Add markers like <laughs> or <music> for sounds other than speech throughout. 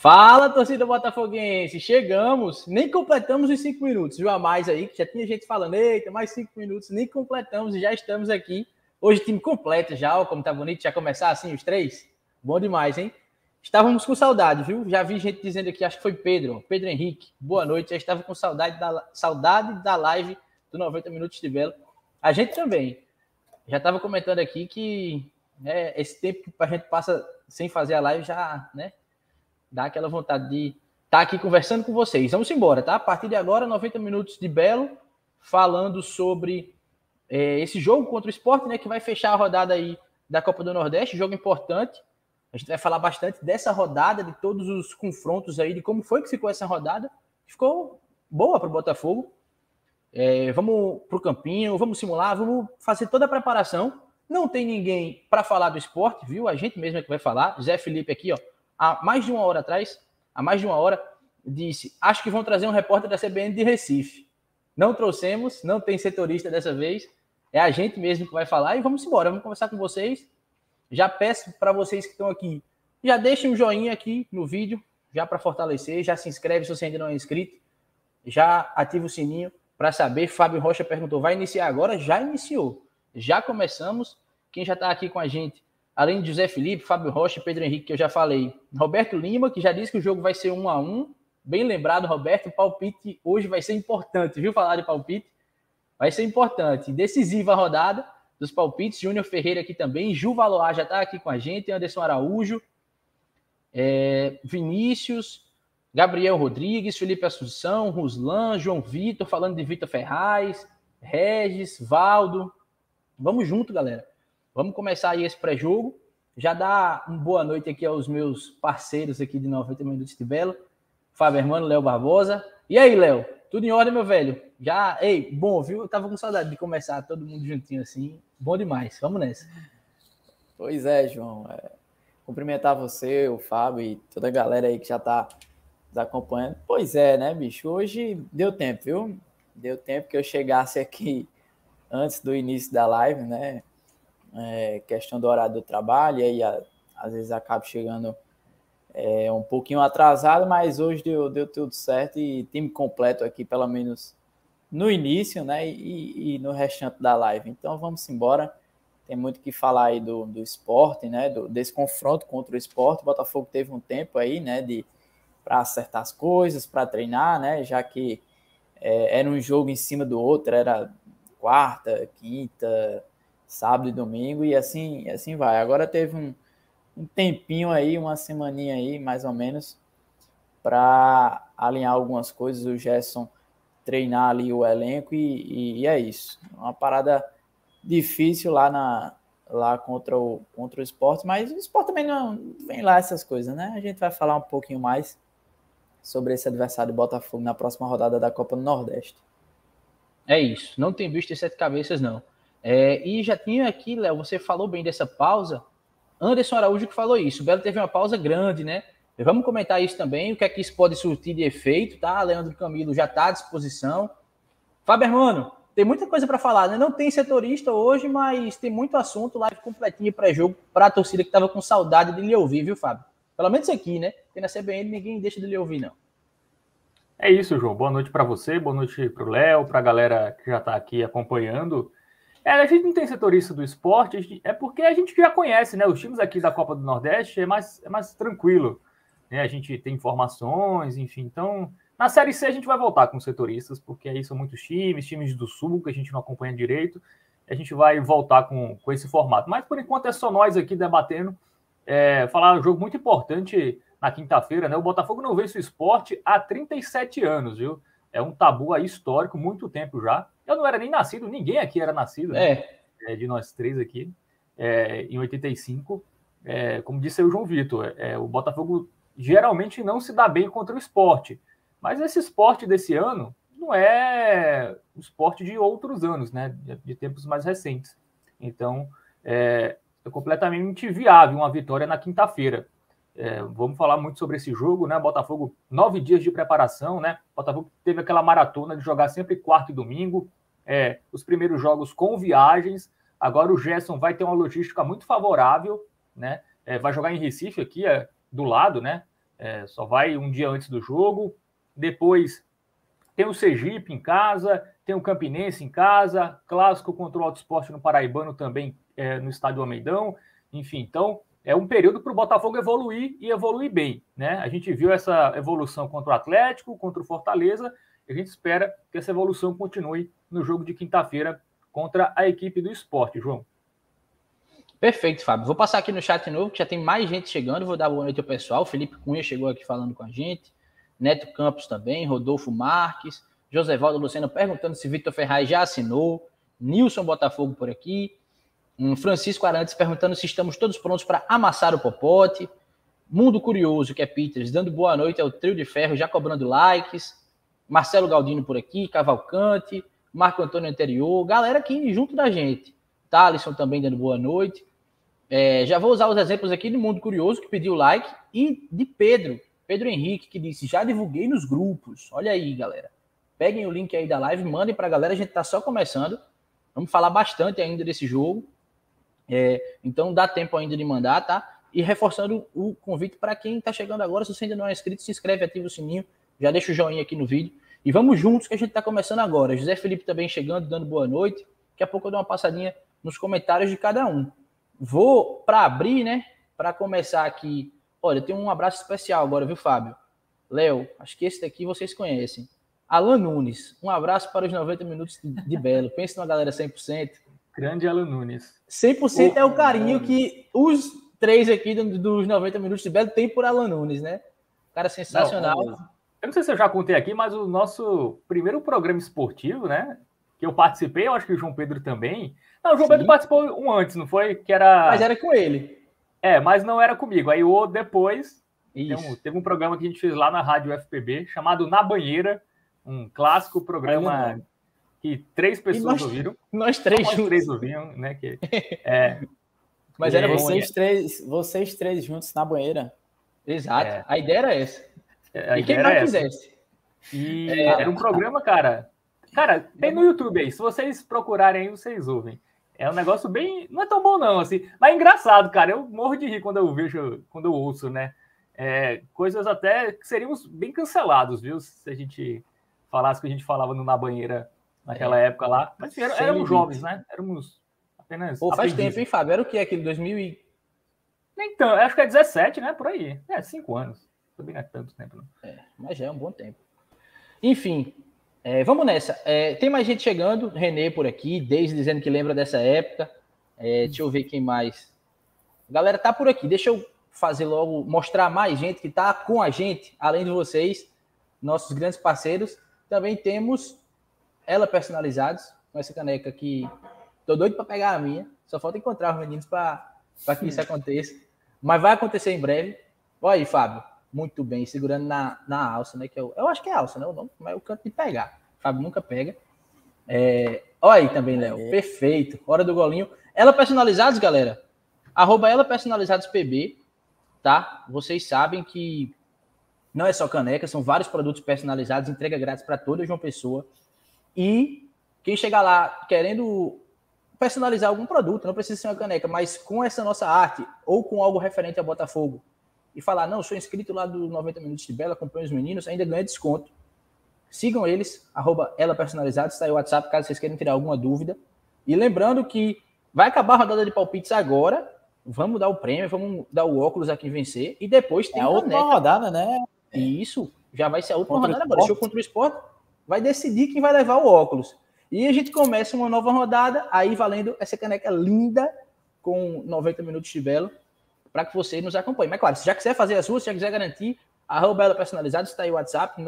Fala, torcida botafoguense! Chegamos, nem completamos os cinco minutos, viu? A mais aí, que já tinha gente falando, eita, mais cinco minutos, nem completamos e já estamos aqui. Hoje, time completo já, ó, como tá bonito, já começar assim os três. Bom demais, hein? Estávamos com saudade, viu? Já vi gente dizendo aqui, acho que foi Pedro, Pedro Henrique. Boa noite, já estava com saudade da, saudade da live do 90 Minutos de Belo. A gente também. Já estava comentando aqui que né, esse tempo que a gente passa sem fazer a live já, né? Dá aquela vontade de estar tá aqui conversando com vocês. Vamos embora, tá? A partir de agora, 90 minutos de Belo, falando sobre é, esse jogo contra o esporte, né? Que vai fechar a rodada aí da Copa do Nordeste, jogo importante. A gente vai falar bastante dessa rodada, de todos os confrontos aí, de como foi que ficou essa rodada. Ficou boa para o Botafogo. É, vamos para o campinho, vamos simular, vamos fazer toda a preparação. Não tem ninguém para falar do esporte, viu? A gente mesmo é que vai falar. Zé Felipe aqui, ó, há mais de uma hora atrás, há mais de uma hora, disse: Acho que vão trazer um repórter da CBN de Recife. Não trouxemos, não tem setorista dessa vez. É a gente mesmo que vai falar e vamos embora. Vamos conversar com vocês. Já peço para vocês que estão aqui, já deixem um joinha aqui no vídeo, já para fortalecer. Já se inscreve se você ainda não é inscrito. Já ativa o sininho para saber. Fábio Rocha perguntou: vai iniciar agora? Já iniciou. Já começamos. Quem já está aqui com a gente além de José Felipe, Fábio Rocha e Pedro Henrique, que eu já falei. Roberto Lima, que já disse que o jogo vai ser um a um. Bem lembrado, Roberto, o palpite hoje vai ser importante, viu? Falar de palpite. Vai ser importante. Decisiva a rodada dos palpites. Júnior Ferreira aqui também. Ju Valoar já está aqui com a gente. Anderson Araújo. É, Vinícius. Gabriel Rodrigues, Felipe Assunção, Ruslan, João Vitor, falando de Vitor Ferraz, Regis, Valdo. Vamos junto, galera. Vamos começar aí esse pré-jogo. Já dá uma boa noite aqui aos meus parceiros aqui de 90 Minutos de Belo. Fábio Hermano, Léo Barbosa. E aí, Léo? Tudo em ordem, meu velho? Já, ei, bom, viu? Eu tava com saudade de começar todo mundo juntinho assim. Bom demais. Vamos nessa. Pois é, João. É, cumprimentar você, o Fábio e toda a galera aí que já tá nos acompanhando. Pois é, né, bicho? Hoje deu tempo, viu? Deu tempo que eu chegasse aqui antes do início da live, né? É, questão do horário do trabalho, e aí a, às vezes acaba chegando é, um pouquinho atrasado, mas hoje deu, deu tudo certo e time completo aqui, pelo menos no início, né? E, e no restante da live. Então vamos embora. Tem muito que falar aí do, do esporte, né? Do, desse confronto contra o esporte. O Botafogo teve um tempo aí, né? De para acertar as coisas, para treinar, né? Já que é, era um jogo em cima do outro, era quarta, quinta, sábado e domingo, e assim, assim vai. Agora teve um, um tempinho aí, uma semaninha aí, mais ou menos, para alinhar algumas coisas, o Gerson treinar ali o elenco e, e, e, é isso. Uma parada difícil lá na lá contra o contra o esporte, mas o esporte também não vem lá essas coisas, né? A gente vai falar um pouquinho mais sobre esse adversário do Botafogo na próxima rodada da Copa do Nordeste. É isso, não tem visto sete cabeças não. É, e já tinha aqui, Léo, você falou bem dessa pausa. Anderson Araújo que falou isso. O Belo teve uma pausa grande, né? Vamos comentar isso também, o que é que isso pode surtir de efeito, tá? Leandro Camilo já está à disposição. Fábio Hermano, tem muita coisa para falar, né? Não tem setorista hoje, mas tem muito assunto lá completinho pré-jogo para a torcida que estava com saudade de lhe ouvir, viu, Fábio? Pelo menos aqui, né? Porque na CBN ninguém deixa de lhe ouvir, não. É isso, João. Boa noite para você, boa noite para o Léo, para a galera que já está aqui acompanhando. É, a gente não tem setorista do esporte, é porque a gente já conhece, né? Os times aqui da Copa do Nordeste é mais, é mais tranquilo. Né? A gente tem informações, enfim. Então, na Série C a gente vai voltar com setoristas, porque aí são muitos times, times do Sul que a gente não acompanha direito. A gente vai voltar com, com esse formato. Mas por enquanto é só nós aqui debatendo. É, falar um jogo muito importante na quinta-feira, né? O Botafogo não vence o esporte há 37 anos, viu? É um tabu aí histórico, muito tempo já. Eu não era nem nascido, ninguém aqui era nascido, né? é. é de nós três aqui, é, em 85. É, como disse o João Vitor, é, o Botafogo geralmente não se dá bem contra o esporte. Mas esse esporte desse ano não é o esporte de outros anos, né? De, tempos mais recentes. Então, é, é completamente viável uma vitória na quinta-feira. É, vamos falar muito sobre esse jogo, né? Botafogo, nove dias de preparação, né? Botafogo teve aquela maratona de jogar sempre quarto e domingo, é, os primeiros jogos com viagens. Agora o Gerson vai ter uma logística muito favorável, né? É, vai jogar em Recife aqui, é, do lado, né? é, só vai um dia antes do jogo. Depois tem o Sergipe em casa, tem o Campinense em casa, clássico contra o Alto Esporte no Paraibano também é, no estádio Almeidão. Enfim, então é um período para o Botafogo evoluir e evoluir bem. Né? A gente viu essa evolução contra o Atlético, contra o Fortaleza, e a gente espera que essa evolução continue no jogo de quinta-feira contra a equipe do esporte, João. Perfeito, Fábio. Vou passar aqui no chat novo, que já tem mais gente chegando. Vou dar boa noite ao pessoal. Felipe Cunha chegou aqui falando com a gente. Neto Campos também, Rodolfo Marques, José Valdo Luciano perguntando se Vitor Ferraz já assinou. Nilson Botafogo por aqui. Um Francisco Arantes perguntando se estamos todos prontos para amassar o popote. Mundo Curioso, que é Peters, dando boa noite ao trio de ferro, já cobrando likes. Marcelo Galdino por aqui, Cavalcante, Marco Antônio Anterior, galera aqui junto da gente. Thalisson também dando boa noite. É, já vou usar os exemplos aqui do Mundo Curioso, que pediu like, e de Pedro, Pedro Henrique, que disse: já divulguei nos grupos. Olha aí, galera. Peguem o link aí da live, mandem para a galera, a gente está só começando. Vamos falar bastante ainda desse jogo. É, então dá tempo ainda de mandar, tá? E reforçando o convite para quem está chegando agora, se você ainda não é inscrito, se inscreve, ativa o sininho, já deixa o joinha aqui no vídeo. E vamos juntos que a gente está começando agora. José Felipe também chegando, dando boa noite. Daqui a pouco eu dou uma passadinha nos comentários de cada um. Vou para abrir, né? Para começar aqui. Olha, tem um abraço especial agora, viu, Fábio? Léo, acho que esse daqui vocês conhecem. Alan Nunes, um abraço para os 90 minutos de Belo. Pensa numa galera 100%. Grande Alan Nunes. 100% oh, é o carinho que os três aqui dos 90 minutos de Belo têm por Alan Nunes, né? Cara sensacional. Não, eu não sei se eu já contei aqui, mas o nosso primeiro programa esportivo, né? Que eu participei, eu acho que o João Pedro também, não, o João Sim. Pedro participou um antes, não foi? Que era. Mas era com ele. É, mas não era comigo. Aí o depois. Um, teve um programa que a gente fez lá na Rádio FPB chamado Na Banheira, um clássico programa que três pessoas nós, ouviram. Nós três juntos. Nós três ouviram, né? Que, <laughs> é, mas era vocês três, vocês três juntos na banheira. Exato. É. A ideia era essa. É, a e quem mais quisesse. E é. era um programa, cara. Cara, tem no YouTube aí. Se vocês procurarem aí, vocês ouvem. É um negócio bem. Não é tão bom, não, assim. Mas é engraçado, cara. Eu morro de rir quando eu vejo, quando eu ouço, né? É, coisas até que seríamos bem cancelados, viu? Se a gente falasse que a gente falava no Na Banheira naquela é. época lá. Mas enfim, éramos jovens, né? Éramos apenas. Pô, faz tempo, hein, Fábio? Era o que? Aquele 2000 e... Então, acho que é 17, né? Por aí. É, 5 anos. Também não é tanto tempo, não. É, mas já é um bom tempo. Enfim, é, vamos nessa. É, tem mais gente chegando. Renê por aqui, desde dizendo que lembra dessa época. É, deixa eu ver quem mais. A galera tá por aqui. Deixa eu fazer logo, mostrar mais gente que tá com a gente, além de vocês, nossos grandes parceiros. Também temos ela personalizados, com essa caneca aqui. Tô doido para pegar a minha. Só falta encontrar os meninos para que isso aconteça. Mas vai acontecer em breve. Olha aí, Fábio muito bem, segurando na, na alça, né? Que eu, eu acho que é alça, né? O nome, mas é o canto de pegar. Fábio nunca pega. É, olha aí também, Léo. É. Perfeito. Hora do golinho. Ela personalizados, galera. Arroba ela personalizados PB, tá? Vocês sabem que não é só caneca, são vários produtos personalizados, entrega grátis para toda João Pessoa. E quem chegar lá querendo personalizar algum produto, não precisa ser uma caneca, mas com essa nossa arte ou com algo referente a Botafogo, e falar, não, sou inscrito lá do 90 Minutos de Bela, acompanho os meninos, ainda ganha desconto. Sigam eles, arroba ela personalizado, está aí o WhatsApp, caso vocês queiram tirar alguma dúvida. E lembrando que vai acabar a rodada de palpites agora, vamos dar o prêmio, vamos dar o óculos aqui vencer, e depois tem é a última rodada, né? Isso, já vai ser a última contra rodada agora. Show contra o esporte vai decidir quem vai levar o óculos. E a gente começa uma nova rodada, aí valendo essa caneca linda, com 90 minutos de belo para que você nos acompanhe. Mas claro, se já quiser fazer as suas, se já quiser garantir, arroba ela personalizada, está aí o WhatsApp,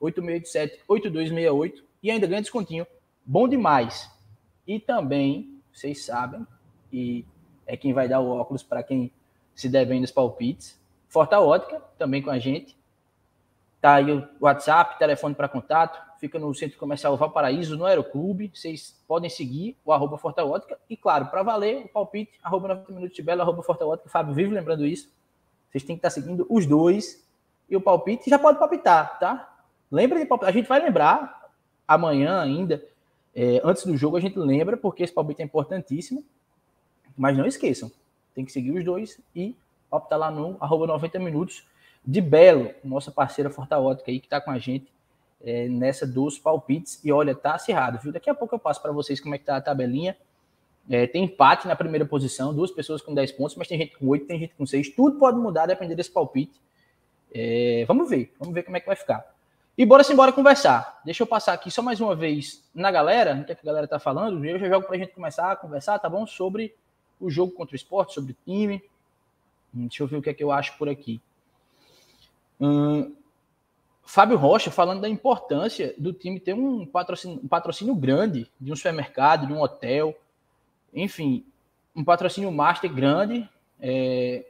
98687-8268 e ainda ganha descontinho. Bom demais. E também, vocês sabem, e é quem vai dar o óculos para quem se deve nos palpites. Forta Ótica, também com a gente. Tá aí o WhatsApp, telefone para contato, fica no Centro Comercial Valparaíso, no Aeroclube. Vocês podem seguir o arroba Forta Ótica. E claro, para valer, o palpite, arroba 90 minutos de Belo, arroba Forta Ótica. Fábio vive lembrando isso. Vocês têm que estar tá seguindo os dois. E o palpite já pode palpitar, tá? Lembra de palpitar. A gente vai lembrar amanhã ainda, é, antes do jogo, a gente lembra, porque esse palpite é importantíssimo. Mas não esqueçam, tem que seguir os dois e palpitar lá no arroba 90 minutos de Belo, nossa parceira Fortaótica aí, que está com a gente é, nessa dos palpites. E olha, tá acirrado, viu? Daqui a pouco eu passo para vocês como é que tá a tabelinha. É, tem empate na primeira posição, duas pessoas com 10 pontos, mas tem gente com 8, tem gente com 6. Tudo pode mudar dependendo desse palpite. É, vamos ver, vamos ver como é que vai ficar. E bora sim, bora conversar. Deixa eu passar aqui só mais uma vez na galera, o que, é que a galera tá falando. Eu já jogo para a gente começar a conversar, tá bom? Sobre o jogo contra o esporte, sobre o time. Hum, deixa eu ver o que é que eu acho por aqui. Hum, Fábio Rocha falando da importância do time ter um patrocínio, um patrocínio grande de um supermercado, de um hotel, enfim, um patrocínio master grande. É,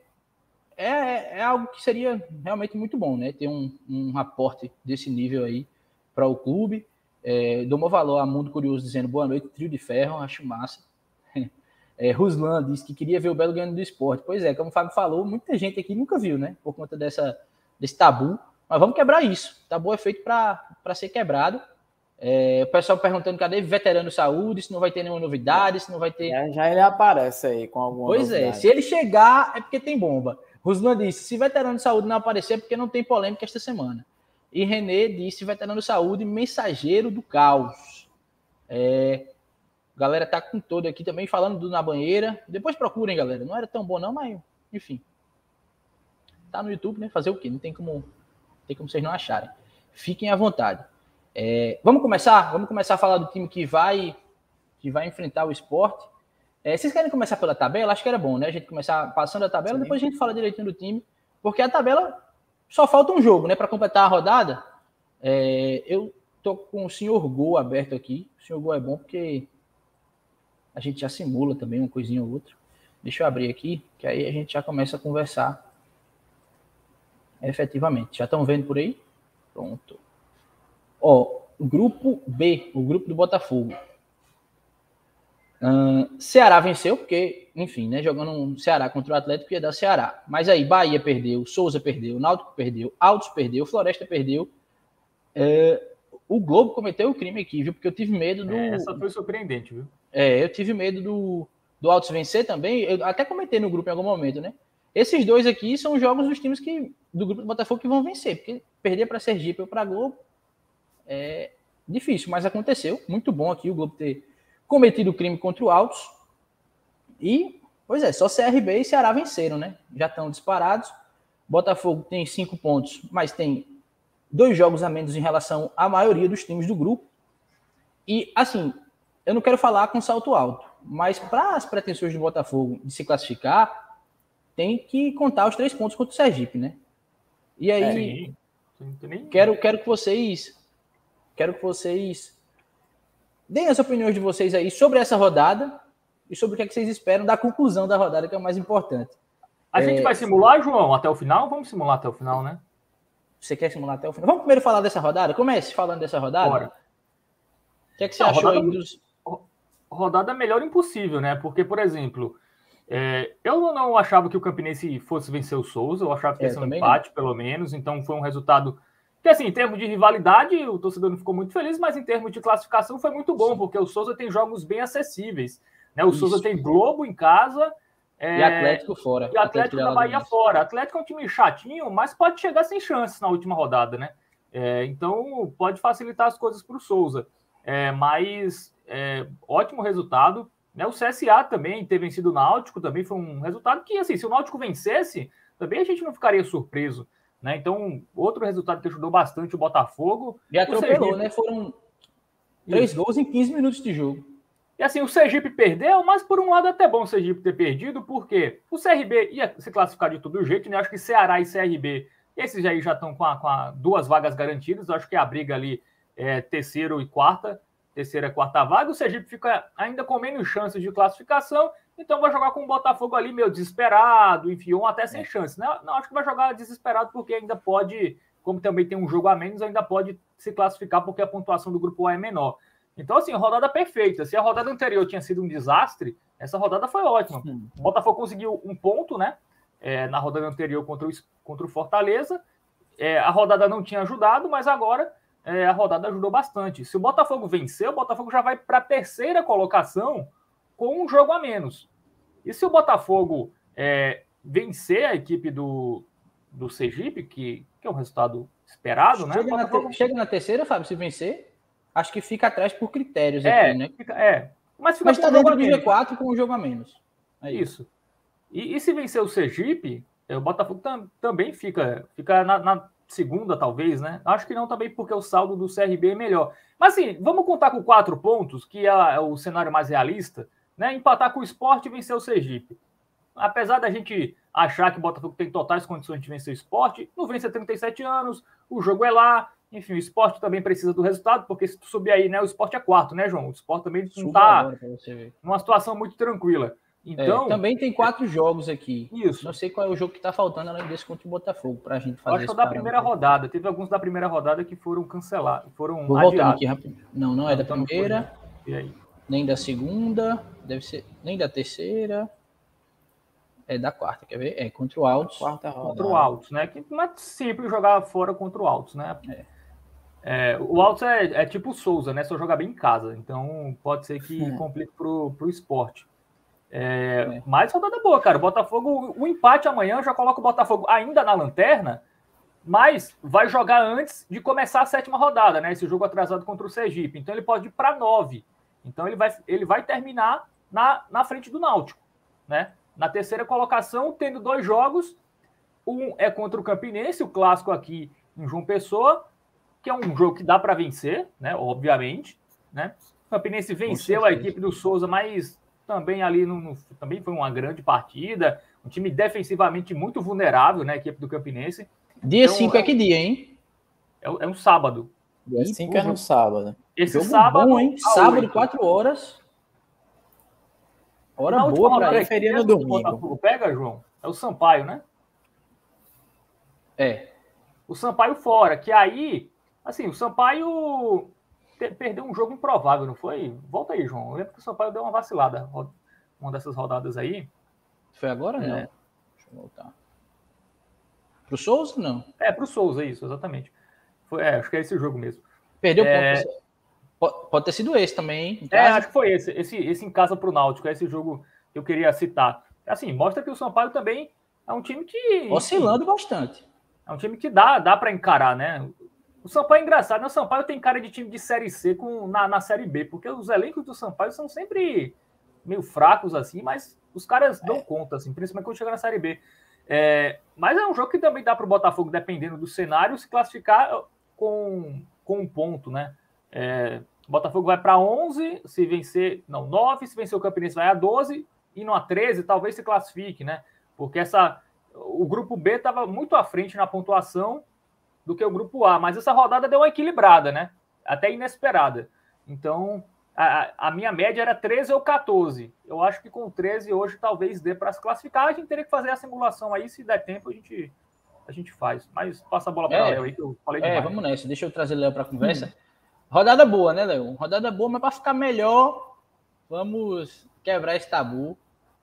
é, é, algo que seria realmente muito bom, né? Ter um, um aporte desse nível aí para o clube. É, dou meu valor a Mundo Curioso dizendo boa noite, trio de ferro, acho massa. <laughs> É, Ruslan disse que queria ver o Belo ganhando do esporte. Pois é, como o Fábio falou, muita gente aqui nunca viu, né? Por conta dessa, desse tabu. Mas vamos quebrar isso. Tabu é feito para ser quebrado. É, o pessoal perguntando cadê veterano saúde, se não vai ter nenhuma novidade, se não vai ter. Já, já ele aparece aí com alguma Pois é, novidade. é, se ele chegar é porque tem bomba. Ruslan disse: se veterano de saúde não aparecer, é porque não tem polêmica esta semana. E Renê disse: veterano de saúde, mensageiro do caos. É, galera tá com todo aqui também falando do na banheira. Depois procurem, galera. Não era tão bom, não, mas enfim. Tá no YouTube, né? Fazer o quê? Não tem como, tem como vocês não acharem. Fiquem à vontade. É, vamos começar? Vamos começar a falar do time que vai que vai enfrentar o esporte. É, vocês querem começar pela tabela? Acho que era bom, né? A gente começar passando a tabela, Sim. depois a gente fala direitinho do time, porque a tabela só falta um jogo, né? Para completar a rodada. É, eu tô com o senhor Gol aberto aqui. O senhor Gol é bom porque a gente já simula também uma coisinha ou outra. Deixa eu abrir aqui, que aí a gente já começa a conversar efetivamente. Já estão vendo por aí? Pronto. Ó, grupo B, o grupo do Botafogo. Uh, Ceará venceu, porque, enfim, né, jogando um Ceará contra o Atlético ia dar Ceará. Mas aí Bahia perdeu, Souza perdeu, Náutico perdeu, Altos perdeu, Floresta perdeu. Uh, o Globo cometeu o crime aqui, viu? Porque eu tive medo do. É, essa foi surpreendente, viu? É, eu tive medo do, do Altos vencer também. Eu até comentei no grupo em algum momento, né? Esses dois aqui são jogos dos times que, do grupo do Botafogo que vão vencer, porque perder para Sergipe ou para Globo é difícil, mas aconteceu. Muito bom aqui o Globo ter cometido crime contra o Altos. E, pois é, só CRB e Ceará venceram, né? Já estão disparados. Botafogo tem cinco pontos, mas tem dois jogos a menos em relação à maioria dos times do grupo. E, assim, eu não quero falar com salto alto, mas para as pretensões do Botafogo de se classificar, tem que contar os três pontos contra o Sergipe, né? E aí, é, quero, quero que vocês, quero que vocês Deem as opiniões de vocês aí sobre essa rodada e sobre o que, é que vocês esperam da conclusão da rodada, que é o mais importante. A é... gente vai simular, João, até o final? Vamos simular até o final, né? Você quer simular até o final? Vamos primeiro falar dessa rodada? Comece falando dessa rodada. Bora. O que, é que você Não, achou rodada, aí dos. Rodada melhor impossível, né? Porque, por exemplo, é, eu não achava que o Campinense fosse vencer o Souza, eu achava que ia é, ser um empate, não. pelo menos, então foi um resultado que assim, em termos de rivalidade, o torcedor não ficou muito feliz, mas em termos de classificação foi muito bom, porque o Souza tem jogos bem acessíveis. Né? O Isso. Souza tem Globo em casa. É... E Atlético fora. E Atlético, Atlético da Bahia fora. Atlético é um time chatinho, mas pode chegar sem chances na última rodada, né? É, então pode facilitar as coisas para o Souza. É, mas é, ótimo resultado. Né? O CSA também ter vencido o Náutico também foi um resultado que, assim, se o Náutico vencesse, também a gente não ficaria surpreso. Né? Então, outro resultado que ajudou bastante o Botafogo. E atropelou, Sergipe... né? Foram três Isso. gols em 15 minutos de jogo. E assim, o Sergipe perdeu, mas por um lado até bom o Sergipe ter perdido, porque o CRB ia se classificar de todo jeito, né? Acho que Ceará e CRB, esses aí já estão com, a, com a duas vagas garantidas. Acho que a briga ali é terceiro e quarta, terceira quarta vaga. O Sergipe fica ainda com menos chances de classificação então vai jogar com o Botafogo ali meio desesperado, enfim, ou até sem é. chance. Né? Não, acho que vai jogar desesperado porque ainda pode, como também tem um jogo a menos, ainda pode se classificar porque a pontuação do grupo A é menor. Então, assim, rodada perfeita. Se a rodada anterior tinha sido um desastre, essa rodada foi ótima. O Botafogo conseguiu um ponto, né? É, na rodada anterior contra o, contra o Fortaleza. É, a rodada não tinha ajudado, mas agora é, a rodada ajudou bastante. Se o Botafogo vencer, o Botafogo já vai para a terceira colocação com um jogo a menos. E se o Botafogo é, vencer a equipe do, do Sergipe, que, que é um resultado esperado, né? chega né? Na te, chega na terceira, Fábio, se vencer, acho que fica atrás por critérios é, aqui, né? Fica, é, mas fica Mas tá dentro do G4 com um jogo a menos. É isso. E, e, se vencer o Sergipe, o Botafogo tam, também fica, fica na, na, segunda, talvez, né? Acho que não também, porque o saldo do CRB é melhor. Mas assim, vamos contar com quatro pontos, que é, é o cenário mais realista, né? Empatar com o esporte e vencer o Sergipe. Apesar da gente achar que o Botafogo tem totais condições de vencer o esporte, não vence há 37 anos, o jogo é lá, enfim, o esporte também precisa do resultado, porque se tu subir aí, né, o esporte é quarto, né, João? O esporte também não está numa situação muito tranquila. Então, é, também tem quatro jogos aqui. Isso. Não sei qual é o jogo que está faltando além desse contra o Botafogo para a gente fazer. Acho que é da primeira rodada. Teve alguns da primeira rodada que foram cancelados, foram Vou adiados. aqui rápido. Não, não é da então primeira. Nem da segunda. Deve ser nem da terceira. É da quarta, quer ver? É contra o Altos. Quarta rodada. Contra o Altos, né? Que não é simples jogar fora contra o Altos, né? É. É, o Altos é, é, tipo o Souza, né? Só jogar bem em casa. Então pode ser que <laughs> complique pro, pro esporte. É, é. Mas rodada boa, cara. O Botafogo, o empate amanhã já coloca o Botafogo ainda na lanterna, mas vai jogar antes de começar a sétima rodada, né? Esse jogo atrasado contra o Sergipe. Então ele pode ir para nove. Então ele vai, ele vai terminar na, na frente do Náutico, né? Na terceira colocação, tendo dois jogos. Um é contra o Campinense, o clássico aqui em João Pessoa, que é um jogo que dá para vencer, né? Obviamente, né? O Campinense venceu a equipe do Souza, mas também ali no, no, também foi uma grande partida. Um time defensivamente muito vulnerável, né? A equipe do Campinense. Dia 5 então, é que dia, hein? É, é um sábado. Dia 5 é no sábado. Esse Jogo sábado. Bom, hein? Sábado, 4 horas. Hora Na boa para preferir no domingo. Pega, João. É o Sampaio, né? É. O Sampaio fora, que aí, assim, o Sampaio perdeu um jogo improvável, não foi? Volta aí, João. Eu lembro que o Sampaio deu uma vacilada, uma dessas rodadas aí. Foi agora? É. Não. Deixa eu voltar. Pro Souza, não? É, pro Souza, isso, exatamente. Foi, é, acho que é esse jogo mesmo. Perdeu é... ponto. Pode ter sido esse também, hein? É, acho que foi esse, esse, esse em casa pro Náutico, é esse jogo que eu queria citar. Assim, mostra que o Sampaio também é um time que. Oscilando bastante. É um time que dá, dá para encarar, né? O Sampaio é engraçado, né? O Sampaio tem cara de time de Série C com, na, na Série B, porque os elencos do Sampaio são sempre meio fracos, assim, mas os caras dão é. conta, assim, principalmente quando chega na Série B. É, mas é um jogo que também dá para o Botafogo, dependendo do cenário, se classificar com, com um ponto, né? É, o Botafogo vai para 11, se vencer, não, 9, se vencer o Campinense vai a 12, e no a 13 talvez se classifique, né? Porque essa, o grupo B estava muito à frente na pontuação do que o grupo A, mas essa rodada deu uma equilibrada, né? Até inesperada. Então, a, a, minha média era 13 ou 14. Eu acho que com 13 hoje talvez dê para se classificar. A gente teria que fazer a simulação aí, se der tempo a gente, a gente faz. Mas passa a bola para o é, Léo aí que eu falei É, vamos nessa. Deixa eu trazer o Léo para a conversa. Hum. Rodada boa, né, Léo? Rodada boa, mas para ficar melhor, vamos quebrar esse tabu.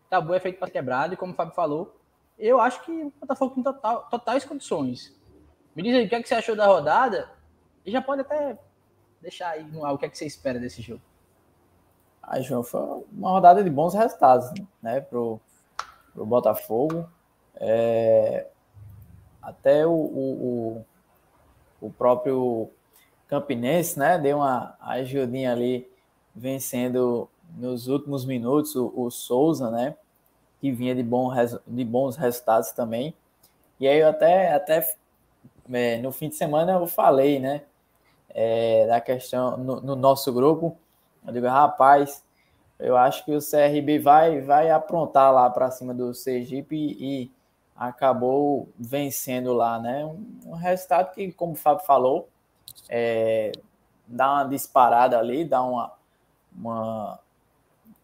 tabu é feito para quebrado e como o Fábio falou, eu acho que o Botafogo tem total, totais condições. Me diz aí o que, é que você achou da rodada e já pode até deixar aí no ar o que é que você espera desse jogo. Ah, João, foi uma rodada de bons resultados, né, pro, pro Botafogo. É, até o, o, o, próprio Campinense, né, deu uma ajudinha ali, vencendo nos últimos minutos o, o Souza, né, que vinha de, bom, de bons resultados também. E aí eu até, até é, no fim de semana eu falei, né, é, da questão no, no nosso grupo, eu digo, rapaz, eu acho que o CRB vai, vai aprontar lá para cima do Sergipe e, e, acabou vencendo lá, né? Um, um, resultado que, como o Fábio falou, é, dá uma disparada ali, dá uma, uma,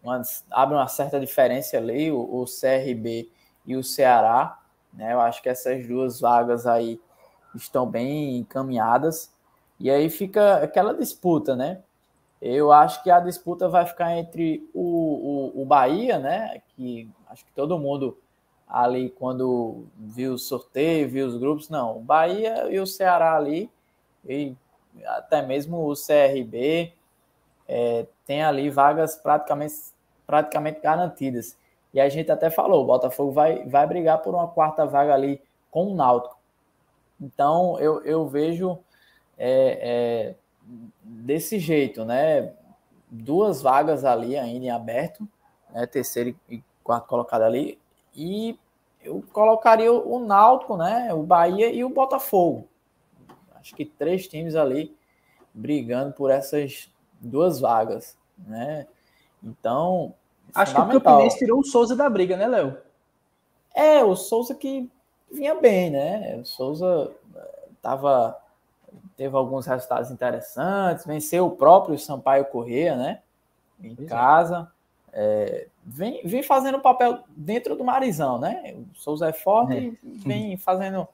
uma, abre uma certa diferença ali, o, o CRB e o Ceará, né? Eu acho que essas duas vagas aí estão bem encaminhadas. E aí fica aquela disputa, né? Eu acho que a disputa vai ficar entre o, o, o Bahia, né? Que acho que todo mundo ali, quando viu o sorteio, viu os grupos, não, o Bahia e o Ceará ali, e até mesmo o CRB, é, tem ali vagas praticamente, praticamente garantidas. E a gente até falou, o Botafogo vai, vai brigar por uma quarta vaga ali com o Náutico. Então, eu, eu vejo é, é, desse jeito, né? Duas vagas ali ainda em aberto, né? terceiro e quarto colocado ali, e eu colocaria o Náutico, né? O Bahia e o Botafogo. Acho que três times ali brigando por essas duas vagas, né? Então, acho que o Campinense tirou o Souza da briga, né, Léo? É, o Souza que vinha bem, né? O Souza eh, tava teve alguns resultados interessantes, venceu o próprio Sampaio Corrêa, né? Em pois é. casa. É. É, vem, vem fazendo papel dentro do Marizão, né? O Souza é forte é. e vem fazendo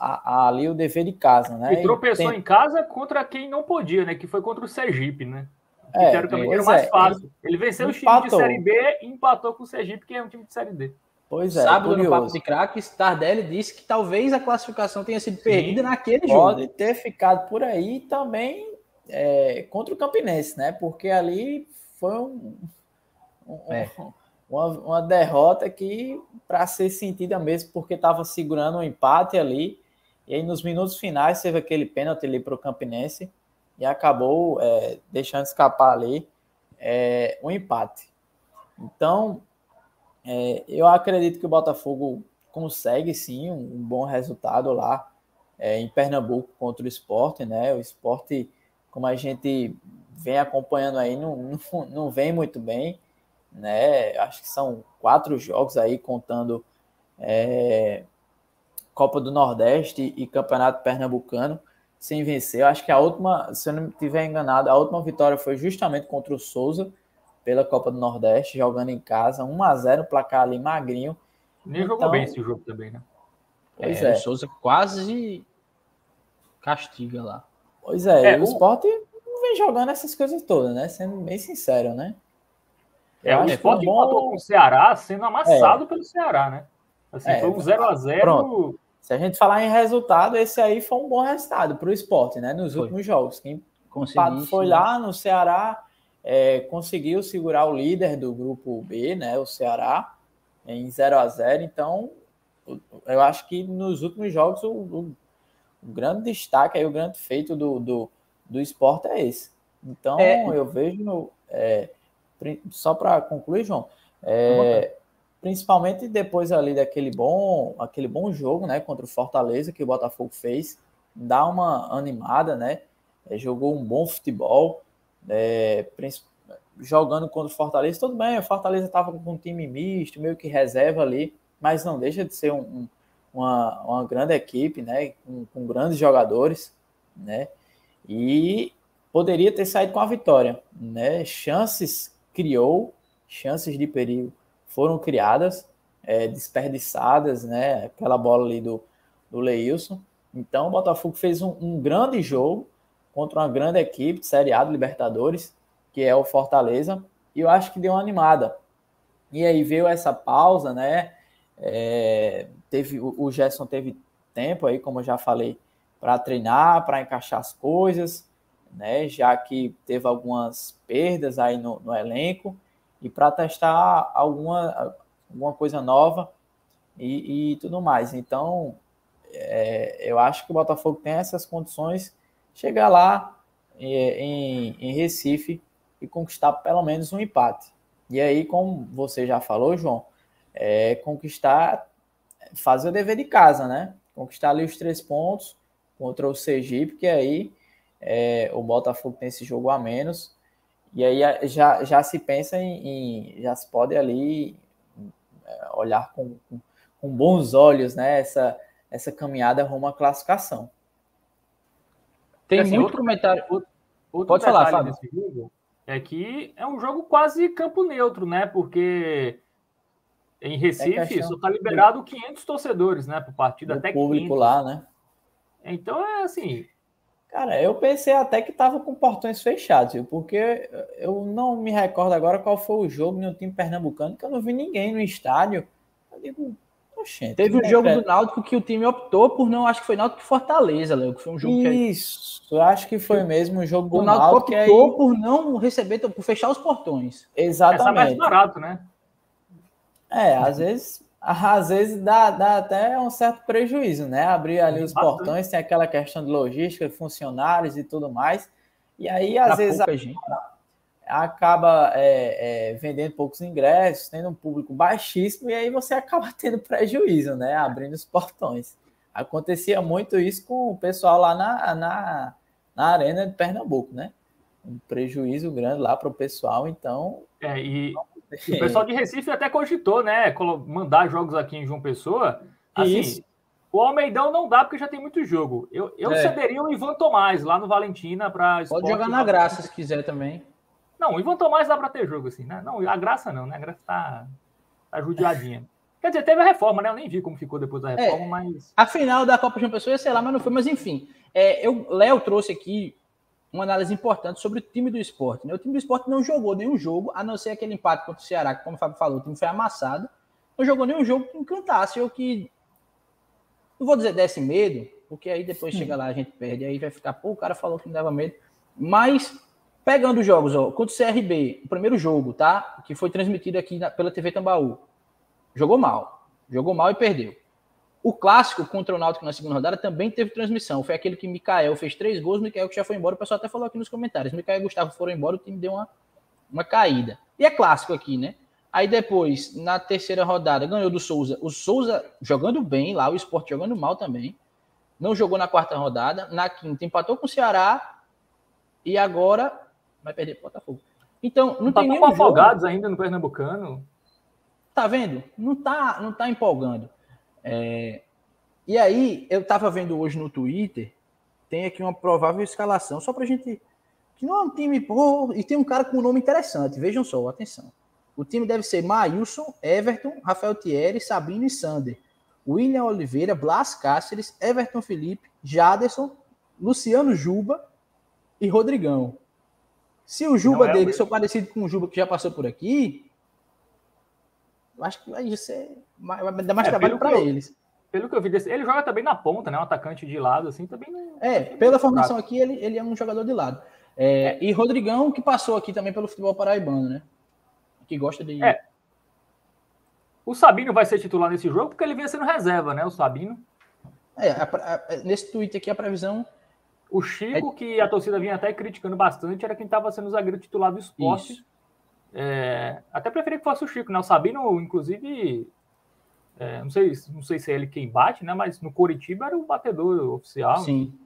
a, a, ali o dever de casa, né? E tropeçou tem... em casa contra quem não podia, né? Que foi contra o Sergipe, né? Que é, teoricamente era o mais fácil. Ele, ele venceu o time de Série B e empatou com o Sergipe, que é um time de Série D. Pois é. Sábado curioso. no Papo de Craques, Tardelli disse que talvez a classificação tenha sido perdida Sim, naquele jogo. Pode ter ficado por aí também é, contra o Campinense, né? Porque ali foi um, um, é. uma, uma, derrota que, para ser sentida mesmo, porque estava segurando um empate ali. E aí, nos minutos finais, teve aquele pênalti ali para o Campinense e acabou é, deixando escapar ali é, um empate. Então, é, eu acredito que o Botafogo consegue sim um, um bom resultado lá é, em Pernambuco contra o esporte, né? O esporte, como a gente vem acompanhando aí, não, não, não vem muito bem, né? Acho que são quatro jogos aí contando é, Copa do Nordeste e Campeonato Pernambucano sem vencer. Eu acho que a última, se eu não estiver enganado, a última vitória foi justamente contra o Souza pela Copa do Nordeste, jogando em casa, 1 a 0 placar ali magrinho. Nem então, jogou bem esse jogo também, né? Pois é, é. O Souza quase castiga lá. Pois é, é o, o Sport não vem jogando essas coisas todas, né? Sendo bem sincero, né? É, o Sport bom... empatou com o Ceará sendo amassado é. pelo Ceará, né? Assim, é, foi um 0x0. Se a gente falar em resultado, esse aí foi um bom resultado para o esporte, né? Nos foi. últimos jogos. Quem foi lá no Ceará, é, conseguiu segurar o líder do grupo B, né, o Ceará, em 0 a 0 Então, eu acho que nos últimos jogos o, o, o grande destaque, aí, o grande feito do, do, do esporte é esse. Então, é. eu vejo, é, só para concluir, João, é, principalmente depois ali daquele bom, aquele bom jogo, né, contra o Fortaleza que o Botafogo fez, dá uma animada, né, é, jogou um bom futebol, é, jogando contra o Fortaleza, tudo bem, o Fortaleza estava com um time misto, meio que reserva ali, mas não deixa de ser um, um, uma, uma grande equipe, né, com, com, grandes jogadores, né, e poderia ter saído com a vitória, né, chances criou, chances de perigo foram criadas, é, desperdiçadas, né, aquela bola ali do, do Leilson, então o Botafogo fez um, um grande jogo, contra uma grande equipe de Série A do Libertadores, que é o Fortaleza, e eu acho que deu uma animada. E aí veio essa pausa, né? É, teve o Gerson teve tempo aí, como eu já falei, para treinar, para encaixar as coisas, né? Já que teve algumas perdas aí no, no elenco e para testar alguma, alguma coisa nova e, e tudo mais. Então, é, eu acho que o Botafogo tem essas condições chegar lá em, em Recife e conquistar pelo menos um empate. E aí, como você já falou, João, é conquistar, fazer o dever de casa, né? Conquistar ali os três pontos contra o Sergipe, que aí é, o Botafogo tem esse jogo a menos. E aí já, já se pensa em, em já se pode ali é, olhar com, com, com bons olhos, né? Essa, essa caminhada rumo à classificação. Tem assim, muito outro, comentário. Outro, outro Pode falar, Fábio. Desse jogo é que é um jogo quase campo neutro, né? Porque em Recife é só está liberado 500 torcedores, né? Para partido até público 500. lá, né? Então é assim. Cara, eu pensei até que tava com portões fechados, viu? Porque eu não me recordo agora qual foi o jogo no time pernambucano, que eu não vi ninguém no estádio. Eu digo, Oxente, Teve o um jogo do Náutico que o time optou por não, acho que foi Náutico Fortaleza, Léo, que foi um jogo Isso, que... acho que foi mesmo o jogo do o Náutico. Náutico optou aí... por não receber, por fechar os portões. Exatamente. Essa é mais barato, né? É, às vezes, <laughs> às vezes dá, dá até um certo prejuízo, né? Abrir ali os Bastante. portões, tem aquela questão de logística, funcionários e tudo mais. E aí, às pra vezes, a, gente. Acaba é, é, vendendo poucos ingressos, tendo um público baixíssimo, e aí você <laughs> acaba tendo prejuízo, né? Abrindo os portões. Acontecia muito isso com o pessoal lá na, na, na Arena de Pernambuco, né? Um prejuízo grande lá para o pessoal, então. É, e, o pessoal de Recife até cogitou, né? Mandar jogos aqui em João Pessoa. Assim, isso. O Almeidão não dá porque já tem muito jogo. Eu, eu é. cederia o Ivan Tomás lá no Valentina para. Pode jogar na graça se quiser também. Não, o Ivan Tomás dá para ter jogo assim, né? Não, a graça não, né? A graça tá, tá judiadinha. <laughs> Quer dizer, teve a reforma, né? Eu nem vi como ficou depois da é, reforma, é, mas. A final da Copa João Pessoa, sei lá, mas não foi. Mas enfim, é, eu, Léo trouxe aqui uma análise importante sobre o time do esporte. Né? O time do esporte não jogou nenhum jogo, a não ser aquele empate contra o Ceará, que, como o Fábio falou, o time foi amassado. Não jogou nenhum jogo que encantasse ou que. Não vou dizer desse medo, porque aí depois chega lá a gente perde, aí vai ficar, pô, o cara falou que não dava medo. Mas, pegando os jogos, ó, contra o CRB, o primeiro jogo, tá? Que foi transmitido aqui na, pela TV Tambaú jogou mal. Jogou mal e perdeu. O clássico contra o Náutico na segunda rodada também teve transmissão. Foi aquele que Mikael fez três gols, Mikael que já foi embora. O pessoal até falou aqui nos comentários. Mikael e Gustavo foram embora, o time deu uma, uma caída. E é clássico aqui, né? Aí depois, na terceira rodada, ganhou do Souza. O Souza jogando bem lá, o Sport jogando mal também. Não jogou na quarta rodada. Na quinta, empatou com o Ceará. E agora vai perder pro Botafogo. Então, não empatou tem nenhum com afogados ainda no Pernambucano. Tá vendo? Não tá, não tá empolgando. É... E aí, eu tava vendo hoje no Twitter, tem aqui uma provável escalação, só pra gente. Que não é um time. Pô, e tem um cara com um nome interessante, vejam só, atenção. O time deve ser Maílson, Everton, Rafael Thierry, Sabino e Sander. William Oliveira, Blas Cáceres, Everton Felipe, Jaderson, Luciano Juba e Rodrigão. Se o Juba é dele for parecido com o Juba que já passou por aqui, eu acho que vai ser. Vai dar mais é, trabalho para eles. Pelo que eu vi desse, ele joga também na ponta, né? Um atacante de lado, assim, também. É, pela formação aqui, ele, ele é um jogador de lado. É, é. E Rodrigão, que passou aqui também pelo futebol paraibano, né? Que gosta de. É. O Sabino vai ser titular nesse jogo porque ele vinha sendo reserva, né? O Sabino. É, a, a, nesse tweet aqui a previsão. O Chico, é... que a torcida vinha até criticando bastante, era quem estava sendo zagueiro titular do esporte. É, até preferia que fosse o Chico, né? O Sabino, inclusive, é, não, sei, não sei se é ele quem bate, né? Mas no Coritiba era o batedor oficial. Sim,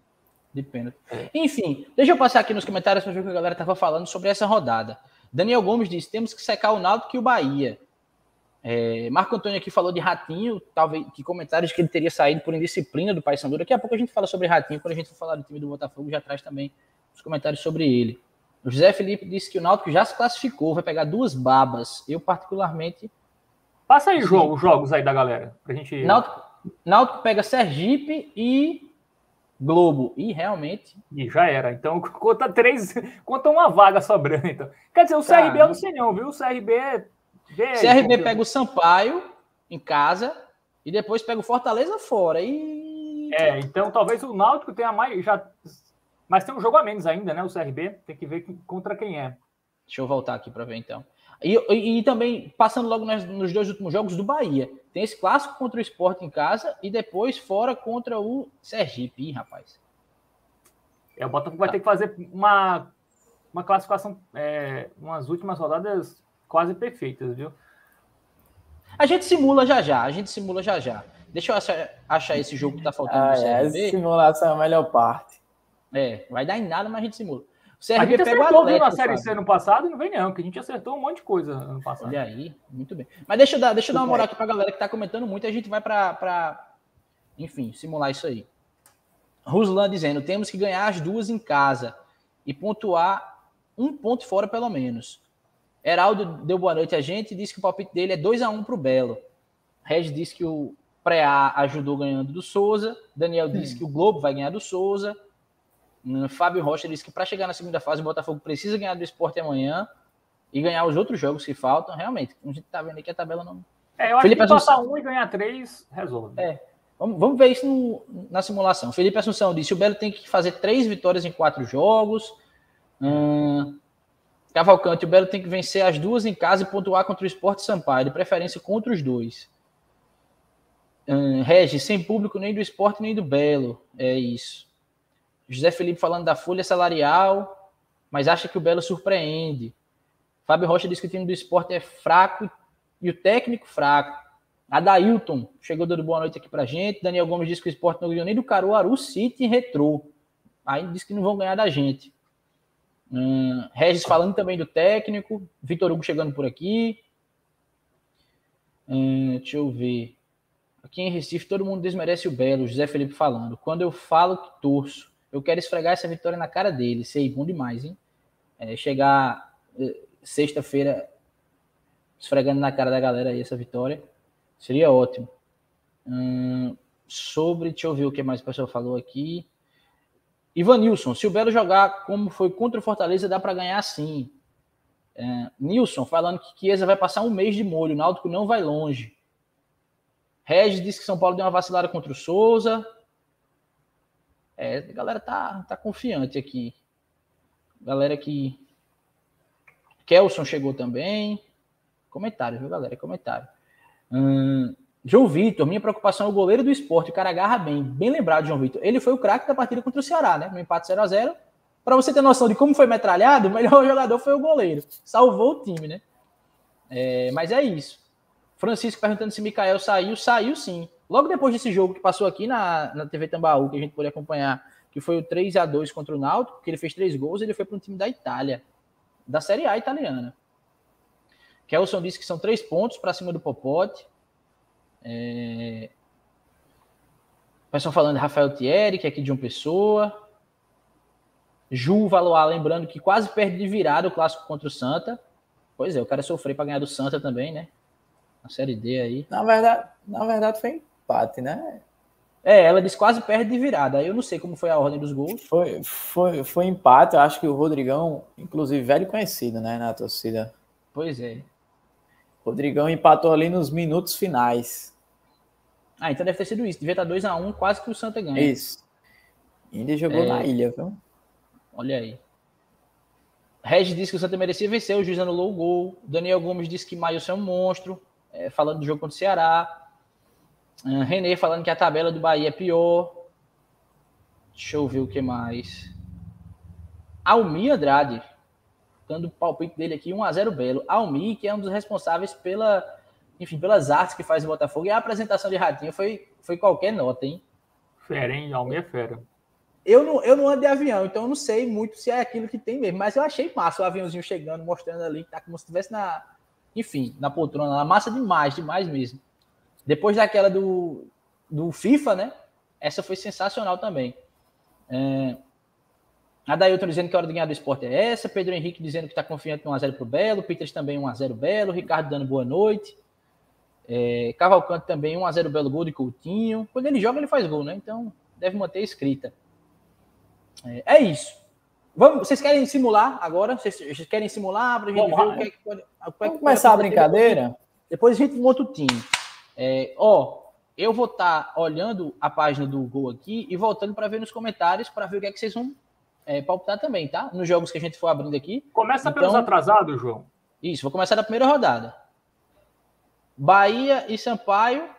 de pênalti. É. Enfim, deixa eu passar aqui nos comentários para ver o que a galera estava falando sobre essa rodada. Daniel Gomes disse: temos que secar o Náutico e o Bahia. É, Marco Antônio aqui falou de Ratinho, talvez que comentários que ele teria saído por indisciplina do Paysandu. Daqui a pouco a gente fala sobre Ratinho, quando a gente for falar do time do Botafogo, já traz também os comentários sobre ele. O José Felipe disse que o Náutico já se classificou, vai pegar duas babas. Eu, particularmente. Passa aí jogo, os jogos aí da galera. Pra gente. Náutico, Náutico pega Sergipe e Globo. E realmente. E já era. Então <laughs> conta três. Conta uma vaga sobrando. Então. Quer dizer, o tá. CRB eu não sei não, viu? O CRB. CRB pega o Sampaio em casa e depois pega o Fortaleza fora. E... É, então talvez o Náutico tenha mais. Já mas tem um jogo a menos ainda, né? O CRB tem que ver contra quem é. Deixa eu voltar aqui para ver então. E, e, e, também, passando logo nas, nos dois últimos jogos do Bahia. Tem esse clássico contra o Sport em casa e depois fora contra o Sergipe, Ih, rapaz. É, o Botafogo tá. vai ter que fazer uma, uma classificação, é, umas últimas rodadas quase perfeitas, viu? A gente simula já já, a gente simula já já. Deixa eu achar, achar esse jogo que tá faltando. Ah, é, essa simulação é a melhor parte. É, vai dar em nada, mas a gente simula. O CRB a gente acertou viu, na Série C no passado e não vem não, que a gente acertou um monte de coisa ano passado. Olha aí, muito bem. Mas deixa eu dar, deixa eu dar uma moral aqui pra galera que tá comentando muito, a gente vai pra, pra enfim, simular isso aí. Ruslan dizendo, temos que ganhar as duas em casa e pontuar um ponto fora pelo menos. Heraldo deu boa noite a gente e disse que o palpite dele é 2 a 1 pro Belo. Regis disse que o Preá ajudou ganhando do Souza. Daniel hum. disse que o Globo vai ganhar do Souza. Fábio Rocha disse que para chegar na segunda fase, o Botafogo precisa ganhar do esporte amanhã e ganhar os outros jogos que faltam. Realmente, a gente tá vendo aqui a tabela não. É, eu acho Felipe que Assunção... passar um e ganhar três, resolve. É. Vamos, vamos ver isso no, na simulação. Felipe Assunção disse: o Belo tem que fazer três vitórias em quatro jogos. Hum, Cavalcante, o Belo tem que vencer as duas em casa e pontuar contra o Esporte Sampaio, de preferência contra os dois. Hum, Regis, sem público nem do esporte nem do Belo. É isso. José Felipe falando da folha salarial, mas acha que o Belo surpreende. Fábio Rocha diz que o time do esporte é fraco e o técnico fraco. Adailton chegou dando boa noite aqui pra gente. Daniel Gomes diz que o esporte não ganhou nem do Caruaru City e Retrô. Aí diz que não vão ganhar da gente. Hum, Regis falando também do técnico. Vitor Hugo chegando por aqui. Hum, deixa eu ver. Aqui em Recife, todo mundo desmerece o Belo. José Felipe falando. Quando eu falo que torço, eu quero esfregar essa vitória na cara dele. Sei, bom demais, hein? É, chegar eh, sexta-feira esfregando na cara da galera aí essa vitória. Seria ótimo. Hum, sobre, deixa eu ver o que mais o pessoal falou aqui. Ivanilson, se o Belo jogar como foi contra o Fortaleza, dá para ganhar sim. É, Nilson falando que Chiesa vai passar um mês de molho, o Náutico não vai longe. Regis disse que São Paulo deu uma vacilada contra o Souza. É, a galera tá, tá confiante aqui. Galera que. Kelson chegou também. Comentário, viu, galera? Comentário. Hum, João Vitor, minha preocupação é o goleiro do esporte. O cara agarra bem. Bem lembrado, João Vitor. Ele foi o craque da partida contra o Ceará, né? No empate 0 a 0 Para você ter noção de como foi metralhado, o melhor <laughs> jogador foi o goleiro. Salvou o time, né? É, mas é isso. Francisco perguntando se Mikael saiu. Saiu sim. Logo depois desse jogo que passou aqui na, na TV Tambaú, que a gente pôde acompanhar, que foi o 3 a 2 contra o Náutico, que ele fez três gols, ele foi para um time da Itália, da Série A italiana. Kelson disse que são três pontos para cima do Popote. É... O pessoal falando de Rafael Thierry, que é aqui de uma pessoa. Ju Valois, lembrando que quase perde de virada o clássico contra o Santa. Pois é, o cara sofreu para ganhar do Santa também, né? Na Série D aí. Na verdade, na verdade foi empate, né? É, ela disse quase perde de virada. Eu não sei como foi a ordem dos gols. Foi, foi, foi empate. Eu acho que o Rodrigão, inclusive velho conhecido, né, na torcida. Pois é. Rodrigão empatou ali nos minutos finais. Ah, então deve ter sido isso. Devia estar 2x1, um, quase que o Santa ganha. Isso. E ainda jogou é... na ilha, viu? Olha aí. Regis disse que o Santa merecia vencer, o juiz anulou o gol. Daniel Gomes disse que Mailson é um monstro, é, falando do jogo contra o Ceará. Uh, René falando que a tabela do Bahia é pior. Deixa eu ver o que mais. Almir Andrade dando o palpite dele aqui, 1x0 Belo. Almi, que é um dos responsáveis pela, enfim, pelas artes que faz o Botafogo. E a apresentação de Ratinho foi, foi qualquer nota, hein? Fera, hein? Almi é fera. Eu não, eu não ando de avião, então eu não sei muito se é aquilo que tem mesmo. Mas eu achei massa o aviãozinho chegando, mostrando ali, tá como se estivesse na, enfim, na poltrona lá. Massa demais, demais mesmo. Depois daquela do, do FIFA, né? Essa foi sensacional também. É, Adailton dizendo que a hora de ganhar do esporte é essa. Pedro Henrique dizendo que está confiante no 1x0 para o Belo. Peters também 1x0 Belo. Ricardo dando boa noite. É, Cavalcante também 1x0 Belo gol de Coutinho. Quando ele joga, ele faz gol, né? Então deve manter a escrita. É, é isso. Vamos, vocês querem simular agora? Vocês, vocês querem simular para a gente ver o que é que pode. É Vamos começar a brincadeira? Depois a gente monta o time. É, ó, eu vou estar tá olhando a página do gol aqui e voltando para ver nos comentários para ver o que é que vocês vão é, palpitar também, tá? Nos jogos que a gente for abrindo aqui. Começa então, pelos atrasados, João. Isso, vou começar da primeira rodada. Bahia e Sampaio.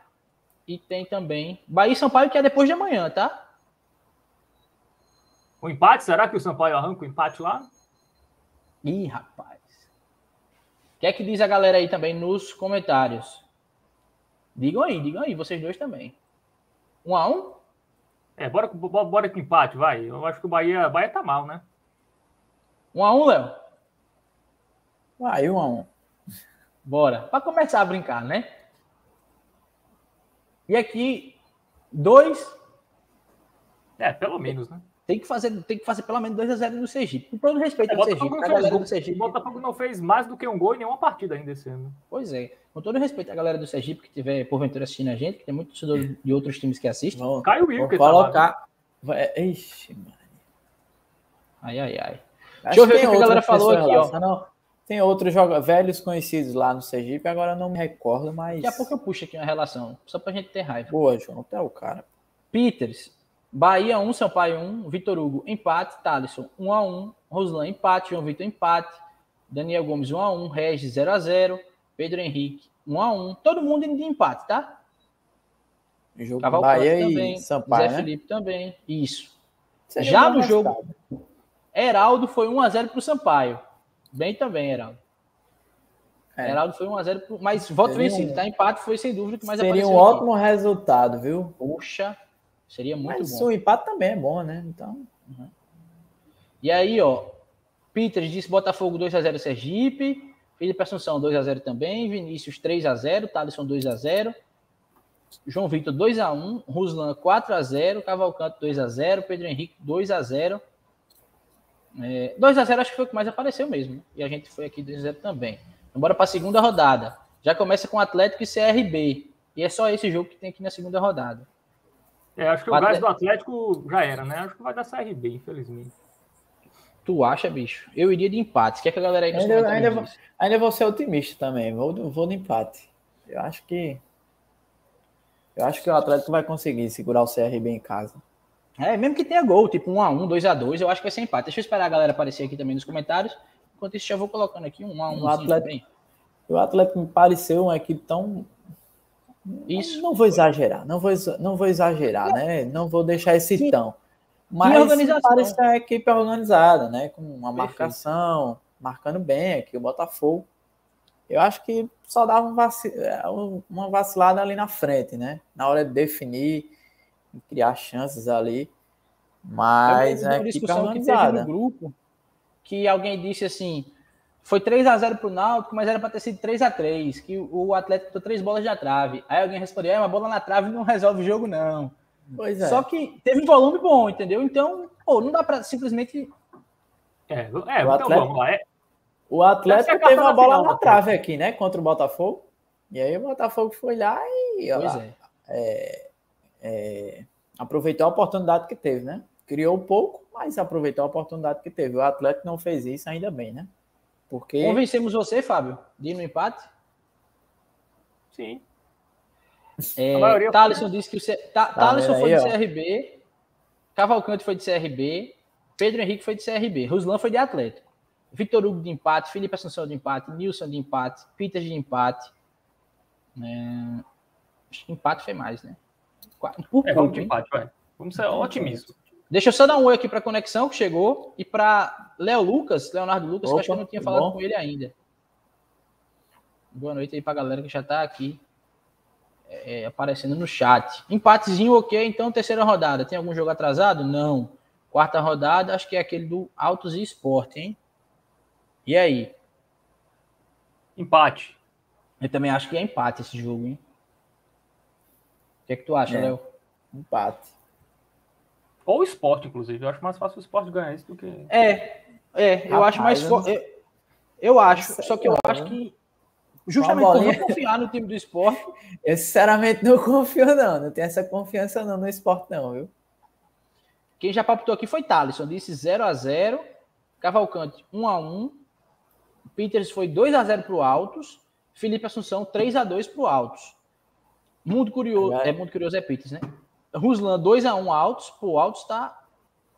E tem também. Bahia e Sampaio, que é depois de amanhã, tá? O empate? Será que o Sampaio arranca o empate lá? Ih, rapaz. O que é que diz a galera aí também nos comentários? Digam aí, digam aí, vocês dois também. Um a um? É, bora, bora, bora com empate, vai. Eu acho que o Bahia, Bahia tá mal, né? Um a um, Léo? Vai, um a um. Bora. Para começar a brincar, né? E aqui, dois. É, pelo menos, né? Tem que fazer, tem que fazer pelo menos 2x0 no Sergipe. Com todo respeito é, ao Sergipe, a galera do Sergipe. O Botafogo não fez mais do que um gol em nenhuma partida ainda esse ano. Pois é. Com todo respeito à galera do Sergipe que tiver porventura assistindo a gente, que tem muitos de outros times que assistem. Vou, Caio Will, que tá colocar. Tá Ixi, mano. Ai, ai, ai. Acho Deixa eu ver o que a galera falou aqui, ó. Não, tem outros jogadores velhos conhecidos lá no Sergipe, agora não me recordo, mas. Daqui a pouco eu puxo aqui uma relação, só pra gente ter raiva. Boa, João, até o cara. Peters, Bahia 1, Sampaio 1, Vitor Hugo, empate, Thalisson 1 a 1, Roslan empate, João Vitor empate, Daniel Gomes 1 a 1, Regis 0 a 0, Pedro Henrique 1 a 1, todo mundo indo de empate, tá? Jogo Cavalcante Bahia também. e Sampaio, Zé né? Felipe também. Isso. Seria Já no jogo-. Heraldo foi 1x0 pro Sampaio. Bem também, Heraldo. É. Heraldo foi 1x0, pro... mas voto Seria vencido, um- tá? Empate foi sem dúvida que mais Seria um aqui. ótimo resultado, viu? Poxa, seria muito Mas bom. o empate também é bom, né? Então, E aí, ó, Peters disse Botafogo 2x0 Sergipe, Felipe Assunção 2x0 também, Vinícius 3x0, Thaleson 2x0, João Vitor 2x1, Ruslan 4x0, Cavalcante 2x0, Pedro Henrique 2x0. É, 2x0 acho que foi o que mais apareceu mesmo. né? E a gente foi aqui 2x0 também. Bora para a segunda rodada. Já começa com Atlético e CRB. E é só esse jogo que tem aqui na segunda rodada. É, acho que O o gás Atlético- do Atlético já era, né? Acho que vai dar CRB, infelizmente. Tu acha, bicho? Eu iria de empate. O que, é que a galera aí nos Ainda- ainda diz? ainda vou ser otimista também. Vou, vou no empate. Eu acho que. Eu acho que o Atlético vai conseguir segurar o CRB em casa. É, mesmo que tenha gol, tipo 1x1, 2x2, eu acho que vai ser empate. Deixa eu esperar a galera aparecer aqui também nos comentários. Enquanto isso, já vou colocando aqui um 1x1 O Atlético- também. O Atlético me pareceu uma equipe tão. Isso. Não vou exagerar, não vou, não vou exagerar, né? Não vou deixar esse Sim. tão. Mas parece uma equipe organizada, né? Com uma Perfeito. marcação, marcando bem aqui o Botafogo. Eu acho que só dava um vaci- uma vacilada ali na frente, né? Na hora de definir, criar chances ali. Mas é lembro de uma discussão que teve no grupo que alguém disse assim: foi 3x0 pro Náutico, mas era para ter sido 3x3, que o o Atlético botou três bolas na trave. Aí alguém respondeu: é, uma bola na trave não resolve o jogo, não. Pois é. Só que teve um volume bom, entendeu? Então, pô, não dá para simplesmente. É, é O então Atlético- vamos lá. É, O Atlético a teve uma bola na trave aqui, né? Contra o Botafogo. E aí o Botafogo foi lá e ó, Pois é. é, aproveitou a oportunidade que teve, né? Criou pouco, mas aproveitou a oportunidade que teve. O Atlético não fez isso, ainda bem, né? Porque Convencemos você, Fábio, de ir no empate? sim. É, A maioria- Thaleson disse que o C... Ta- Tá Thaleson vendo foi aí, de ó? CRB, Cavalcante foi de CRB, Pedro Henrique foi de CRB, Ruslan foi de Atlético, Vitor Hugo de empate, Felipe Assunção de empate, Nilson de empate, Peters de empate. É, Acho que empate foi mais, né? Por É, vamos de empate, vai. Vamos ser otimistas. Deixa eu só dar um oi aqui para a conexão que chegou e para Léo Lucas, Leonardo Lucas, que eu acho que eu Opa, não tinha falado bom? com ele ainda. Boa noite aí para a galera que já está aqui é, aparecendo no chat. Empatezinho, ok. Então, terceira rodada. Tem algum jogo atrasado? Não. Quarta rodada, acho que é aquele do Autos e Esporte, hein? E aí? Empate. Eu também acho que é empate esse jogo, hein? O que é que tu acha, É. Léo? empate. Ou o esporte, inclusive. Eu acho mais fácil o esporte ganhar isso do que. É, é, eu Rapaz, acho mais eu eu, eu acho, só que eu não, acho né? que justamente por não confiar no time do esporte, <laughs> Eu sinceramente não confio, não. Não tenho essa confiança não no esporte, não, viu? quem já palpitou aqui foi Thaleson, disse 0 a 0 Cavalcante 1 a 1 Peters foi 2 a 0 para o Altos, Felipe Assunção 3 a 2 para o Altos. Muito curioso, Agora- é muito curioso é Peters, né? Ruslan 2 a 1 Altos, o Altos tá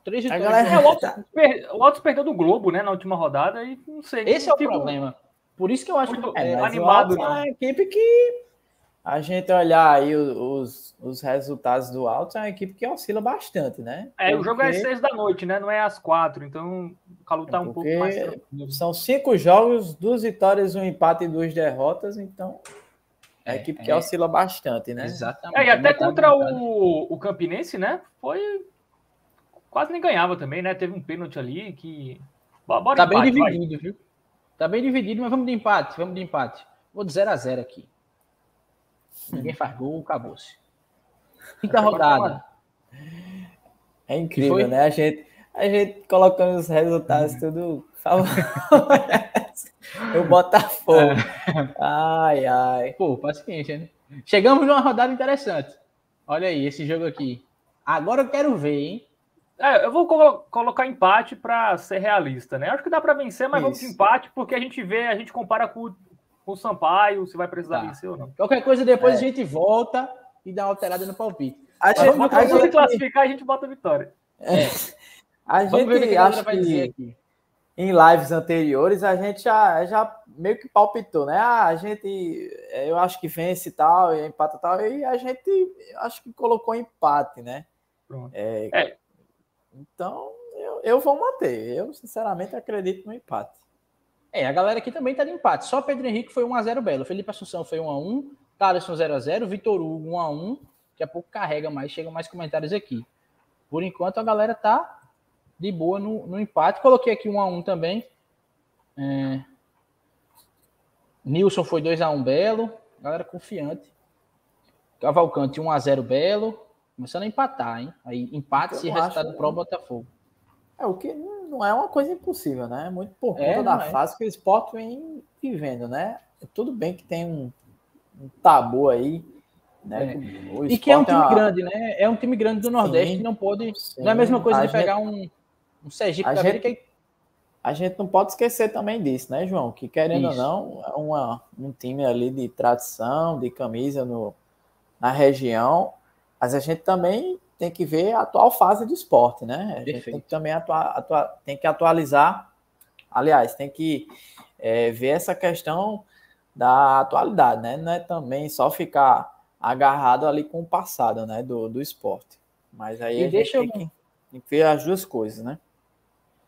3 A vitórias. galera- É, o Altos, per- o Altos perdeu do Globo, né, na última rodada, e não sei. Esse é o fico- problema. Por isso que eu acho que Muito- é, É, animado, o Altos não. é uma equipe que a gente olhar aí os, os resultados do Altos, é uma equipe que oscila bastante, né? É, o jogo é às Porque seis da noite, né? Não é às quatro, então o Calu tá um pouco Porque- mais tranquilo. São cinco jogos, duas vitórias, um empate e duas derrotas, então é uma É, equipe que é. oscila bastante, né? exatamente. É, e até Metade, contra o, o Campinense, né? Foi. Quase nem ganhava também, né? Teve um pênalti ali que. Bora Tá bem empate, vai. dividido, viu? Tá bem dividido, mas vamos de empate, vamos de empate. Vou de 0 a 0 aqui. Ninguém faz gol, acabou-se. Quinta rodada. <laughs> É incrível, né? A gente, a gente colocando os resultados tudo favorece <laughs> <laughs> o Botafogo. É. Ai, ai. Pô, paciência, né? Chegamos numa rodada interessante. Olha aí, esse jogo aqui. Agora eu quero ver, hein? É, eu vou colo- colocar empate para ser realista, né? Acho que dá para vencer, mas vamos de Isso. empate porque a gente vê, a gente compara com, o- com o Sampaio, se vai precisar Tá. vencer ou não. Qualquer coisa depois É. a gente volta e dá uma alterada no palpite. A gente, Mas ver a se gente, classificar, a gente bota a vitória. a Vamos ver o que gente a galera acha vai dizer que aqui. Em lives anteriores, a gente já, já meio que palpitou, né? Ah, a gente, eu acho que vence e tal, e empata e tal, e a gente acho que colocou empate, né? É, é. Então, eu, eu vou manter. Eu, sinceramente, acredito no empate. É, a galera aqui também tá de empate. Só Pedro Henrique foi 1x0 Belo. Felipe Assunção foi 1x1. Thaleson 0x0. Vitor Hugo 1x1. Daqui a pouco carrega mais, chegam mais comentários aqui. Por enquanto, a galera tá de boa no, no empate. Coloquei aqui 1x1 também. É... Nilson foi 2x1 Belo. Galera confiante. Cavalcante 1x0 Belo. Começando a empatar, hein? Aí empate se resultado acho... pro Botafogo. É, o que não é uma coisa impossível, né? Muito por é, conta é, da é. fase que o esporte vem vivendo, né? Tudo bem que tem um, um tabu aí, né? É. E que é um time é uma... grande, né? É um time grande do Nordeste sim, que não pode. Sim. Não é a mesma coisa a de gente... pegar um, um Sergipe a da gente... que a gente não pode esquecer também disso, né, João? Que querendo Isso. ou não, é uma, um time ali de tradição, de camisa no, na região, mas a gente também tem que ver a atual fase do esporte, né? A gente tem que também atua, atua, tem que atualizar, aliás, tem que é, ver essa questão da atualidade, né? Não é também só ficar agarrado ali com o passado, né, do, do esporte. Mas aí e a gente tem, que, tem que ver as duas coisas, né?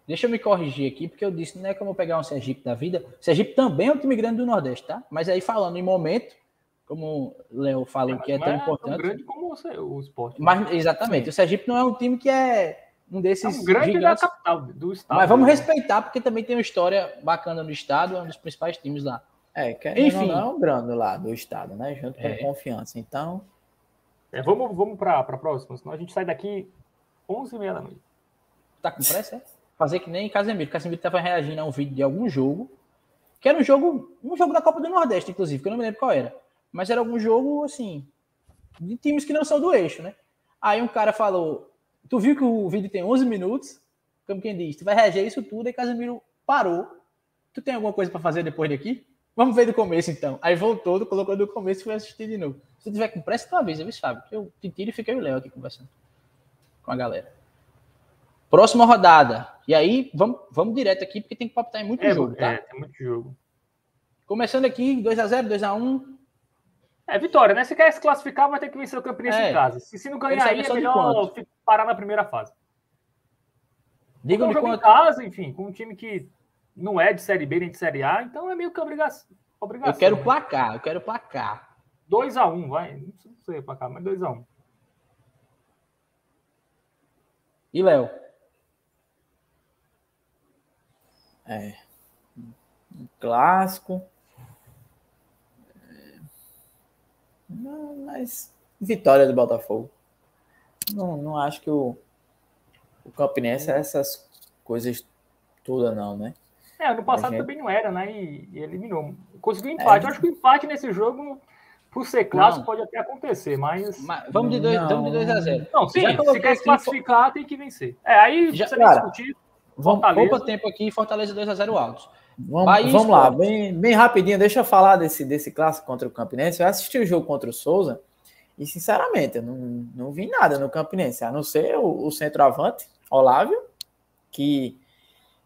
Deixa eu me corrigir aqui, porque eu disse, não é como pegar um Sergipe da vida. Sergipe também é um time grande do Nordeste, tá? Mas aí falando em momento, como o Léo falou, é, que é tão importante. É tão grande como o, o esporte. Né? Mas, exatamente. Sim. O Sergipe não é um time que é um desses. É um grande gigantes, da capital, do estado. Mas vamos né? respeitar, porque também tem uma história bacana no estado, é um dos principais times lá. É, que Enfim. não é um grande lá do estado, né? Junto com é. confiança. Então. É, vamos vamos para a próxima, senão a gente sai daqui 11h30 da noite. Tá com pressa, é? Fazer que nem Casemiro. Casemiro estava reagindo a um vídeo de algum jogo, que era um jogo, um jogo da Copa do Nordeste, inclusive, que eu não me lembro qual era mas era algum jogo, assim, de times que não são do eixo, né? Aí um cara falou, tu viu que o vídeo tem 11 minutos? Como quem diz, tu vai reagir isso tudo, e Casemiro parou. Tu tem alguma coisa para fazer depois daqui? Vamos ver do começo, então. Aí voltou, colocou do começo e foi assistir de novo. Se tiver com pressa, tu avisa, Fábio? Eu te tiro e fiquei o Léo aqui conversando com a galera. Próxima rodada. E aí, vamos, vamos direto aqui, porque tem que papitar em muito é, jogo, tá? É, tem muito jogo. Começando aqui, 2x0, 2x1. É vitória, né? Se quer se classificar, vai ter que vencer o Campinense é. em casa. Se, se não ganhar aí, é melhor parar na primeira fase. Diga um jogo quanto... em casa, enfim, com um time que não é de Série B nem de Série A, então é meio que obrigação. obrigação eu quero né? placar, eu quero placar. 2x1, um, vai. Não sei placar, mas 2x1. Um. E Léo? É. Um clássico. Não, mas vitória do Botafogo. Não, não acho que o, o Campinense é essas coisas todas, não, né? É, ano passado gente... também não era, né? E, e eliminou. Conseguiu é. empate. É. Eu acho que o empate nesse jogo, por ser clássico, não. pode até acontecer, mas. mas vamos de 2 a 0 Não, sim, se quer se classificar, tem que vencer. É, aí já, cara, discutir. Vamos, pouco tempo aqui, Fortaleza 2 a 0 altos. Vamos, vamos lá, bem, bem rapidinho, deixa eu falar desse, desse clássico contra o Campinense. Eu assisti o jogo contra o Souza e, sinceramente, eu não, não vi nada no Campinense, a não ser o, o centroavante, Olávio, que,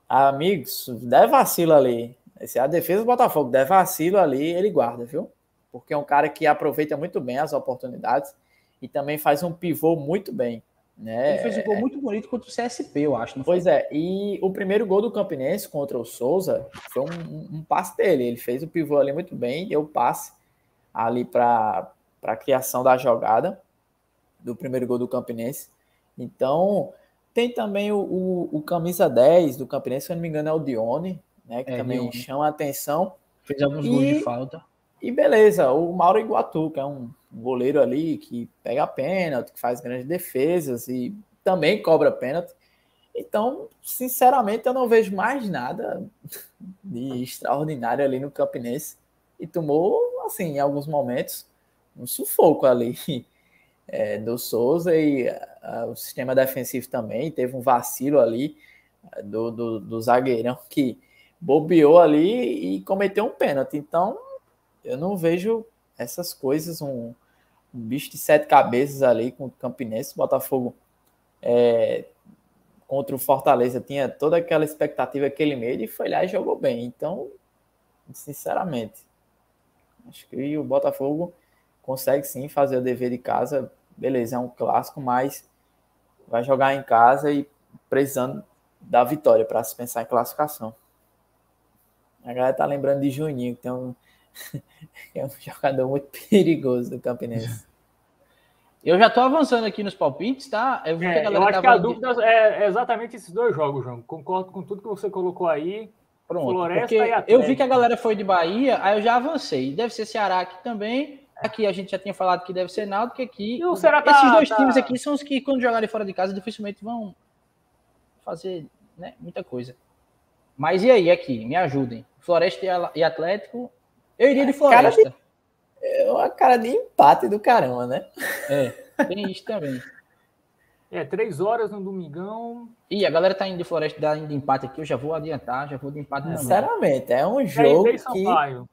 amigos, der vacilo ali. Se a defesa do Botafogo der vacilo ali, ele guarda, viu? Porque é um cara que aproveita muito bem as oportunidades e também faz um pivô muito bem. Né? Ele fez um gol muito bonito contra o CSP, eu acho. pois foi? é, e o primeiro gol do Campinense contra o Souza foi um, um passe dele. Ele fez o pivô ali muito bem, deu passe ali para a criação da jogada do primeiro gol do Campinense. Então, tem também o, o, o camisa 10 do Campinense, se eu não me engano, é o Dione, né? Que é, também Dione. chama a atenção. Fez alguns e, gols de falta. E beleza, o Mauro Iguatu, que é um goleiro ali que pega pênalti, que faz grandes defesas e também cobra pênalti. Então, sinceramente, eu não vejo mais nada de extraordinário ali no Campinense. E tomou, assim, em alguns momentos, um sufoco ali <laughs> é, do Souza e a, o sistema defensivo também. Teve um vacilo ali do, do, do zagueirão que bobeou ali e cometeu um pênalti. Então, eu não vejo essas coisas, um, um bicho de sete cabeças ali com o Campinense, Botafogo é, contra o Fortaleza tinha toda aquela expectativa, aquele medo, e foi lá e jogou bem. Então, sinceramente, acho que o Botafogo consegue sim fazer o dever de casa. Beleza, é um clássico, mas vai jogar em casa e precisando da vitória para se pensar em classificação. A galera tá lembrando de Juninho, que tem um, <laughs> é um jogador muito <laughs> perigoso do Campinense. Eu já tô avançando aqui nos palpites, tá? Eu, é, eu acho que a dúvida é exatamente esses dois jogos, João. Concordo com tudo que você colocou aí. Pronto, Floresta e Eu vi que a galera foi de Bahia, aí eu já avancei. Deve ser Ceará aqui também. Aqui a gente já tinha falado que deve ser Náutico, aqui... E o Ceará tá, Esses dois tá... times aqui são os que, quando jogarem fora de casa, dificilmente vão fazer né, muita coisa. Mas e aí, aqui? Me ajudem. Floresta e Atlético. Eu iria de Floresta. Cara de... É uma cara de empate do caramba, né? É, tem isso também. É, três horas no domingão. E a galera tá indo de Floresta dá indo de empate aqui, eu já vou adiantar, já vou de empate Sinceramente, é um jogo CRB que... Sampaio.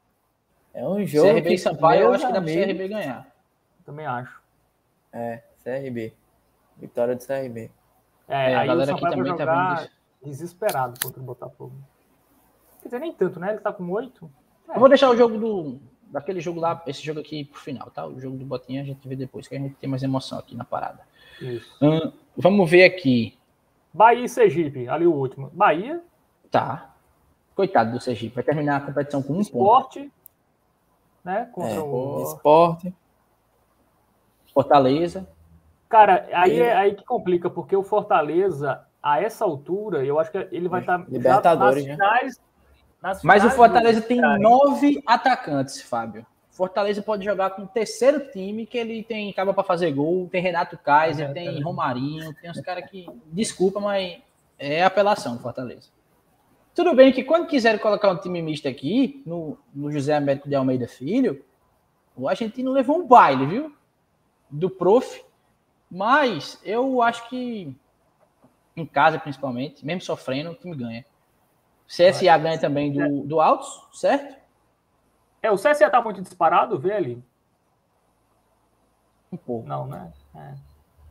É um jogo CRB que... e Sampaio, eu acho que dá pro CRB ganhar. Também acho. É, CRB. Vitória do CRB. É, é a galera aqui também tá vendo desesperado contra o Botafogo. Quer dizer, nem tanto, né? Ele tá com oito. Eu vou deixar o jogo do, daquele jogo lá, esse jogo aqui pro final, tá? O jogo do Botinha a gente vê depois, que a gente tem mais emoção aqui na parada. Hum, vamos ver aqui. Bahia e Sergipe, ali o último. Bahia. Tá. Coitado do Sergipe, vai terminar a competição com um esporte, ponto. né? Contra é, o esporte. Fortaleza. Cara, aí é aí que complica, porque o Fortaleza, a essa altura, eu acho que ele vai estar tá Libertadores, nas finais, nas Mas o Fortaleza tem nove atacantes, Fábio. Fortaleza pode jogar com o terceiro time, que ele tem acaba para fazer gol, tem Renato Kaiser, tem Romarinho, tem uns caras que. Desculpa, mas é apelação, Fortaleza. Tudo bem que quando quiserem colocar um time misto aqui, no, no José Américo de Almeida Filho, o argentino levou um baile, viu? Do prof. Mas eu acho que em casa, principalmente, mesmo sofrendo, o time ganha. CSA ganha também do, do Altos, certo? É, o CSA tá muito disparado, vê ali. Um pouco. Não, né? É.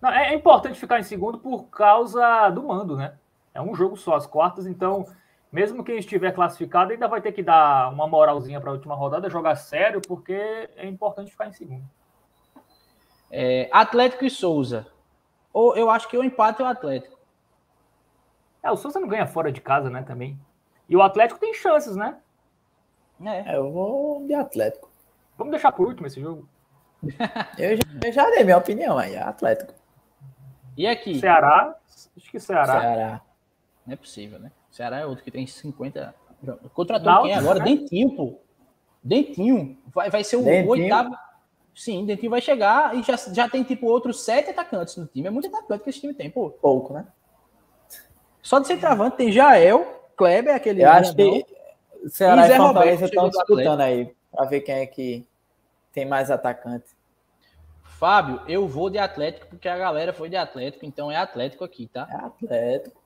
Não, é, importante ficar em segundo por causa do mando, né? É um jogo só, as quartas, então, mesmo quem estiver classificado, ainda vai ter que dar uma moralzinha para a última rodada, jogar sério, porque é importante ficar em segundo. É, Atlético e Souza. Ou eu acho que o empate é o Atlético. É, o Souza não ganha fora de casa, né, também. E o Atlético tem chances, né? É, eu vou de Atlético. Vamos deixar por último esse jogo? <laughs> eu, já, eu já dei minha opinião aí, é Atlético. E aqui? Ceará? Acho que Ceará. Ceará. Não é possível, né? Ceará é outro que tem 50. Contratou quem agora? Né? Dentinho, pô. Dentinho. Vai, vai ser o Dentinho. oitavo. Sim, Dentinho vai chegar e já, já tem, tipo, outros sete atacantes no time. É muito atacante que esse time tem, pô. Pouco, né? Só de centroavante tem Jael, Kleber, aquele. Eu acho que Ceará e, e Fortaleza estão disputando aí, para ver quem é que tem mais atacante. Fábio, eu vou de Atlético porque a galera foi de Atlético, então é Atlético aqui, tá? É Atlético.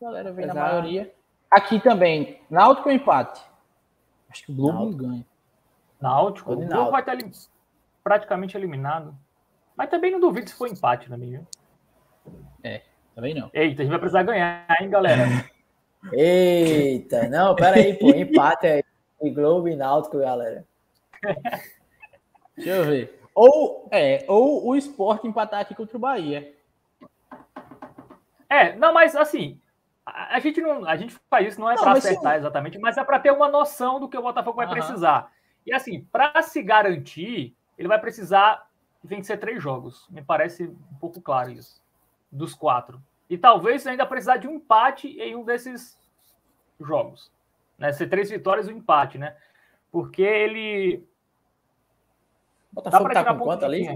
A galera vem Exato. na maioria. Aqui também, Náutico ou empate? Acho que o Globo Náutico. não ganha. Náutico, o Globo Náutico. vai estar praticamente eliminado. Mas também não duvido se for empate na minha. É, também não. Eita, a gente vai precisar ganhar, hein, galera? <laughs> Eita, não, pera aí, pô, empate aí. Globo e Náutico, galera. Deixa eu ver. Ou, é, ou o esporte empatar aqui contra o Bahia. É, não, mas assim, a, a gente não, a gente faz isso não é para acertar sim. exatamente, mas é para ter uma noção do que o Botafogo vai uhum. precisar. E assim, para se garantir, ele vai precisar vencer três jogos. Me parece um pouco claro isso. Dos quatro. E talvez ainda precisar de um empate em um desses jogos. Né? Ser três vitórias e um empate, né? Porque ele. Botafogo tá com quanto ali,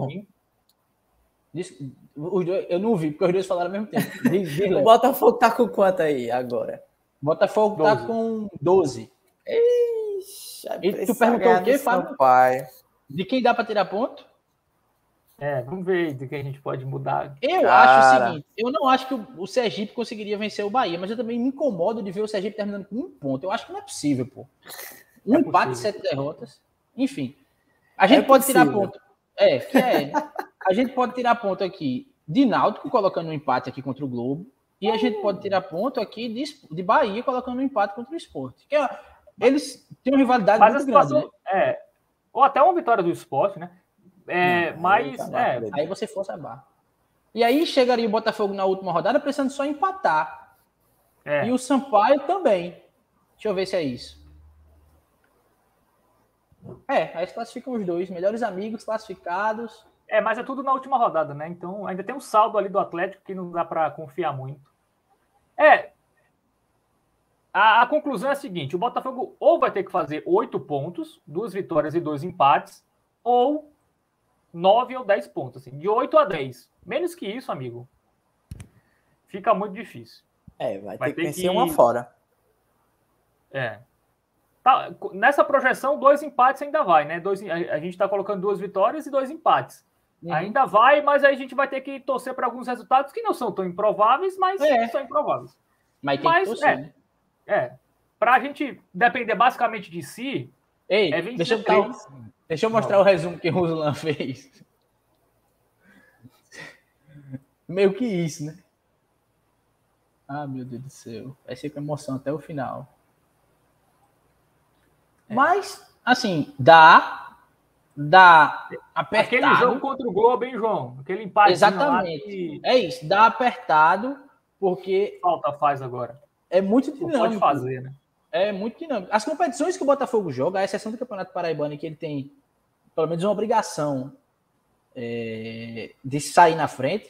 eu não vi, porque os dois falaram ao mesmo tempo. <laughs> o Botafogo tá com quanto aí agora? Botafogo 12. tá com 12. Ixi, e tu perguntou o quê, Fábio? Pai. De quem dá para tirar ponto? É, vamos ver de que a gente pode mudar. Eu Cara. acho o seguinte: eu não acho que o, Sergipe conseguiria vencer o Bahia, mas eu também me incomodo de ver o Sergipe terminando com um ponto. Eu acho que não é possível, pô. Um é empate, possível. sete derrotas. Enfim. A gente é pode possível. tirar ponto. É, que é. a gente pode tirar ponto aqui de Náutico, colocando um empate aqui contra o Globo. E a gente pode tirar ponto aqui de, de Bahia colocando um empate contra o esporte. Que é, eles têm uma rivalidade Mas a muito situação, grande. Né? é, ou até uma vitória do esporte, né? É, Não, mas aí tá é, Aí você força a barra. E aí chegaria o Botafogo na última rodada precisando só empatar. é, E o Sampaio também. Deixa eu ver se é isso. É, aí se classificam os dois, melhores amigos classificados. é, mas é tudo na última rodada, né? Então ainda tem um saldo ali do Atlético que não dá para confiar muito. É. A, a conclusão é a seguinte: o Botafogo ou vai ter que fazer oito pontos, duas vitórias e dois empates, ou nove ou dez pontos, assim, de 8 a 10. Menos que isso, amigo, fica muito difícil. É, vai, Vai ter que ter vencer que- uma fora. É. Tá, nessa projeção, dois empates ainda vai, né? Dois, a, a gente está colocando duas vitórias e dois empates. Uhum. Ainda vai, mas aí a gente vai ter que torcer para alguns resultados que não são tão improváveis, mas É. são improváveis. Mas tem Mas, que torcer, é. né? É. Para a gente depender basicamente de si, Ei, é deixa, eu botar o- 23. deixa eu mostrar o resumo que o Ruslan <laughs> fez. Meio que isso, né? Ah, meu Deus do céu. Vai ser com emoção até o final. Mas, assim, dá. Dá apertado. aquele jogo contra o Globo, hein, João? Aquele empate Exatamente. que É isso, dá apertado, porque falta faz agora. é muito Não pode dinâmico. fazer, né? É muito dinâmico. As competições que o Botafogo joga, a exceção do Campeonato Paraibano, que ele tem pelo menos uma obrigação é, de sair na frente,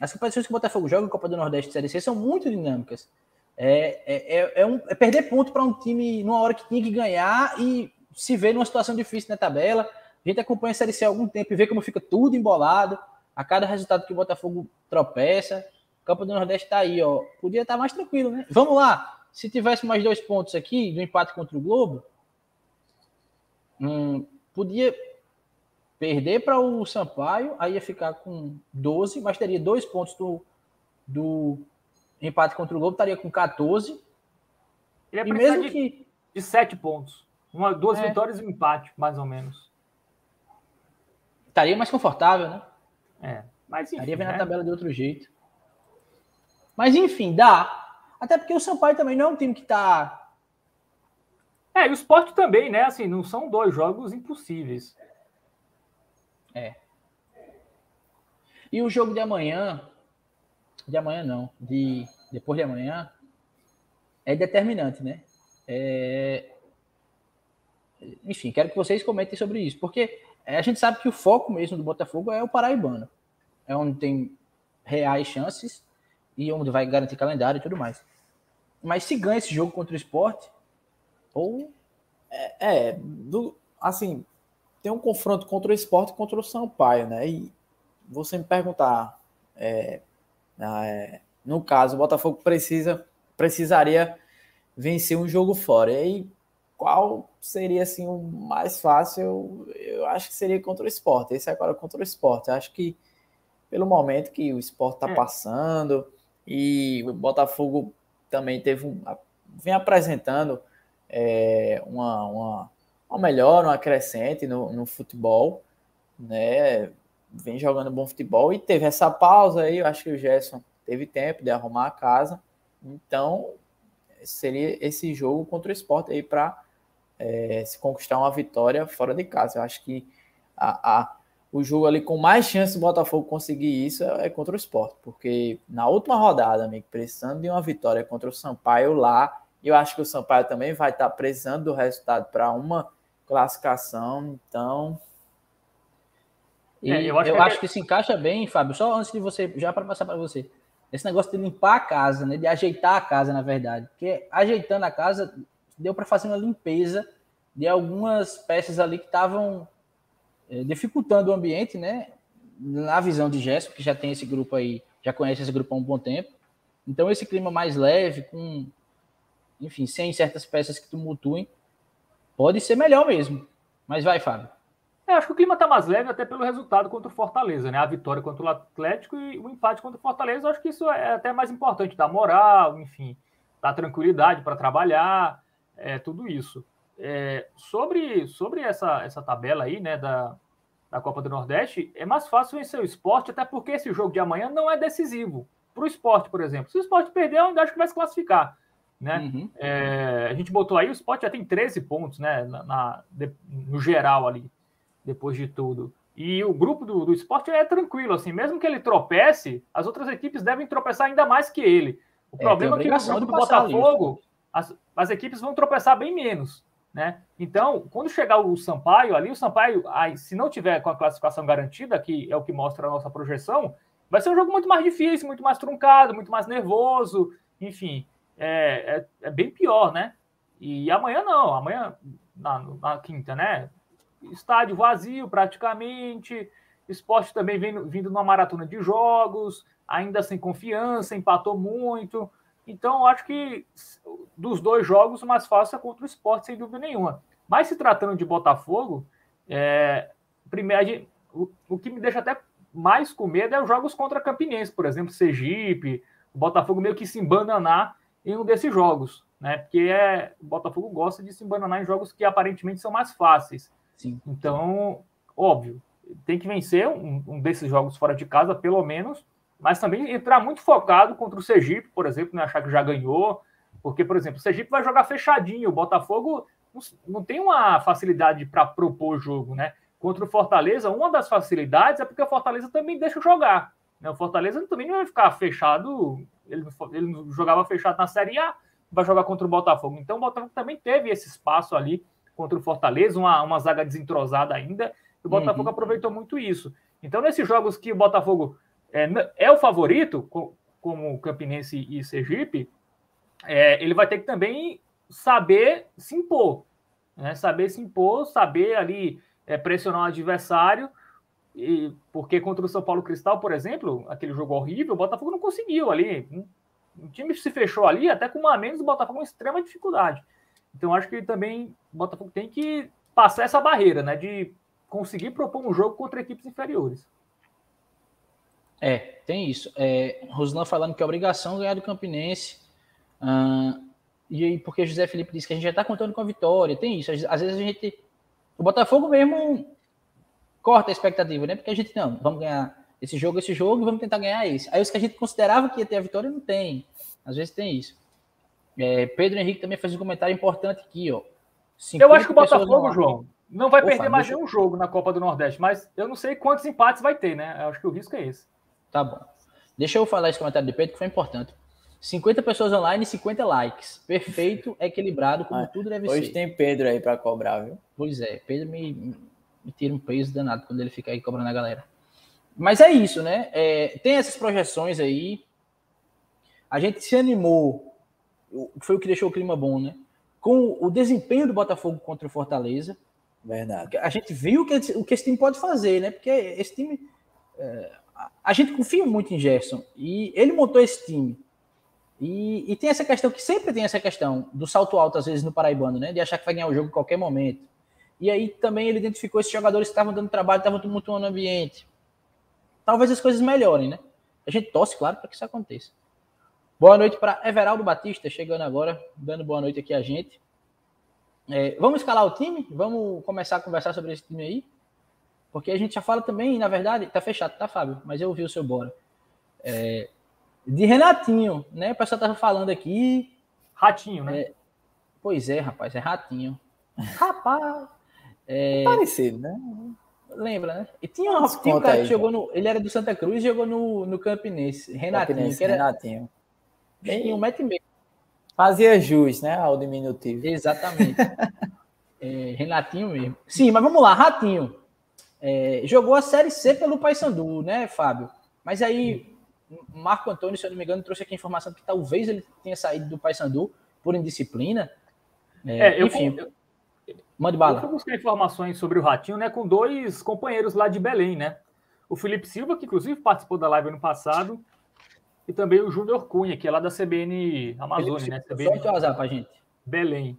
as competições que o Botafogo joga, Copa do Nordeste e Série C, são muito dinâmicas. É, é, é, é um- é perder ponto para um time numa hora que tinha que ganhar e se ver numa situação difícil na tabela. A gente acompanha a Série C há algum tempo e vê como fica tudo embolado. A cada resultado que o Botafogo tropeça, Copa do Nordeste tá aí, ó. Podia estar mais tranquilo, né? Vamos lá. Se tivesse mais dois pontos aqui do empate contra o Globo, hum, podia perder para o Sampaio, aí ia ficar com 12, mas teria dois pontos do, do empate contra o Globo, estaria com 14. Ele é E mesmo de, que. de sete pontos. Uma, duas É. vitórias e um empate, mais ou menos. Estaria mais confortável, né? É. Mas enfim, Estaria vendo né? a tabela de outro jeito. Mas enfim, dá. Até porque o Sampaio também não é um time que tá. É, e o esporte também, né? Assim, não são dois jogos impossíveis. E o jogo de amanhã. De amanhã não. De depois de amanhã. É determinante, né? É, Enfim, quero que vocês comentem sobre isso. Porque é, a gente sabe que o foco mesmo do Botafogo é o Paraibano. É onde tem reais chances e onde vai garantir calendário e tudo mais. Mas se ganha esse jogo contra o esporte, ou É, do, assim, tem um confronto contra o esporte e contra o Sampaio, né? E você me perguntar, é, é, no caso, o Botafogo precisa, precisaria vencer um jogo fora. E aí, qual seria assim o mais fácil? Eu, eu acho que seria contra o esporte. Esse é agora contra o esporte. Eu acho que pelo momento que o esporte está É. passando e o Botafogo também teve um, vem apresentando é, uma, uma, uma melhora, uma crescente no, no futebol, né? Vem jogando bom futebol e teve essa pausa aí. Eu acho que o Gerson teve tempo de arrumar a casa, então seria esse jogo contra o esporte aí para se conquistar uma vitória fora de casa. Eu acho que a, a- o jogo ali com mais chance do Botafogo conseguir isso é, é contra o esporte, porque na última rodada, amigo, precisando de uma vitória contra o Sampaio lá, eu acho que o Sampaio também vai estar precisando do resultado para uma classificação, então. E É, eu eu acho acho, que- que, se encaixa bem, Fábio, só antes de você, já para passar para você, esse negócio de limpar a casa, né, de ajeitar a casa, na verdade, porque ajeitando a casa deu para fazer uma limpeza de algumas peças ali que estavam dificultando o ambiente, né, na visão de Gerson, que já tem esse grupo aí, já conhece esse grupo há um bom tempo. Então esse clima mais leve, com, enfim, sem certas peças que tumultuem, pode ser melhor mesmo. Mas vai, Fábio. É, acho que o clima tá mais leve até pelo resultado contra o Fortaleza, né? A vitória contra o Atlético e o empate contra o Fortaleza. Acho que isso é até mais importante, dar moral, enfim, dar tranquilidade para trabalhar, é, tudo isso. É, sobre sobre essa, essa tabela aí, né, da, da Copa do Nordeste, é mais fácil vencer o esporte, até porque esse jogo de amanhã não é decisivo. para o esporte, por exemplo. Se o esporte perder, eu ainda acho que vai se classificar. Né? Uhum. É, a gente botou aí, o esporte já tem 13 pontos, né? Na, na no geral ali, depois de tudo. E o grupo do, do esporte é tranquilo, assim, mesmo que ele tropece, as outras equipes devem tropeçar ainda mais que ele. O é, problema é que no grupo do Botafogo, as, as equipes vão tropeçar bem menos. Né? Então, quando chegar o Sampaio ali, o Sampaio, se não tiver com a classificação garantida, que é o que mostra a nossa projeção, vai ser um jogo muito mais difícil, muito mais truncado, muito mais nervoso, enfim, é, é, é bem pior, né? E amanhã não, amanhã, na, na, quinta, né? Estádio vazio praticamente, esporte também vem, vindo numa maratona de jogos, ainda sem confiança, empatou muito. Então, acho que dos dois jogos, o mais fácil é contra o esporte, sem dúvida nenhuma. Mas se tratando de Botafogo, é, primeiro, o, o que me deixa até mais com medo é os jogos contra Campinense, por exemplo, Sergipe, o Botafogo meio que se embananar em um desses jogos, né? Porque é, o Botafogo gosta de se embananar em jogos que aparentemente são mais fáceis. Sim. Então, óbvio, tem que vencer um, um desses jogos fora de casa, pelo menos, mas também entrar muito focado contra o Sergipe, por exemplo, não achar que já ganhou, porque, por exemplo, o Sergipe vai jogar fechadinho, o Botafogo não tem uma facilidade para propor jogo, né? Contra o Fortaleza, uma das facilidades é porque o Fortaleza também deixa jogar. Né? O Fortaleza também não vai ficar fechado, ele, ele jogava fechado na Série A, vai jogar contra o Botafogo. Então o Botafogo também teve esse espaço ali contra o Fortaleza, uma, uma zaga desentrosada ainda, e o Botafogo uhum. aproveitou muito isso. Então, nesses jogos que o Botafogo é, é o favorito, como Campinense e Sergipe, é, ele vai ter que também saber se impor. Né? Saber se impor, saber ali é, pressionar o adversário. E, porque contra o São Paulo Cristal, por exemplo, aquele jogo horrível, o Botafogo não conseguiu ali. O time se fechou ali, até com um a menos, o Botafogo com extrema dificuldade. Então, acho que também o Botafogo tem que passar essa barreira, né? De conseguir propor um jogo contra equipes inferiores. É, tem isso. É, Roslan falando que é obrigação ganhar do Campinense. Uh, e aí, porque José Felipe disse que a gente já está contando com a vitória. Tem isso. Às vezes a gente. O Botafogo mesmo corta a expectativa, né? Porque a gente, não, vamos ganhar esse jogo, esse jogo, e vamos tentar ganhar esse. Aí os que a gente considerava que ia ter a vitória, não tem. Às vezes tem isso. É, Pedro Henrique também fez um comentário importante aqui, ó. Eu acho que o Botafogo, João, não vai perder mais nenhum jogo na Copa do Nordeste, mas eu não sei quantos empates vai ter, né? Eu acho que o risco é esse. Tá bom. Deixa eu falar esse comentário de Pedro que foi importante. 50 pessoas online e 50 likes. Perfeito, <laughs> equilibrado, como ah, tudo deve hoje ser. Hoje tem Pedro aí para cobrar, viu? Pois é, Pedro me, me, tira um peso danado quando ele fica aí cobrando a galera. Mas é isso, né? É, tem essas projeções aí. A gente se animou, foi o que deixou o clima bom, né? Com o desempenho do Botafogo contra o Fortaleza. Verdade. A gente viu o que, o que esse time pode fazer, né? Porque esse time. É, a gente confia muito em Gerson e ele montou esse time. E, e, tem essa questão que sempre tem essa questão do salto alto, às vezes, no Paraibano, né? De achar que vai ganhar o jogo em qualquer momento. E aí também ele identificou esses jogadores que estavam dando trabalho, estavam tumultuando no ambiente. Talvez as coisas melhorem, né? A gente torce, claro, para que isso aconteça. Boa noite para Everaldo Batista, chegando agora, dando boa noite aqui a gente. É, vamos escalar o time? Vamos começar a conversar sobre esse time aí? Porque a gente já fala também, na verdade, tá fechado, tá, Fábio? Mas eu ouvi o seu bora. É, de Renatinho, né? O pessoal tava falando aqui. Ratinho, né? É, pois é, rapaz, é Ratinho. Rapaz. É, Parecido, né? Lembra, né? E tinha, um, tinha um cara aí, que jogou no. Ele era do Santa Cruz e jogou no, no Campinense. Renatinho. Campinense, que era, Renatinho. Tinha um metro e meio. Fazia jus, né? Ao diminutivo. Exatamente. <laughs> é, Renatinho mesmo. Sim, mas vamos lá, Ratinho. É, jogou a Série C pelo Paysandu, né, Fábio? Mas aí, Marco Antônio, se eu não me engano, trouxe aqui a informação que talvez ele tenha saído do Paysandu por indisciplina. É, é enfim, eu, mande bala. Eu buscar informações sobre o Ratinho, né, com dois companheiros lá de Belém, né? O Felipe Silva, que inclusive participou da live ano passado, e também o Júnior Cunha, que é lá da CBN Amazônia, né? CBN sorte ou azar pra gente? Belém.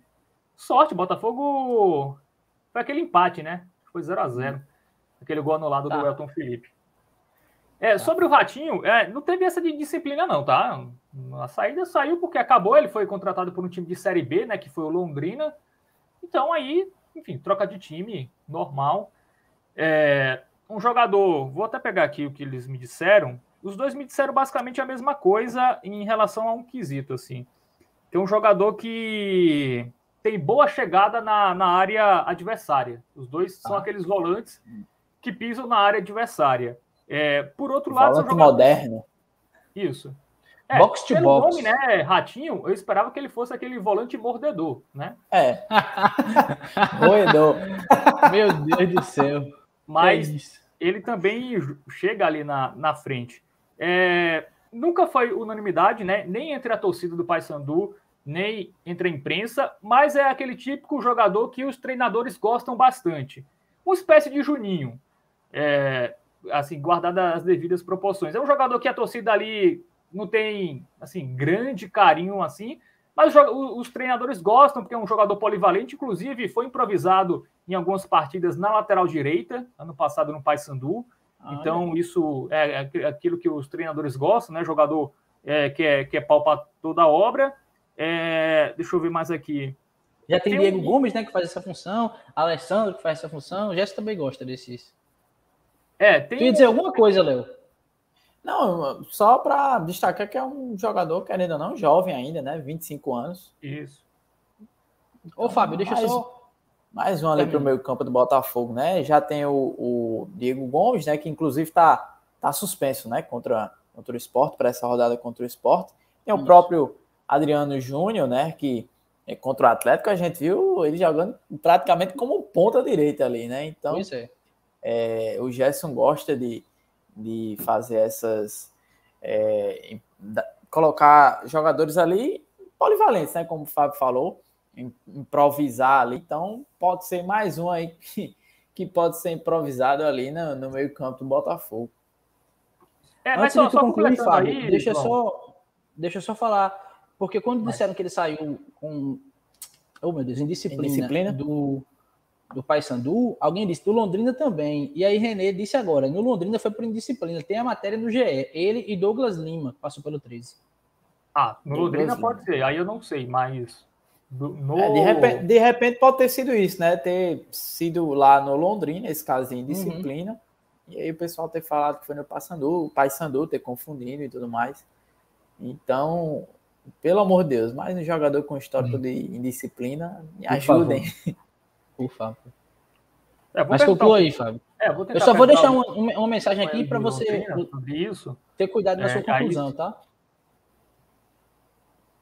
Sorte, Botafogo foi aquele empate, né? Foi 0 a 0 Aquele gol anulado tá. do Elton Felipe. É, tá. Sobre o Ratinho, é, não teve essa de disciplina, não, tá? A saída saiu porque acabou, ele foi contratado por um time de Série B, né? Que foi o Londrina. Então aí, enfim, troca de time, normal. É, um jogador, vou até pegar aqui o que eles me disseram. os dois me disseram basicamente a mesma coisa em relação a um quesito, assim. Tem um jogador que tem boa chegada na, na área adversária. Os dois são ah. aqueles volantes que pisam na área adversária. É, por outro lado, volante jogadores... moderno. Isso. É, box to pelo box. nome, né, Ratinho, eu esperava que ele fosse aquele volante mordedor, né? É. <laughs> Roedor. Meu Deus do céu. Mas ele também chega ali na, na frente. É, nunca foi unanimidade, né? Nem entre a torcida do Paysandu, nem entre a imprensa, mas é aquele típico jogador que os treinadores gostam bastante. Uma espécie de Juninho. É, assim, guardada as devidas proporções. É um jogador que a torcida ali não tem assim grande carinho assim, mas os, treinadores gostam porque é um jogador polivalente, inclusive foi improvisado em algumas partidas na lateral direita, ano passado no Paysandu. Ah, então é. isso é, é, aquilo que os treinadores gostam, né? Jogador é, que é que é pau para toda a obra. É, deixa eu ver mais aqui. Já tem, tem Diego um... Gomes, né, que faz essa função, Alessandro que faz essa função, o Jéssica também gosta desses. É, tem. Ia dizer alguma coisa, Léo? Não, só para destacar que é um jogador, querendo ou não, jovem ainda, né? 25 anos. Isso. Então, Ô, Fábio, deixa mais, só. Mais um ali para o meio campo do Botafogo, né? Já tem o, o, Diego Gomes, né? Que inclusive está tá suspenso, né? Contra, contra o esporte, para essa rodada contra o esporte. Tem o Isso. próprio Adriano Júnior, né? Que é, contra o Atlético a gente viu ele jogando praticamente como ponta direita ali, né? Então, é. É, o Gerson gosta de de fazer essas. É, colocar jogadores ali polivalentes, né? Como o Fábio falou, improvisar ali. Então, pode ser mais um aí <laughs> que, que pode ser improvisado ali no, no meio-campo do Botafogo. É, Antes de tu concluir, Fábio, aí, deixa, só, deixa eu só falar. Porque quando disseram que ele saiu com. Oh, meu Deus, indisciplina, indisciplina? do do Paysandu, alguém disse do Londrina também. E aí René disse agora, no Londrina foi por indisciplina. Tem a matéria no GE, ele e Douglas Lima passou pelo 13. Ah, no Douglas Londrina Lima. pode ser, aí eu não sei, mas no... É, de, repente, de, repente, pode ter sido isso, né? Ter sido lá no Londrina, esse caso de indisciplina. Uhum. E aí o pessoal ter falado que foi no Paysandu, o Paysandu ter confundido e tudo mais. Então, pelo amor de Deus, mais um jogador com histórico uhum. de indisciplina, me ajudem. <laughs> Por favor. É, Mas conclua aí, Fábio. É, eu só vou deixar uma, uma mensagem aqui para você isso. ter cuidado na é, sua conclusão, aí... tá?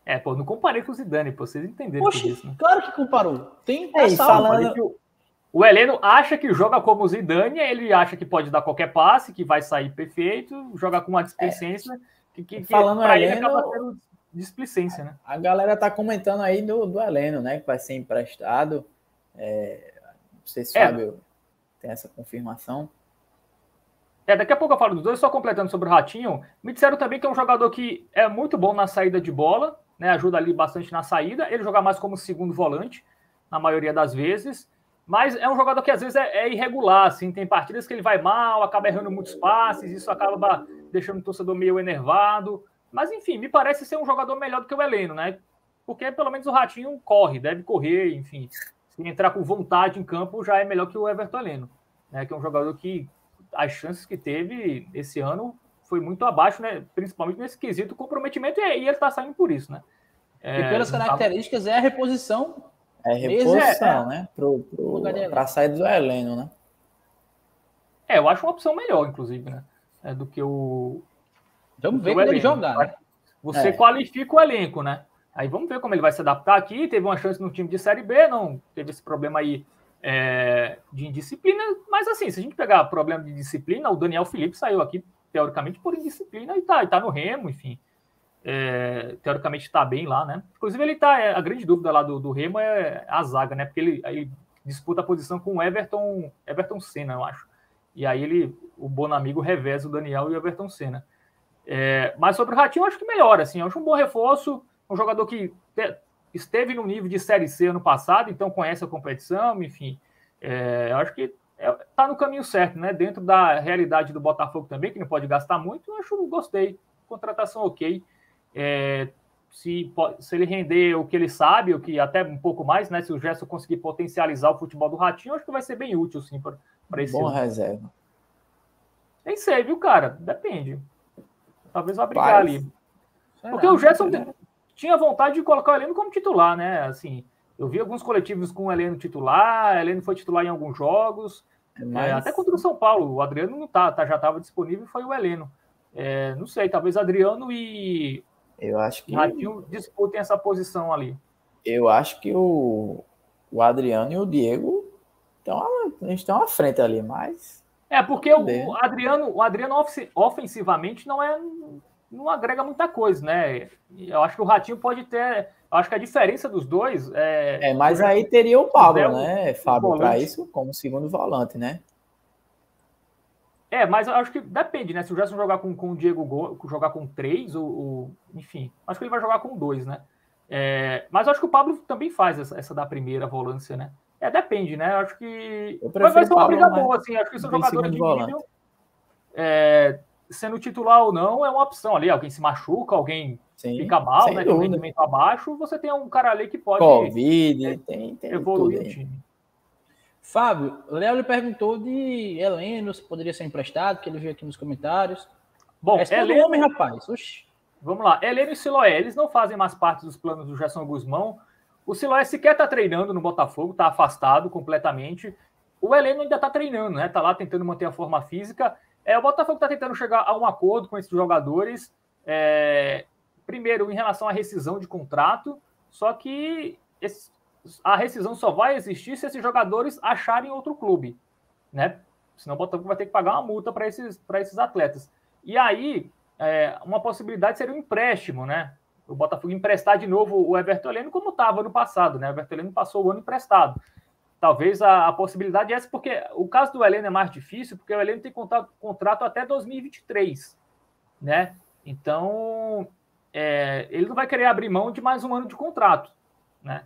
É, pô, não comparei com o Zidane, pô, vocês entenderam Poxa, isso, né? Claro que comparou. Tem é, falando... O Heleno acha que joga como o Zidane, ele acha que pode dar qualquer passe, que vai sair perfeito, joga com uma displicência, é. que, que, que falando pra Heleno, ele acaba sendo displicência, né? A galera tá comentando aí do, do Heleno, né, que vai ser emprestado. É, não sei se é. Fábio tem essa confirmação. É, daqui a pouco eu falo dos dois, só completando sobre o Ratinho. Me disseram também que é um jogador que é muito bom na saída de bola, né? Ajuda ali bastante na saída. Ele joga mais como segundo volante, na maioria das vezes. Mas é um jogador que às vezes é, é irregular, assim. Tem partidas que ele vai mal, acaba errando muitos passes, isso acaba deixando o torcedor meio enervado. Mas enfim, me parece ser um jogador melhor do que o Heleno, né? Porque pelo menos o Ratinho corre, deve correr, enfim se entrar com vontade em campo, já é melhor que o Everton Heleno, né? Que é um jogador que as chances que teve esse ano foi muito abaixo, né? Principalmente nesse quesito comprometimento, e ele está saindo por isso, né? É, e pelas características é a reposição. É reposição, é, né? Para a saída do Heleno, né? É, eu acho uma opção melhor, inclusive, né? É, do que o. Vamos ver quando ele jogar. Né? Você é. qualifica o elenco, né? Aí vamos ver como ele vai se adaptar aqui. Teve uma chance no time de Série B, não teve esse problema aí é, de indisciplina. Mas assim, se a gente pegar problema de disciplina, o Daniel Felipe saiu aqui, teoricamente, por indisciplina e tá, e tá no Remo, enfim. É, teoricamente está bem lá, né? Inclusive, ele tá. É, a grande dúvida lá do, do Remo é a zaga, né? Porque ele, ele disputa a posição com o Everton, Everton Senna, eu acho. E aí ele, o Bonamigo reveza o Daniel e o Everton Senna. É, mas sobre o Ratinho, eu acho que melhora, assim, eu acho um bom reforço um jogador que te, esteve no nível de Série C ano passado, então conhece a competição, enfim. É, eu acho que está é, tá no caminho certo, né? Dentro da realidade do Botafogo também, que não pode gastar muito, eu acho gostei. Contratação ok. É, se, se ele render o que ele sabe, o que até um pouco mais, né? Se o Gerson conseguir potencializar o futebol do Ratinho, acho que vai ser bem útil, sim, para esse Boa ano. reserva. Nem sei, viu, cara? Depende. Talvez vá brigar ali. Porque o Gerson tinha vontade de colocar o Heleno como titular, né? Assim, eu vi alguns coletivos com o Heleno titular, o Heleno foi titular em alguns jogos. É, Mas... É, até contra o São Paulo, o Adriano não tá, tá já estava disponível, foi o Heleno. É, não sei, talvez Adriano e eu acho que Ratinho disputem essa posição ali. Eu acho que o, o Adriano e o Diego estão a gente estão à frente ali, mas é porque o, o Adriano, o Adriano ofensivamente não é não agrega muita coisa, né? Eu acho que o Ratinho pode ter. Eu acho que a diferença dos dois é. É, mas aí teria o Pablo, né, Fábio, para isso, como segundo volante, né? É, mas eu acho que depende, né? Se o Gerson jogar com, com o Diego Go, jogar com três, ou, ou, enfim, acho que ele vai jogar com dois, né? É, mas eu acho que o Pablo também faz essa, essa da primeira volância, né? É, depende, né? Eu acho que vai, vai ser uma briga boa, assim. Acho que são jogadores de nível. É, sendo titular ou não, é uma opção ali. Alguém se machuca, alguém Sim, fica mal, né? Tem um rendimento abaixo, você tem um cara ali que pode Covid, é, tem, tem evoluir o time. Fábio, Léo lhe perguntou de Heleno, se poderia ser emprestado, que ele viu aqui nos comentários. Bom, é Heleno, homem, rapaz. Oxi. Vamos lá. Heleno e Siloé, eles não fazem mais parte dos planos do Gerson Guzmão. O Siloé sequer está treinando no Botafogo, está afastado completamente. O Heleno ainda está treinando, né? Está lá tentando manter a forma física. É, o Botafogo está tentando chegar a um acordo com esses jogadores. É, primeiro, em relação à rescisão de contrato, só que esse, a rescisão só vai existir se esses jogadores acharem outro clube, né? Senão o Botafogo vai ter que pagar uma multa para esses, esses atletas. E aí, é, uma possibilidade seria um empréstimo, né? O Botafogo emprestar de novo o Everton Heleno como estava no passado, né? O Everton Heleno passou o ano emprestado. Talvez a, a, possibilidade é essa, porque o caso do Heleno é mais difícil, porque o Heleno tem contrato, contrato até 2023, né? Então, é, ele não vai querer abrir mão de mais um ano de contrato, né?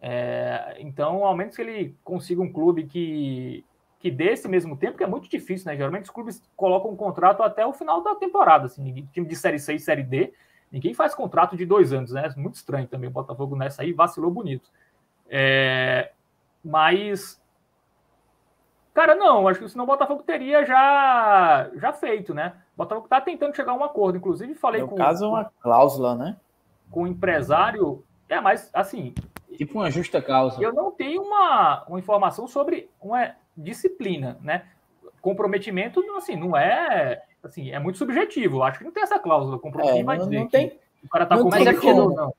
É, então, ao menos que ele consiga um clube que, que dê esse mesmo tempo, que é muito difícil, né? Geralmente os clubes colocam um contrato até o final da temporada, assim, time de Série C e Série D, ninguém faz contrato de dois anos, né? Muito estranho também, o Botafogo nessa aí vacilou bonito. É, mas, cara, não, acho que senão o Botafogo teria já, já feito, né? O Botafogo tá tentando chegar a um acordo, inclusive falei no com. No caso, uma cláusula, né? Com o empresário. É, mas assim. Tipo uma justa causa. Eu não tenho uma, uma informação sobre uma disciplina, né? Comprometimento, assim, não é. Assim, é muito subjetivo. Acho que não tem essa cláusula. Comprometimento é, vai dizer. Não tem, o cara tá não. Não,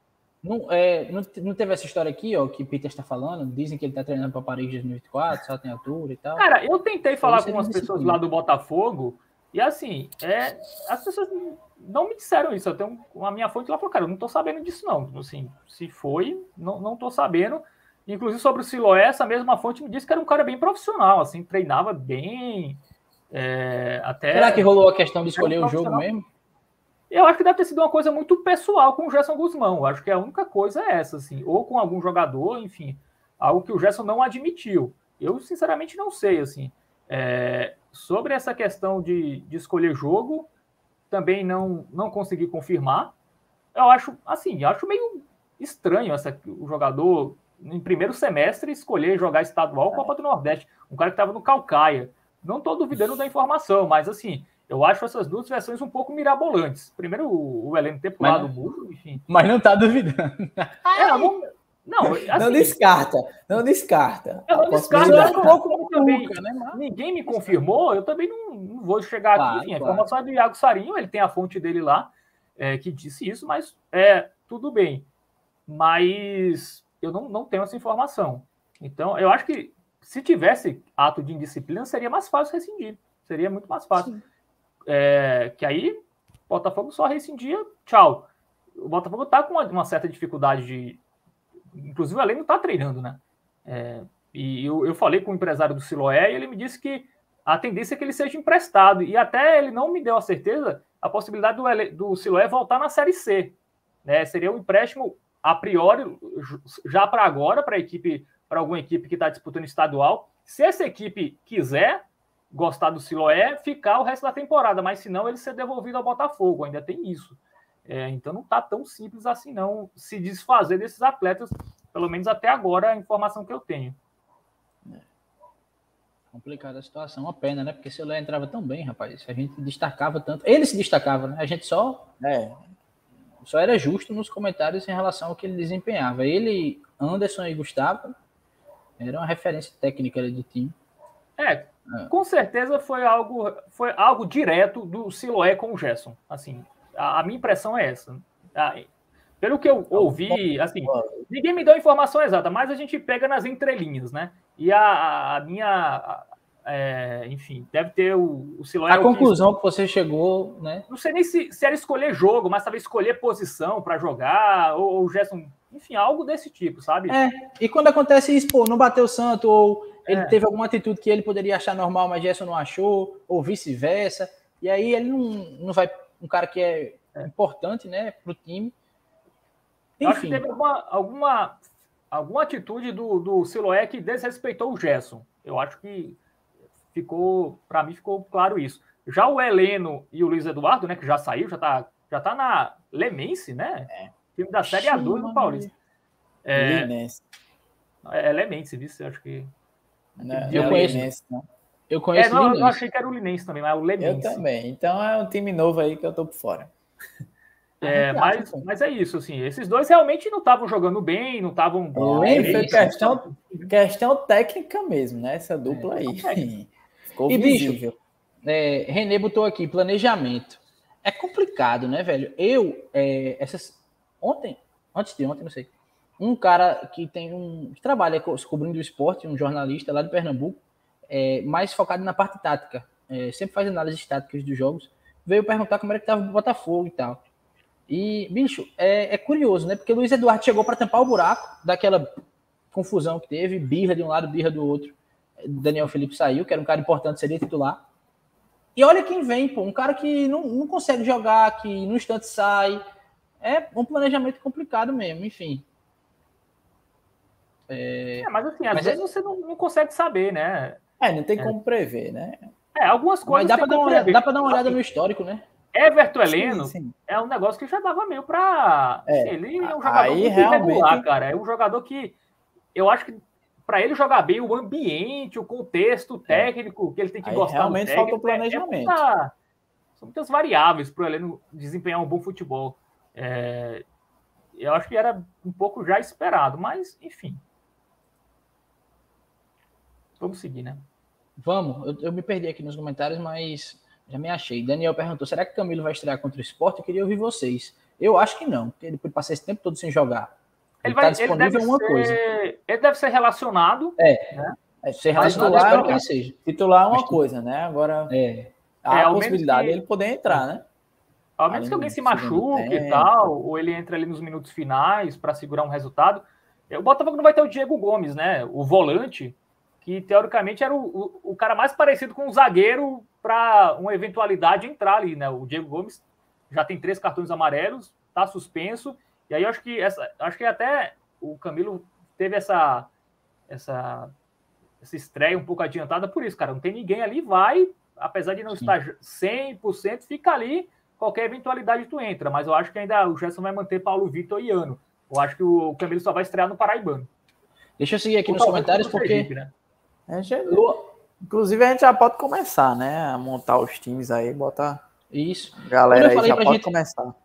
é, não, não, teve essa história aqui, ó, que o Peter está falando? Dizem que ele está treinando para Paris 2024, só tem altura e tal. Cara, eu tentei falar com umas pessoas lá do Botafogo, e assim, é, as pessoas não me disseram isso. Eu tenho a minha fonte lá falou, cara, eu não estou sabendo disso, não. Assim, se foi, não, não tô sabendo. Inclusive sobre o Siloé, essa mesma fonte me disse que era um cara bem profissional, assim, treinava bem. É, até. Será que rolou a questão de escolher o jogo mesmo? Eu acho que deve ter sido uma coisa muito pessoal com o Gerson Guzmão. Eu acho que a única coisa é essa, assim, ou com algum jogador, enfim, algo que o Gerson não admitiu. Eu, sinceramente, não sei, assim. É, sobre essa questão de, de escolher jogo, também não, não consegui confirmar. Eu acho, assim, eu acho meio estranho essa, o jogador, em primeiro semestre, escolher jogar estadual Copa do Nordeste. Um cara que estava no Calcaia. Não estou duvidando da informação, mas, assim, eu acho essas duas versões um pouco mirabolantes. Primeiro, o, o Heleno ter pulado o muro, enfim. Mas não está duvidando. É, não, não, assim, não descarta, não descarta. Eu não descarto, eu pouco também. Né, ninguém me confirmou, eu também não, não vou chegar claro, aqui. Enfim, claro. a informação é do Iago Sarinho, ele tem a fonte dele lá é, que disse isso, mas é tudo bem. Mas eu não, não tenho essa informação. Então, eu acho que se tivesse ato de indisciplina, seria mais fácil rescindir. Seria muito mais fácil. Sim. É, que aí o Botafogo só rescindia, tchau. O Botafogo tá com uma, uma certa dificuldade de. Inclusive, Além não tá treinando, né? É, e eu, eu falei com o empresário do Siloé e ele me disse que a tendência é que ele seja emprestado. E até ele não me deu a certeza a possibilidade do, do Siloé voltar na Série C. Né? Seria um empréstimo a priori, já para agora, para equipe, para alguma equipe que está disputando estadual. Se essa equipe quiser, gostar do Siloé, ficar o resto da temporada, mas se não, ele ser devolvido ao Botafogo, ainda tem isso. É, então não está tão simples assim, não, se desfazer desses atletas, pelo menos até agora, a informação que eu tenho. Complicada a situação, uma pena, né? Porque se o Léo entrava tão bem, rapaz, a gente destacava tanto. Ele se destacava, né? A gente só. É. Só era justo nos comentários em relação ao que ele desempenhava. Ele, Anderson e Gustavo era uma referência técnica de time. É, é, com certeza foi algo, foi algo direto do Siloé com o Gerson. Assim, a, a minha impressão é essa. A, pelo que eu ouvi, assim, ninguém me deu a informação exata, mas a gente pega nas entrelinhas, né? E a, a minha, é, enfim, deve ter o, o Siloé. A conclusão que você chegou, né? Não sei nem se, se era escolher jogo, mas talvez escolher posição para jogar, ou, ou o Gerson, enfim, algo desse tipo, sabe? É, e quando acontece isso, pô, não bateu o santo, ou ele é. teve alguma atitude que ele poderia achar normal, mas Gerson não achou, ou vice-versa, e aí ele não, não vai, um cara que é, é. importante, né, pro time, enfim. Acho que teve alguma, alguma, alguma atitude do, do Siloé que desrespeitou o Gerson. Eu acho que ficou, para mim, ficou claro isso. Já o Heleno e o Luiz Eduardo, né, que já saiu, já tá, já tá na Lemense, né? É. Time da Série A2 do Paulista. É, Lemense. É, é Lemense, viu? Acho que. Não, eu, é conheço, Linense, não. eu conheço. É, não, eu achei que era o Linense também, mas é o Lemense. Eu também. Então é um time novo aí que eu tô por fora. É, mas, mas é isso, assim, esses dois realmente não estavam jogando bem, não estavam. Foi questão, questão técnica mesmo, né? Essa dupla é, aí. <laughs> Ficou e, visível. bicho, é, Renê botou aqui, planejamento. É complicado, né, velho? Eu, é, essas. Ontem, antes de ontem, não sei. Um cara que tem um. que trabalha cobrindo o esporte, um jornalista lá de Pernambuco, é, mais focado na parte tática. É, sempre faz análises táticas dos jogos. Veio perguntar como era que tava o Botafogo e tal. E, bicho, é, é curioso, né? Porque Luiz Eduardo chegou para tampar o buraco daquela confusão que teve, birra de um lado, birra do outro. Daniel Felipe saiu, que era um cara importante, seria titular. E olha quem vem, pô, um cara que não, não consegue jogar, que no instante sai. É um planejamento complicado mesmo, enfim. É, é mas assim, às mas vezes é... você não, não, consegue saber, né? É, não tem é. como prever, né? É, algumas coisas. Mas dá para dar, uma, dá dar uma olhada no histórico, né? Everton Heleno sim, sim. é um negócio que já dava meio para. É, ele é um jogador aí, muito realmente... regular, cara. É um jogador que eu acho que para ele jogar bem o ambiente, o contexto é. técnico que ele tem que aí gostar. Realmente técnico, falta o planejamento. É, é muita, são muitas variáveis para o Heleno desempenhar um bom futebol. É, eu acho que era um pouco já esperado, mas enfim. Vamos seguir, né? Vamos. Eu, eu me perdi aqui nos comentários, mas já me achei. Daniel perguntou: será que Camilo vai estrear contra o esporte? Eu queria ouvir vocês. Eu acho que não, porque ele pode passar esse tempo todo sem jogar. Ele, ele vai, tá disponível ele uma ser, coisa. Ele deve ser relacionado. É. Né? é ser relacionado, titular, espero que ele seja. Titular é uma Mas, coisa, né? Agora. É. Há é, a possibilidade dele poder entrar, né? Ao menos que alguém se machuque e tal, ou ele entra ali nos minutos finais para segurar um resultado. O Botafogo não vai ter o Diego Gomes, né? O volante, que teoricamente era o, o, o cara mais parecido com o zagueiro para uma eventualidade entrar ali, né? O Diego Gomes já tem três cartões amarelos, tá suspenso. E aí eu acho que essa, acho que até o Camilo teve essa essa essa estreia um pouco adiantada por isso, cara. Não tem ninguém ali, vai, apesar de não Sim. estar 100%, fica ali, qualquer eventualidade tu entra. Mas eu acho que ainda o Gerson vai manter Paulo Vitor e Ano. Eu acho que o Camilo só vai estrear no Paraibano. Deixa eu seguir aqui nos comentários, porque. Sergipe, né? É, Inclusive, a gente já pode começar, né? A montar os times aí, botar. Isso. Galera aí já pode gente, começar.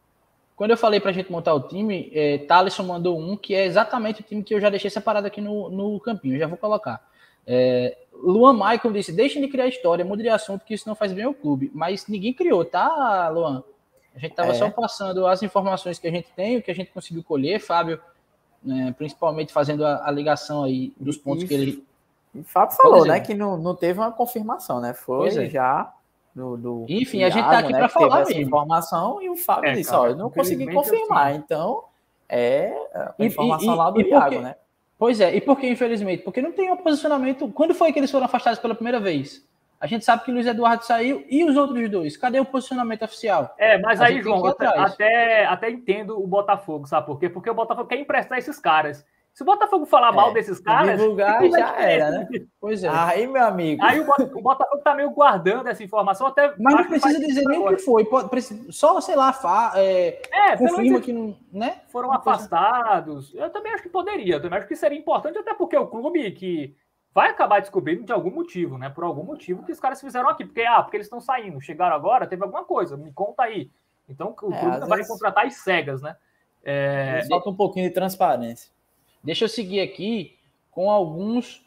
Quando eu falei pra gente montar o time, é, Thaleson mandou um que é exatamente o time que eu já deixei separado aqui no, no campinho. Eu já vou colocar. É, Luan Michael disse: deixem de criar história, mude de assunto, que isso não faz bem ao clube. Mas ninguém criou, tá, Luan? A gente tava é. só passando as informações que a gente tem, o que a gente conseguiu colher, Fábio, né, principalmente fazendo a, a, ligação aí dos pontos isso. que ele o Fábio falou, né, que não, não teve uma confirmação, né? Foi é. já do, do Enfim, Iago, a gente tá aqui né, para falar essa informação e o Fábio é, disse, cara, ó, eu não consegui confirmar, então é a informação e, e, lá do Iago, porque, né? Pois é, e por que infelizmente? Porque não tem um posicionamento. Quando foi que eles foram afastados pela primeira vez? A gente sabe que Luiz Eduardo saiu e os outros dois. Cadê o posicionamento oficial? É, mas a aí, João, até, até entendo o Botafogo, sabe por quê? Porque o Botafogo quer emprestar esses caras. Se o Botafogo falar é, mal desses caras. Divulgar já era, né? Pois é. Aí, meu amigo. Aí o Botafogo tá meio guardando essa informação até. Mas não precisa dizer nem o que foi. Só, sei lá, fa, é, é, confirma que não. Né? Foram afastados. Eu também acho que poderia. Eu também acho que seria importante, até porque o clube que vai acabar descobrindo de algum motivo, né? Por algum motivo que os caras fizeram aqui. Porque, ah, porque eles estão saindo, chegaram agora, teve alguma coisa, me conta aí. Então o é, clube vai vezes... contratar as cegas, né? É... Falta um pouquinho de transparência. Deixa eu seguir aqui com alguns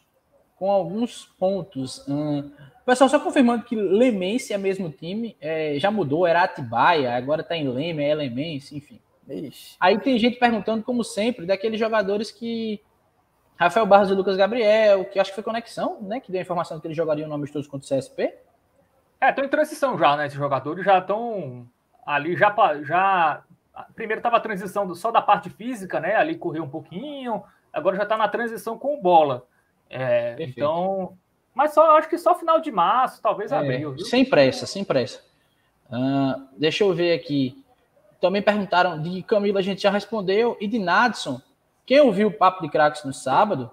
com alguns pontos. Hum, pessoal, só confirmando que Lemense é mesmo time, é, já mudou, era Atibaia, agora tá em Leme, é Lemense, enfim. Ixi. Aí tem gente perguntando, como sempre, daqueles jogadores que. Rafael Barros e Lucas Gabriel, que acho que foi conexão, né? Que deu a informação que eles jogariam no amistoso contra o CSP. É, estão em transição já, né? Esses jogadores já estão ali, já. já primeiro estava a transição só da parte física, né? Ali correu um pouquinho, agora já está na transição com bola. É, então. Mas só acho que só final de março, talvez é, abril. Viu? Sem pressa, sem pressa. Uh, deixa eu ver aqui. Também perguntaram de Camila, a gente já respondeu. E de Nadson, quem ouviu o Papo de Cracks no sábado,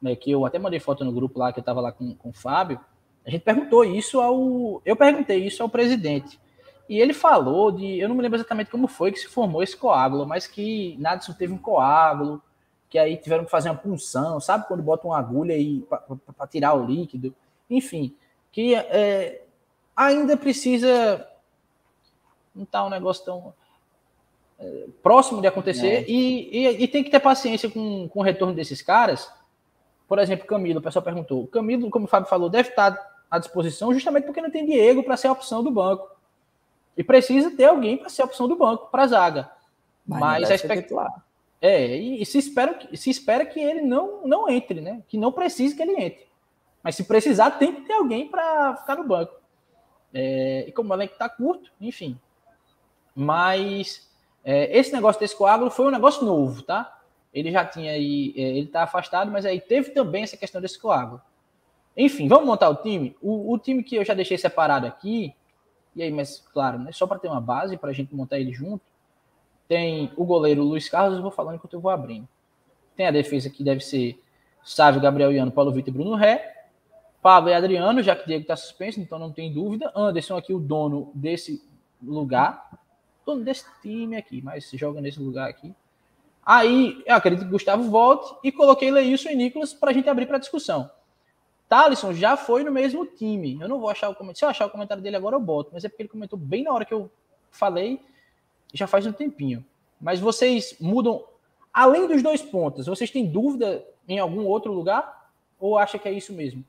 né, que eu até mandei foto no grupo lá, que eu estava lá com, com o Fábio, a gente perguntou isso ao. Eu perguntei isso ao presidente. E ele falou de. Eu não me lembro exatamente como foi que se formou esse coágulo, mas que Nadson teve um coágulo, que aí tiveram que fazer uma punção, sabe? Quando botam uma agulha para tirar o líquido. Enfim, que é, ainda precisa. Não tá um negócio tão próximo de acontecer e, e, e, tem que ter paciência com, com o retorno desses caras. Por exemplo, Camilo, o pessoal perguntou. Camilo, como o Fábio falou, deve estar à disposição justamente porque não tem Diego para ser a opção do banco. E precisa ter alguém para ser a opção do banco para a zaga. Mas, Mas a expectativa. É, e, e, se, espera, se espera que ele não, não entre, né? Que não precise que ele entre. Mas se precisar, tem que ter alguém para ficar no banco. É, e como o elenco está curto, enfim. Mas é, esse negócio desse coágulo foi um negócio novo, tá? Ele já tinha aí, é, ele tá afastado, mas aí teve também essa questão desse coágulo. Enfim, vamos montar o time. O, o time que eu já deixei separado aqui, e aí, mas claro, né, só para ter uma base para a gente montar ele junto. Tem o goleiro Luiz Carlos, eu vou falando enquanto eu vou abrindo. Tem a defesa que deve ser Sávio, Gabriel Iano, Paulo Vitor e Bruno Ré. Pablo e Adriano, já que Diego está suspenso, então não tem dúvida. Anderson aqui, o dono desse lugar dono desse time aqui, mas se joga nesse lugar aqui. Aí, eu acredito que Gustavo volte e coloquei Leilson e Nicolas para a gente abrir para discussão. Thalisson já foi no mesmo time. Eu não vou achar o comentário. Se eu achar o comentário dele agora, eu boto. Mas é porque ele comentou bem na hora que eu falei, já faz um tempinho. Mas vocês mudam. Além dos dois pontos, vocês têm dúvida em algum outro lugar? Ou acha que é isso mesmo?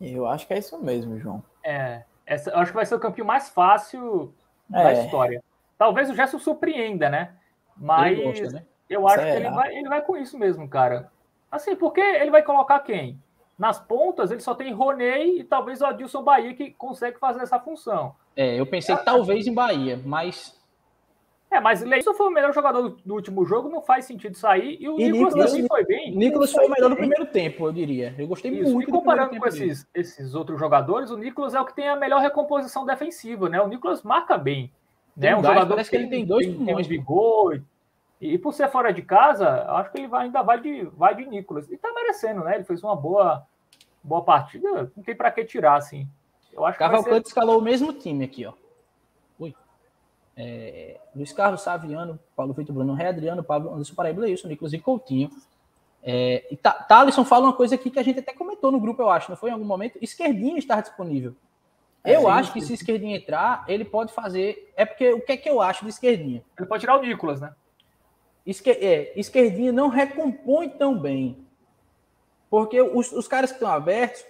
Eu acho que é isso mesmo, João. É. Essa, eu acho que vai ser o campinho mais fácil é. da história. Talvez o Gerson surpreenda, né? Mas gosta, né? eu acho Será? que ele vai, ele vai com isso mesmo, cara. Assim, porque ele vai colocar quem? Nas pontas, ele só tem Roney e talvez o Adilson Bahia que consegue fazer essa função. É, eu pensei que talvez em Bahia, mas. É, mas Leison foi o melhor jogador do, último jogo, não faz sentido sair. E o e Nicolas, Nicolas também foi bem. Nicolas foi o melhor no primeiro tempo, eu diria. Eu gostei Isso. muito. E comparando com esses, esses outros jogadores, o Nicolas é o que tem a melhor recomposição defensiva, né? O Nicolas marca bem. Né? Um jogador parece que ele tem dois tem, tem vigor. E, e, por ser fora de casa, acho que ele vai, ainda vai de, vai de Nicolas. E tá merecendo, né? Ele fez uma boa, boa partida. Não tem para que tirar, assim. Eu acho Cavalcante ser... escalou o mesmo time aqui, ó. Ui. É, Luiz Carlos, Saviano, Paulo Vitor Bruno, Ré, Adriano, Pablo Anderson Paraíba, isso, Nicolas e Coutinho. É, e Thaleson fala uma coisa aqui que a gente até comentou no grupo, eu acho, não foi em algum momento? Esquerdinho está disponível. É, eu acho que se esquerdinha entrar, ele pode fazer. É porque o que é que eu acho do esquerdinha? Ele pode tirar o Nicolas, né? Esque... É, esquerdinha não recompõe tão bem. Porque os, os caras que estão abertos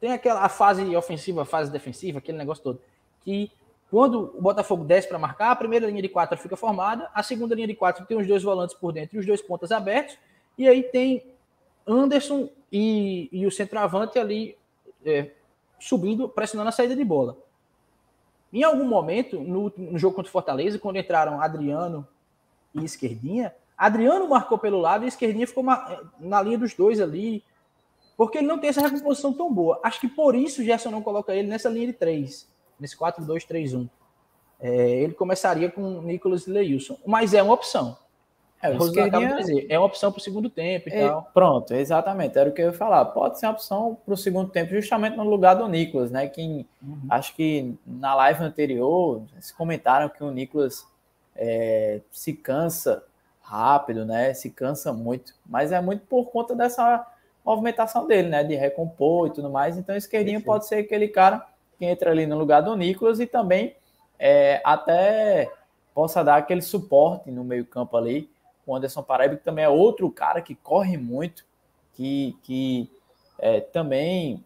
tem aquela a fase ofensiva, a fase defensiva, aquele negócio todo. Que quando o Botafogo desce para marcar, a primeira linha de quatro fica formada, a segunda linha de quatro tem os dois volantes por dentro e os dois pontas abertos, e aí tem Anderson e, e o centroavante ali é, subindo, pressionando a saída de bola. Em algum momento, no, no jogo contra o Fortaleza, quando entraram Adriano e Esquerdinha, Adriano marcou pelo lado e Esquerdinha ficou na linha dos dois ali, porque ele não tem essa recomposição tão boa. Acho que por isso o Gerson não coloca ele nessa linha de três, nesse 4-2-3-1. É, ele começaria com Nicolas e Leilson, mas é uma opção. É, o esquerdinha... dizer, é uma opção para o segundo tempo e é, tal. Pronto, exatamente, era o que eu ia falar. Pode ser uma opção para o segundo tempo, justamente no lugar do Nicolas, né? Que uhum. acho que na live anterior se comentaram que o Nicolas é, se cansa rápido, né? Se cansa muito, mas é muito por conta dessa movimentação dele, né? De recompor e tudo mais. Então, esquerdinho pode ser aquele cara que entra ali no lugar do Nicolas e também é, até possa dar aquele suporte no meio-campo ali. O Anderson Paraíba, que também é outro cara que corre muito, que, que é, também,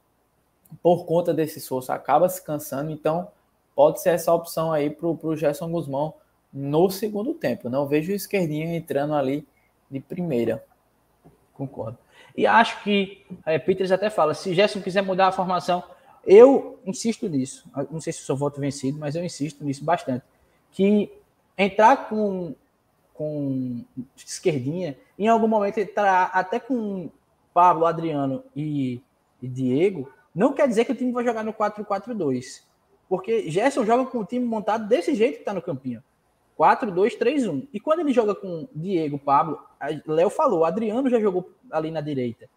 por conta desse esforço, acaba se cansando. Então, pode ser essa opção aí para o Gerson Guzmão no segundo tempo. Não vejo o esquerdinho entrando ali de primeira. Concordo. E acho que é, Peters até fala: se Gerson quiser mudar a formação, eu insisto nisso. Não sei se sou voto vencido, mas eu insisto nisso bastante. Que entrar com, com esquerdinha, em algum momento entrar até com Pablo, Adriano e, e Diego, não quer dizer que o time vai jogar no 4-4-2. Porque Gerson joga com o time montado desse jeito que está no campinho. 4-2-3-1. E quando ele joga com Diego, Pablo, Léo falou, Adriano já jogou ali na direita.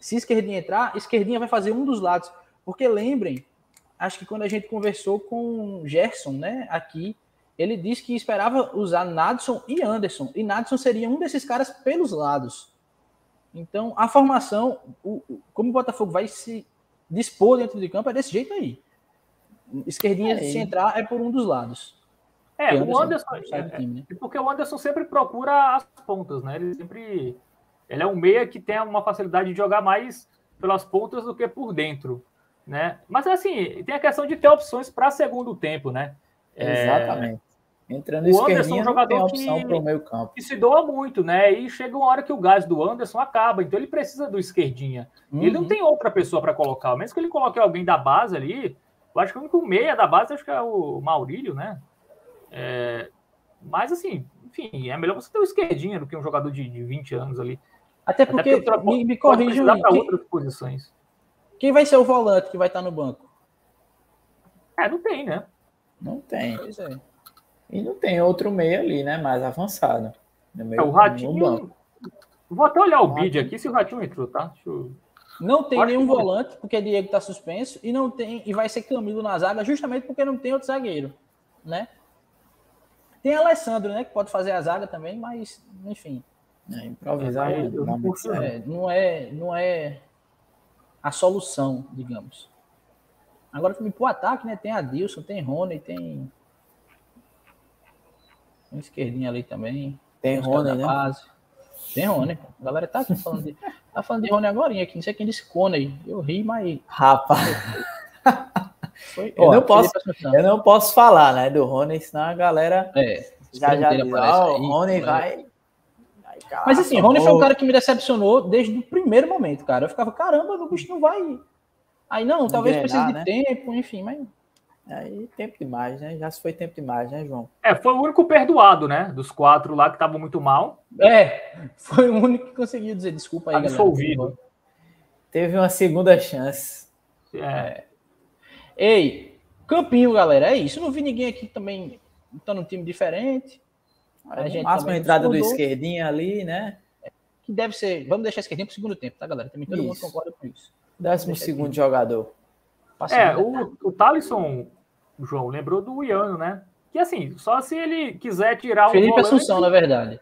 Se esquerdinha entrar, esquerdinha vai fazer um dos lados. Porque lembrem, acho que quando a gente conversou com Gerson, né, aqui, ele disse que esperava usar Nadson e Anderson. E Nadson seria um desses caras pelos lados. Então, a formação, o, como o Botafogo vai se dispor dentro de campo, é desse jeito aí. Esquerdinha, é, se entrar, é por um dos lados. É, o Anderson. É, time, né? Porque o Anderson sempre procura as pontas, né? Ele sempre. Ele é um meia que tem uma facilidade de jogar mais pelas pontas do que por dentro, né? Mas assim, tem a questão de ter opções para segundo tempo, né? É, Exatamente. Entrando o Anderson é um jogador campo. Que se doa muito, né? E chega uma hora que o gás do Anderson acaba, então ele precisa do esquerdinha. Uhum. Ele não tem outra pessoa para colocar. Mesmo que ele coloque alguém da base ali, eu acho que o único meia da base acho que é o Maurílio, né? É, mas assim, enfim, é melhor você ter o esquerdinha do que um jogador de, de 20 anos ali. Até porque, Até porque me, me corrijam para outras posições. Quem vai ser o volante que vai estar no banco? É, não tem, né? Não tem. Pois é. E não tem outro meio ali, né? Mais avançado. Meio, é, o Ratinho. Vou até olhar o, o vídeo aqui se o Ratinho entrou, tá? Eu... Não tem nenhum volante, porque Diego tá suspenso, e não tem, e vai ser Camilo na zaga, justamente porque não tem outro zagueiro, né? Tem Alessandro, né? Que pode fazer a zaga também, mas, enfim. É, improvisar é, não, é, não, é, não é a solução, digamos. Agora, para o ataque, né? Tem Adilson, tem Rony, tem tem esquerdinha ali também. Tem Rony, né? Base. Tem Rony. A galera tá aqui falando de, tá falando de Rony agora aqui. Não sei quem disse Cone. Eu ri, mas. Rapaz. <laughs> Foi, eu, ó, não posso, eu não posso falar, né, do Rony, senão a galera é, já já diz, ó, o Rony vai... vai Mas assim, Rony foi um cara que me decepcionou desde o primeiro momento, cara. Eu ficava, caramba, o bicho não vai... Aí não, talvez precise de né? tempo, enfim, mas Aí tempo demais, né? Já se foi tempo demais, né, João? É, foi o único perdoado, né? Dos quatro lá que estavam muito mal. É, foi o único que conseguiu dizer desculpa aí, Absolvido. galera. Teve uma segunda chance. É. Ei, Campinho, galera, é isso. Eu não vi ninguém aqui também tá num time diferente. A gente máximo a entrada do esquerdinha ali, né? Que deve ser. Vamos deixar esquerdinho pro segundo tempo, tá, galera? Também todo isso. mundo concorda com isso. Décimo segundo jogador. É, o, o Thalisson, João, lembrou do Iano, né? Que assim, só se ele quiser tirar o. Felipe volante... Assunção, na verdade.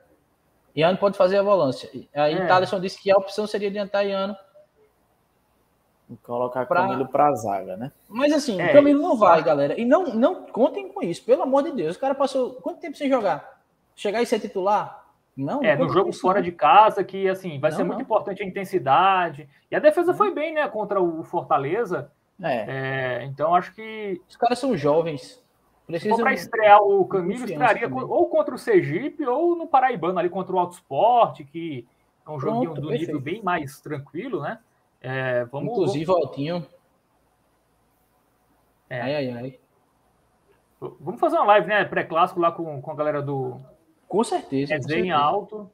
Iano pode fazer a volância. Aí é. Thalisson disse que a opção seria adiantar Iano. Colocar pra... Camilo pra zaga, né? Mas assim, é, Camilo não vai, galera. E não, não contem com isso, pelo amor de Deus. O cara passou quanto tempo sem jogar? Chegar e ser titular? Não. É, no jogo fora de casa, que assim, vai não, ser muito não. importante a intensidade. E a defesa foi bem, né, contra o Fortaleza. É. é. então acho que. Os caras são jovens. Precisam para estrear o Camilo, estrearia também. ou contra o Sergipe ou no Paraibano ali contra o Alto Esporte, que é um Pronto, joguinho do perfeito. nível bem mais tranquilo, né? É, vamos, Inclusive, vamos... Altinho. É. Ai, ai, ai. Vamos fazer uma live, né? Pré-clássico lá com, com a galera do. Com certeza. Resenha alto.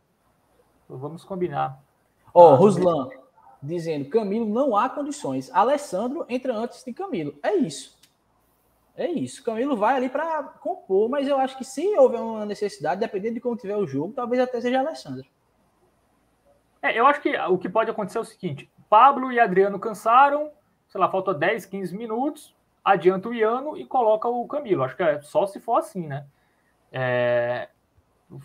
Vamos combinar. Ó, oh, Ruslan dizendo Camilo não há condições. Alessandro entra antes de Camilo. É isso. É isso. Camilo vai ali para compor, mas eu acho que se houver uma necessidade, dependendo de como tiver o jogo, talvez até seja Alessandro. É, eu acho que o que pode acontecer é o seguinte: Pablo e Adriano cansaram, sei lá, falta 10, 15 minutos, adianta o Iano e coloca o Camilo. Acho que é só se for assim, né? É,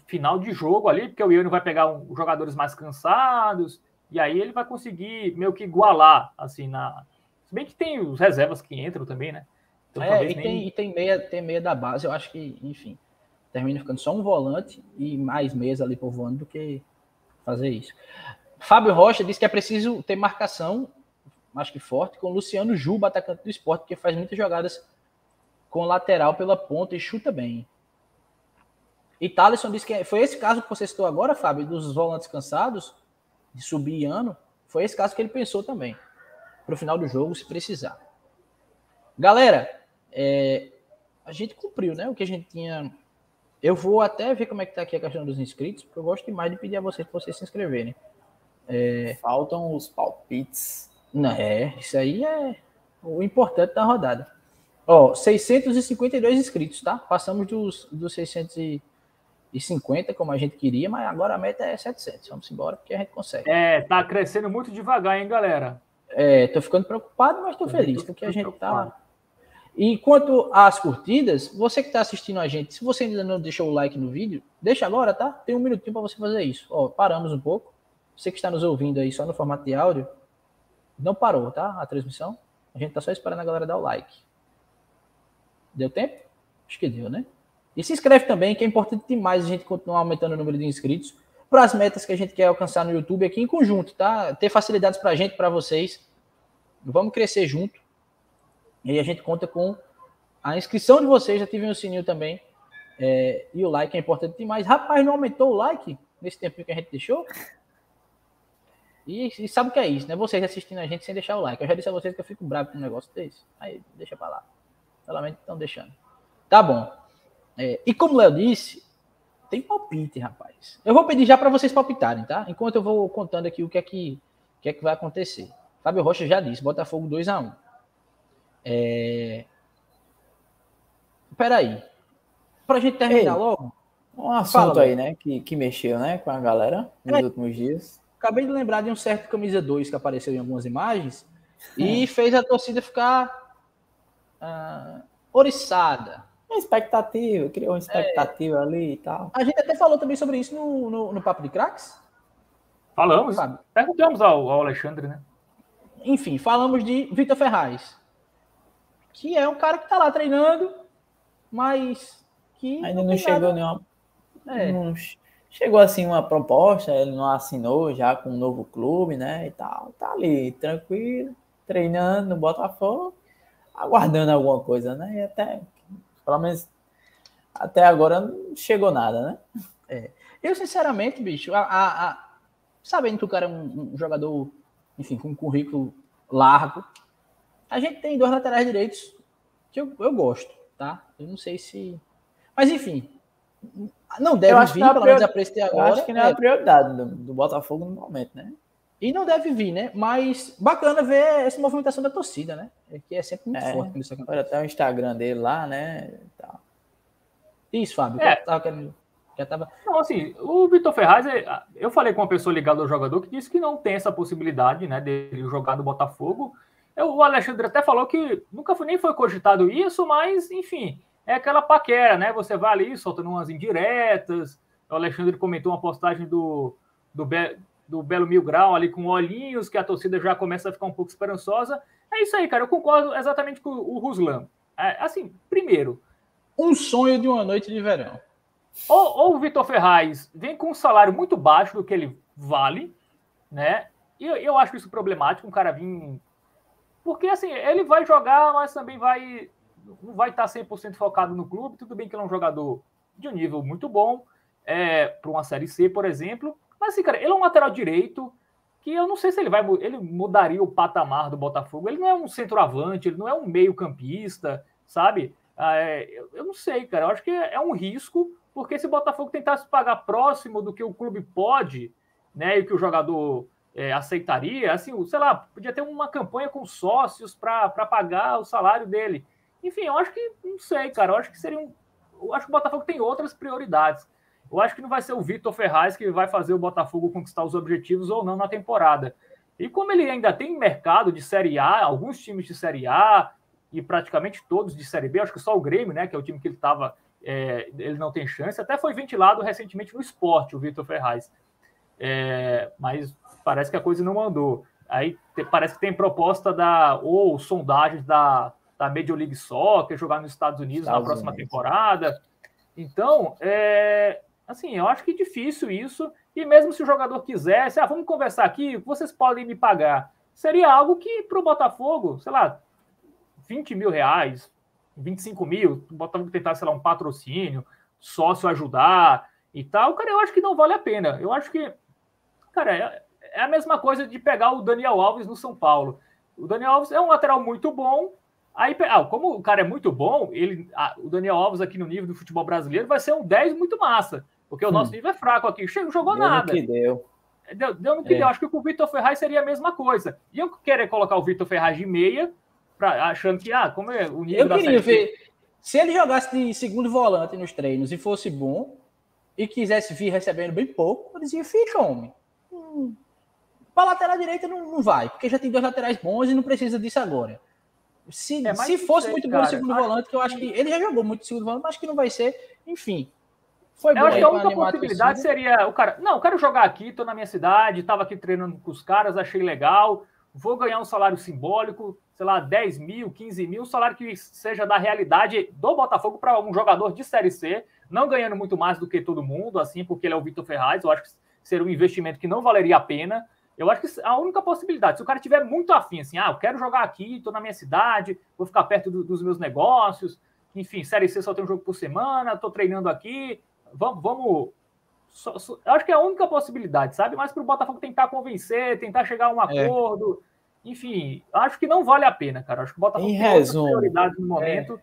final de jogo ali, porque o Iano vai pegar um, jogadores mais cansados, E aí ele vai conseguir meio que igualar, assim, na. Se bem que tem os reservas que entram também, né? Então, é, e, nem... tem, e tem, meia, tem meia da base, eu acho que, enfim, termina ficando só um volante e mais meias ali voando do que fazer isso. Fábio Rocha disse que é preciso ter marcação, acho que forte, com Luciano Juba, atacante do esporte, porque faz muitas jogadas com lateral pela ponta e chuta bem. E Thaleson disse que foi esse caso que você citou agora, Fábio, dos volantes cansados, de subir ano. Foi esse caso que ele pensou também. Para o final do jogo, se precisar. Galera, é, a gente cumpriu, né? O que a gente tinha. Eu vou até ver como é que tá aqui a questão dos inscritos, porque eu gosto demais de pedir a vocês para vocês se inscreverem. É... Faltam os palpites. Não, é, isso aí é o importante da rodada. Ó, 652 inscritos, tá? Passamos dos, dos 650, como a gente queria, mas agora a meta é 700. Vamos embora, porque a gente consegue. É, tá crescendo muito devagar, hein, galera? É, tô ficando preocupado, mas tô, tô feliz, porque a gente tá preocupado. tá e quanto às curtidas, você que está assistindo a gente, se você ainda não deixou o like no vídeo, deixa agora, tá? Tem um minutinho para você fazer isso. Ó, paramos um pouco. Você que está nos ouvindo aí só no formato de áudio, não parou, tá? A transmissão. A gente tá só esperando a galera dar o like. Deu tempo? Acho que deu, né? E se inscreve também, que é importante demais a gente continuar aumentando o número de inscritos para as metas que a gente quer alcançar no YouTube aqui em conjunto, tá? Ter facilidades para a gente, para vocês. Vamos crescer junto. E a gente conta com a inscrição de vocês, ativem o sininho também. É, e o like é importante demais. Rapaz, não aumentou o like nesse tempo que a gente deixou? E, e, sabe o que é isso, né? Vocês assistindo a gente sem deixar o like. Eu já disse a vocês que eu fico bravo com um negócio desse. Aí, deixa pra lá. Solamente estão deixando. Tá bom. É, e como o Léo disse, tem palpite, rapaz. Eu vou pedir já para vocês palpitarem, tá? Enquanto eu vou contando aqui o que é que, o que, é que vai acontecer. Fábio Rocha já disse, Botafogo 2 a 1 é... Peraí. Pra gente terminar Ei, logo. Um assunto aí, né? Que, que mexeu, né? Com a galera nos é, últimos dias. Acabei de lembrar de um certo camisa 2 que apareceu em algumas imagens e fez a torcida ficar uh, oriçada. Uma expectativa, criou uma expectativa é, ali e tal. A gente até falou também sobre isso no, no, no Papo de Cracks. Falamos. Sabe? Perguntamos ao, ao Alexandre, né? Enfim, falamos de Vitor Ferraz que é um cara que está lá treinando, mas que. Ainda não, não chegou nada. nenhuma. É. Não chegou assim uma proposta, ele não assinou já com um novo clube, né? E tal. Tá ali, tranquilo, treinando no Botafogo, aguardando alguma coisa, né? E até, pelo menos até agora não chegou nada, né? É. Eu, sinceramente, bicho, a, a, a, sabendo que o cara é um, um jogador, enfim, com um currículo largo, a gente tem dois laterais direitos que eu, eu gosto, tá? Eu não sei se. Mas enfim. Não deve vir, pelo menos a preço agora. Eu acho que não é, é a prioridade do, do, Botafogo no momento, né? E não deve vir, né? Mas bacana ver essa movimentação da torcida, né? É que é sempre muito é, forte. Olha até o Instagram dele lá, né? Tá. Isso, Fábio. É. Eu tava querendo... Já tava... Não, assim, o Vitor Ferraz, é, eu falei com uma pessoa ligada ao jogador que disse que não tem essa possibilidade, né, dele jogar no Botafogo, eu, o Alexandre até falou que nunca foi, nem foi cogitado isso, mas, enfim, é aquela paquera, né? Você vai ali soltando umas indiretas. O Alexandre comentou uma postagem do, do, Be, do Belo Mil Grau ali com olhinhos, que a torcida já começa a ficar um pouco esperançosa. É isso aí, cara. Eu concordo exatamente com o Ruslan. É, assim, primeiro. Um sonho de uma noite de verão. Ou, ou o Vitor Ferraz vem com um salário muito baixo do que ele vale, né? E eu, eu acho isso problemático, um cara vir porque, assim, ele vai jogar, mas também vai não vai estar 100% focado no clube. Tudo bem que ele é um jogador de um nível muito bom, é, para uma Série C, por exemplo. Mas, assim, cara, ele é um lateral direito que eu não sei se ele vai ele mudaria o patamar do Botafogo. Ele não é um centroavante, ele não é um meio-campista, sabe? Ah, é, eu não sei, cara. Eu acho que é um risco, porque se o Botafogo tentasse pagar próximo do que o clube pode, né, e que o jogador é, aceitaria, assim, sei lá, podia ter uma campanha com sócios para pagar o salário dele. Enfim, eu acho que, não sei, cara, eu acho que seria um. Eu acho que o Botafogo tem outras prioridades. Eu acho que não vai ser o Vitor Ferraz que vai fazer o Botafogo conquistar os objetivos ou não na temporada. E como ele ainda tem mercado de Série A, alguns times de Série A e praticamente todos de Série B, acho que só o Grêmio, né, que é o time que ele estava, é, ele não tem chance. Até foi ventilado recentemente no esporte, o Vitor Ferraz. É, mas parece que a coisa não andou. Aí te, parece que tem proposta da ou sondagens da, da Major League Soccer jogar nos Estados Unidos Estados na próxima Unidos. temporada. Então, é, assim, eu acho que é difícil isso. E mesmo se o jogador quisesse, ah, vamos conversar aqui, vocês podem me pagar. Seria algo que para o Botafogo, sei lá, 20 mil reais, 25 mil, o Botafogo tentar, sei lá, um patrocínio, sócio ajudar e tal, cara, eu acho que não vale a pena. Eu acho que, cara, é, é a mesma coisa de pegar o Daniel Alves no São Paulo. O Daniel Alves é um lateral muito bom, Aí, ah, como o cara é muito bom, ele, ah, o Daniel Alves aqui no nível do futebol brasileiro vai ser um 10 muito massa, porque o nosso nível é fraco aqui. Chegou, jogou deu nada. No que deu. Deu, deu no que é. deu. Acho que com o Vitor Ferraz seria a mesma coisa. E eu querer colocar o Vitor Ferraz de meia, pra, achando que, ah, como é o nível Eu queria ver, se ele jogasse de segundo volante nos treinos e fosse bom, e quisesse vir recebendo bem pouco, eu dizia, fica, homem. Hum, para lateral direita não, não vai, porque já tem dois laterais bons e não precisa disso agora. Se, é se fosse muito bom no segundo volante, que eu acho que ele já jogou muito segundo volante, mas que não vai ser, enfim. Foi eu acho que a única possibilidade seria o cara, não, eu quero jogar aqui, tô na minha cidade, estava aqui treinando com os caras, achei legal, vou ganhar um salário simbólico, sei lá, 10 mil, 15 mil, um salário que seja da realidade do Botafogo para um jogador de Série C, não ganhando muito mais do que todo mundo, assim, porque ele é o Vitor Ferraz, eu acho que seria um investimento que não valeria a pena, eu acho que a única possibilidade, se o cara tiver muito afim, assim, ah, eu quero jogar aqui, estou na minha cidade, vou ficar perto do, dos meus negócios, enfim, Série C só tem um jogo por semana, estou treinando aqui, vamos. vamos só, só, eu acho que é a única possibilidade, sabe? Mas para o Botafogo tentar convencer, tentar chegar a um é. acordo, é. enfim, acho que não vale a pena, cara. Acho que o Botafogo em tem resumo, prioridade no momento.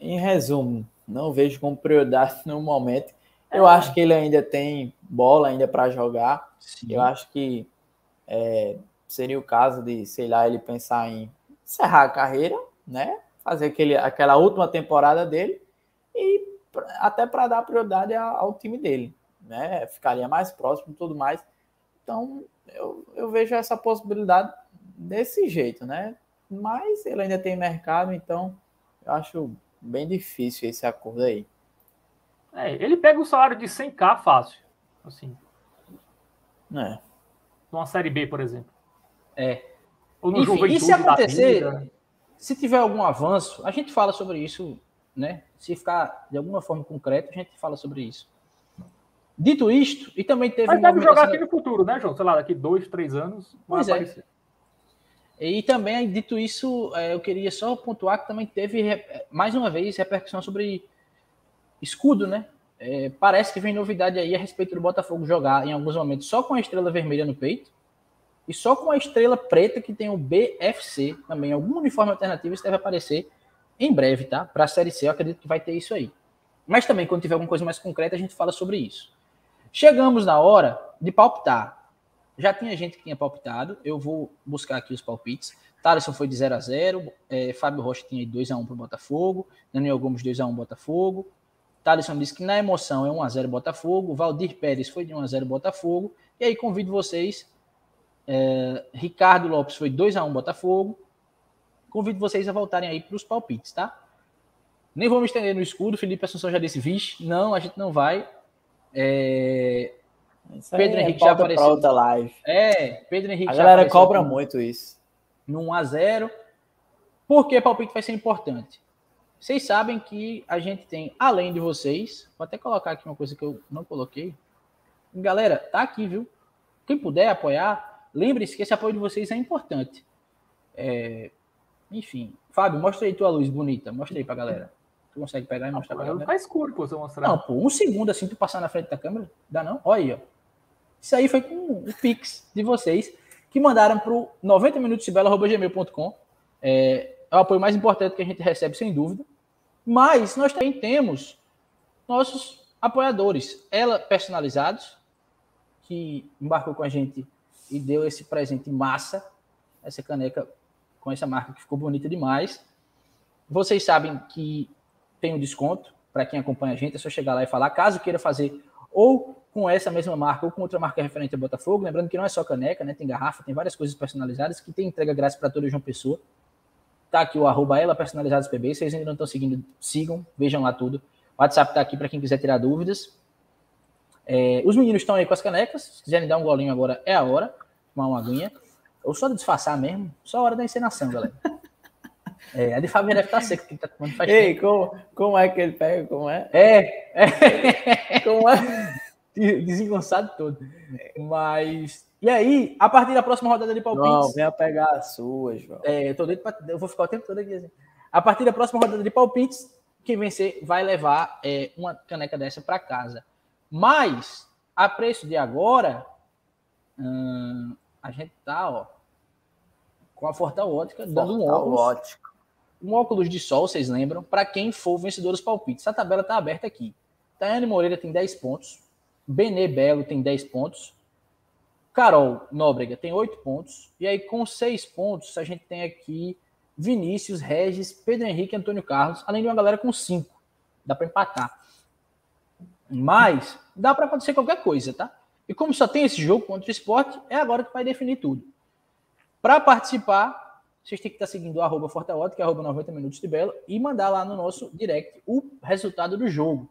É. Em resumo, não vejo como prioridade no momento. Eu é. acho que ele ainda tem bola ainda para jogar. Sim. Eu acho que é, seria o caso de, sei lá, ele pensar em encerrar a carreira, né? Fazer aquele, aquela última temporada dele e até para dar prioridade ao time dele, né? Ficaria mais próximo e tudo mais. Então, eu, eu vejo essa possibilidade desse jeito, né? Mas ele ainda tem mercado, então eu acho bem difícil esse acordo aí. É, ele pega o salário de 100k fácil, assim. É numa Série B, por exemplo. É. Ou no Enfim, e se acontecer, se tiver algum avanço, a gente fala sobre isso, né? Se ficar de alguma forma concreto, a gente fala sobre isso. Dito isto, e também teve. Mas deve jogar aqui no futuro, né, João? Sei lá, daqui dois, três anos. Pois é. E também, dito isso, é, eu queria só pontuar que também teve, mais uma vez, repercussão sobre escudo, né? É, parece que vem novidade aí a respeito do Botafogo jogar em alguns momentos só com a estrela vermelha no peito e só com a estrela preta que tem o BFC também. Algum uniforme alternativo isso deve aparecer em breve, tá? Para a Série C, eu acredito que vai ter isso aí. Mas também, quando tiver alguma coisa mais concreta, a gente fala sobre isso. Chegamos na hora de palpitar. Já tinha gente que tinha palpitado, eu vou buscar aqui os palpites. Thaleson foi de 0 a 0 é, Fábio Rocha tinha 2 a 1 para o Botafogo, Daniel Gomes 2 a 1 Botafogo, Thaleson disse que na emoção é 1x0 Botafogo. Valdir Pérez foi de 1x0 Botafogo. E aí convido vocês. É, Ricardo Lopes foi 2x1 Botafogo. Convido vocês a voltarem aí para os palpites, tá? Nem vou me estender no escudo. Felipe Assunção já disse, vixe, não, a gente não vai. É... Pedro Henrique já apareceu. outra live. É, Pedro Henrique a galera cobra muito isso. No 1x0. Porque palpite vai ser importante. Vocês sabem que a gente tem, além de vocês, vou até colocar aqui uma coisa que eu não coloquei. Galera, tá aqui, viu? Quem puder apoiar, lembre-se que esse apoio de vocês é importante. É... Enfim, Fábio, mostra aí tua luz bonita. Mostra aí pra galera. Tu consegue pegar e mostrar não, pra galera? Tá escuro, eu mostrar. Não, pô, um segundo assim, tu passar na frente da câmera. Dá não? Olha aí, ó. Isso aí foi com o Pix de vocês que mandaram pro 90 minutosbela.gmail.com. É, é o apoio mais importante que a gente recebe, sem dúvida. Mas nós também temos nossos apoiadores, ela personalizados, que embarcou com a gente e deu esse presente massa, essa caneca com essa marca que ficou bonita demais. Vocês sabem que tem um desconto para quem acompanha a gente, é só chegar lá e falar. Caso queira fazer ou com essa mesma marca ou com outra marca referente a Botafogo, lembrando que não é só caneca, né? Tem garrafa, tem várias coisas personalizadas que tem entrega grátis para toda João Pessoa. Tá aqui o arroba ela personalizados PB. Vocês ainda não estão seguindo, sigam, vejam lá tudo. O WhatsApp tá aqui para quem quiser tirar dúvidas. É, os meninos estão aí com as canecas. Se quiserem dar um golinho agora, é a hora. tomar uma aguinha. Ou só de disfarçar mesmo, só a hora da encenação, galera. É, a de Fábio deve estar seca, que tá tomando faz Ei, como, como é que ele pega? Como é? É, é. <laughs> Como é? <laughs> Desengonçado todo. Mas. E aí, a partir da próxima rodada de palpites. Não, venha pegar a sua, João. É, eu tô doido pra, Eu vou ficar o tempo todo aqui assim. A partir da próxima rodada de palpites, quem vencer vai levar é, uma caneca dessa para casa. Mas, a preço de agora, hum, a gente tá, ó, com a Fortal Ótica dando um óculos. Ótica. Um óculos de sol, vocês lembram, para quem for vencedor dos palpites. A tabela tá aberta aqui. Tayane Moreira tem 10 pontos. Benê Belo tem 10 pontos. Carol Nóbrega tem 8 pontos. E aí, com 6 pontos, a gente tem aqui Vinícius, Regis, Pedro Henrique Antônio Carlos, além de uma galera com 5. Dá para empatar. Mas dá para acontecer qualquer coisa, tá? E como só tem esse jogo contra o esporte, é agora que vai definir tudo. Para participar, vocês têm que estar seguindo o arroba Forteótica, arroba 90 Minutos de Belo, e mandar lá no nosso direct o resultado do jogo.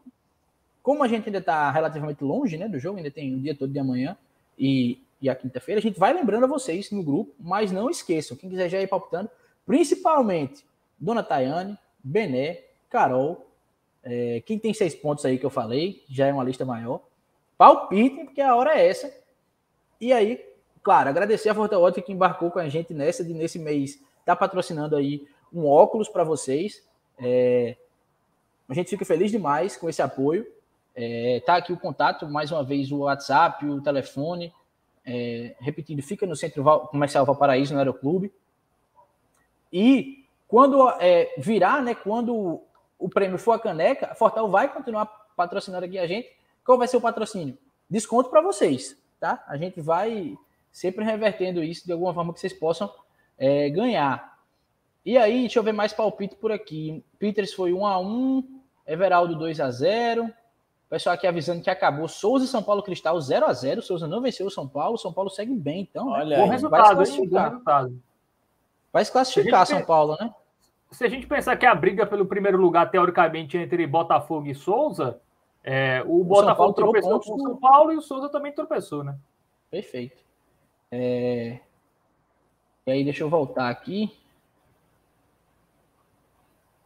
Como a gente ainda está relativamente longe né, do jogo, ainda tem o dia todo de amanhã e, e a quinta-feira, a gente vai lembrando a vocês no grupo, mas não esqueçam, quem quiser já ir palpitando, principalmente Dona Tayane, Bené, Carol, é, quem tem seis pontos aí que eu falei, já é uma lista maior. Palpitem, porque a hora é essa. E aí, claro, agradecer a Forta Ótica que embarcou com a gente nessa, de nesse mês, está patrocinando aí um óculos para vocês. É, a gente fica feliz demais com esse apoio. É, tá aqui o contato, mais uma vez, o WhatsApp, o telefone. É, repetindo, fica no Centro Comercial Valparaíso, no Aeroclube. E quando é, virar, né, quando o prêmio for a caneca, a Fortal vai continuar patrocinando aqui a gente. Qual vai ser o patrocínio? Desconto para vocês, tá? A gente vai sempre revertendo isso de alguma forma que vocês possam é, ganhar. E aí, deixa eu ver mais palpite por aqui. Peters foi 1 a 1 Everaldo 2 a 0 o pessoal aqui avisando que acabou. Souza e São Paulo Cristal 0 a 0 Souza não venceu o São Paulo. O São Paulo segue bem, então. Né? Olha, né? bom resultado, vai se classificar. Hein? resultado. Vai se classificar, São Paulo, né? Se a gente pensar que a briga pelo primeiro lugar, teoricamente, entre Botafogo e Souza, é, o, o Botafogo tropeçou com o São Paulo e o Souza também tropeçou, né? Perfeito. É... E aí, deixa eu voltar aqui.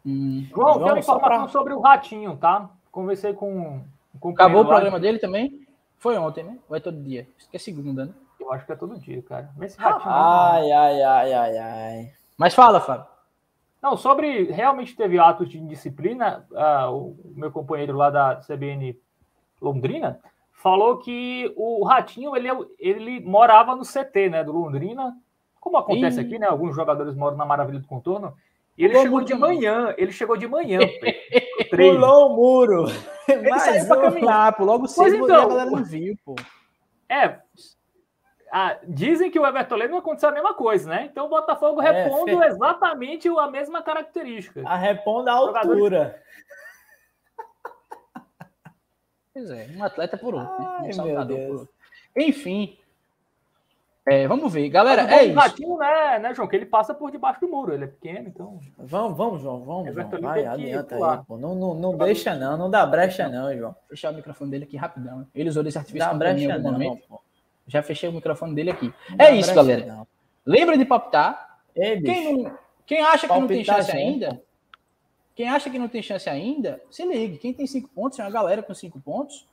Hum, João, tem uma informação pra... sobre o Ratinho, tá? Conversei com, com Acabou o programa dele também? Foi ontem, né? Ou é todo dia? Acho que é segunda, né? Eu acho que é todo dia, cara. Vê se Ratinho. Ai, ai, ai, ai, ai. Mas fala, Fábio. Não, sobre realmente teve atos de indisciplina, uh, o meu companheiro lá da CBN Londrina falou que o Ratinho ele, ele morava no CT, né, do Londrina, como acontece e... aqui, né? Alguns jogadores moram na Maravilha do Contorno. E ele chegou de manhã, ele chegou de manhã. <laughs> Pulou o muro. Ele saiu para caminhar, pô, logo cedo então, a galera não viu, pô. É, ah, dizem que o Everton Leno aconteceu a mesma coisa, né? Então o Botafogo é, repondo fe... exatamente a mesma característica. A reponda a altura. Pois é, um atleta por outro, né? um saltador por outro. Enfim, é, vamos ver. Galera, é isso. Ratinho, né, né, João? Que ele passa por debaixo do muro. Ele é pequeno, então. Vamos, vamos, João. Vamos, João. Vai, adianta aí, pô. Não, não, não deixa, não. Não dá brecha, não, João. Fechar o microfone dele aqui rapidão. Ele usou esse artifício dá brecha, não, momento. Pô. Já fechei o microfone dele aqui. Não é isso, galera. Não. Lembra de palpitar. Ei, quem, não, quem acha que não tem chance ainda, quem acha que não tem chance ainda, se ligue. Quem tem cinco pontos, é uma galera com cinco pontos.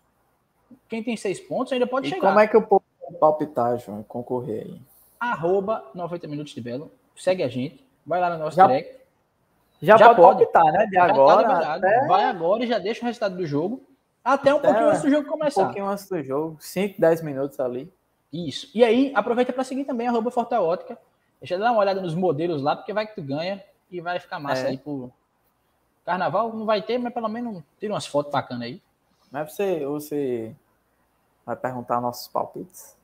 Quem tem seis pontos ainda pode e chegar. Como é que eu posso palpitar, João? Concorrer aí. Arroba 90 Minutos de Belo. Segue a gente. Vai lá no nosso já, direct. Já, já pode, pode palpitar, né? De já agora. Tá até... Vai agora e já deixa o resultado do jogo. Até um até pouquinho antes do jogo começar. Um pouquinho antes do jogo. 5, 10 minutos ali. Isso. E aí, aproveita para seguir também arroba Forta Ótica. Deixa eu dar uma olhada nos modelos lá, porque vai que tu ganha e vai ficar massa é. aí pro carnaval. Não vai ter, mas pelo menos tira umas fotos bacanas aí. Mas você, você vai perguntar nossos palpites?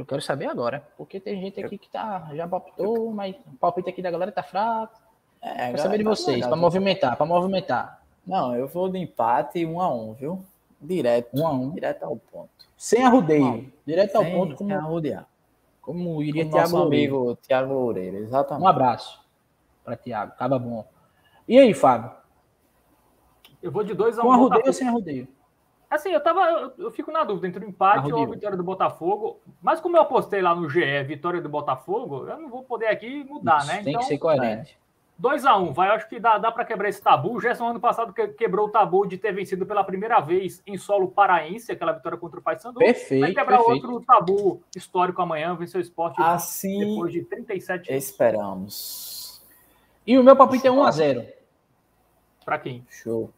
Eu quero saber agora, porque tem gente aqui que tá, já palpitou, mas o palpite aqui da galera tá fraco. É, quero saber de tá vocês, para movimentar, para movimentar. Não, eu vou de empate um a um, viu? Direto. Um a um. Direto ao ponto. Sem arrudeio. Direto ao sem, ponto, como, arrudear. como iria como Tiago amigo Tiago Loureiro, exatamente. Um abraço para Tiago, tava bom. E aí, Fábio? Eu vou de dois a um. Com arrudeio ou sem arrudeio? Assim, eu tava. Eu, eu fico na dúvida entre o empate ou a vitória do Botafogo. Mas como eu apostei lá no GE vitória do Botafogo, eu não vou poder aqui mudar, Isso, né? Tem então, que ser coerente. 2x1, um, vai. Eu acho que dá, dá para quebrar esse tabu. O Gerson, ano passado, quebrou o tabu de ter vencido pela primeira vez em solo paraense, aquela vitória contra o Paysandu. Perfeito. Vai quebrar perfeito. outro tabu histórico amanhã, vencer o esporte assim, depois de 37 anos. Esperamos. E o meu palpite é 1x0. Para quem? Show.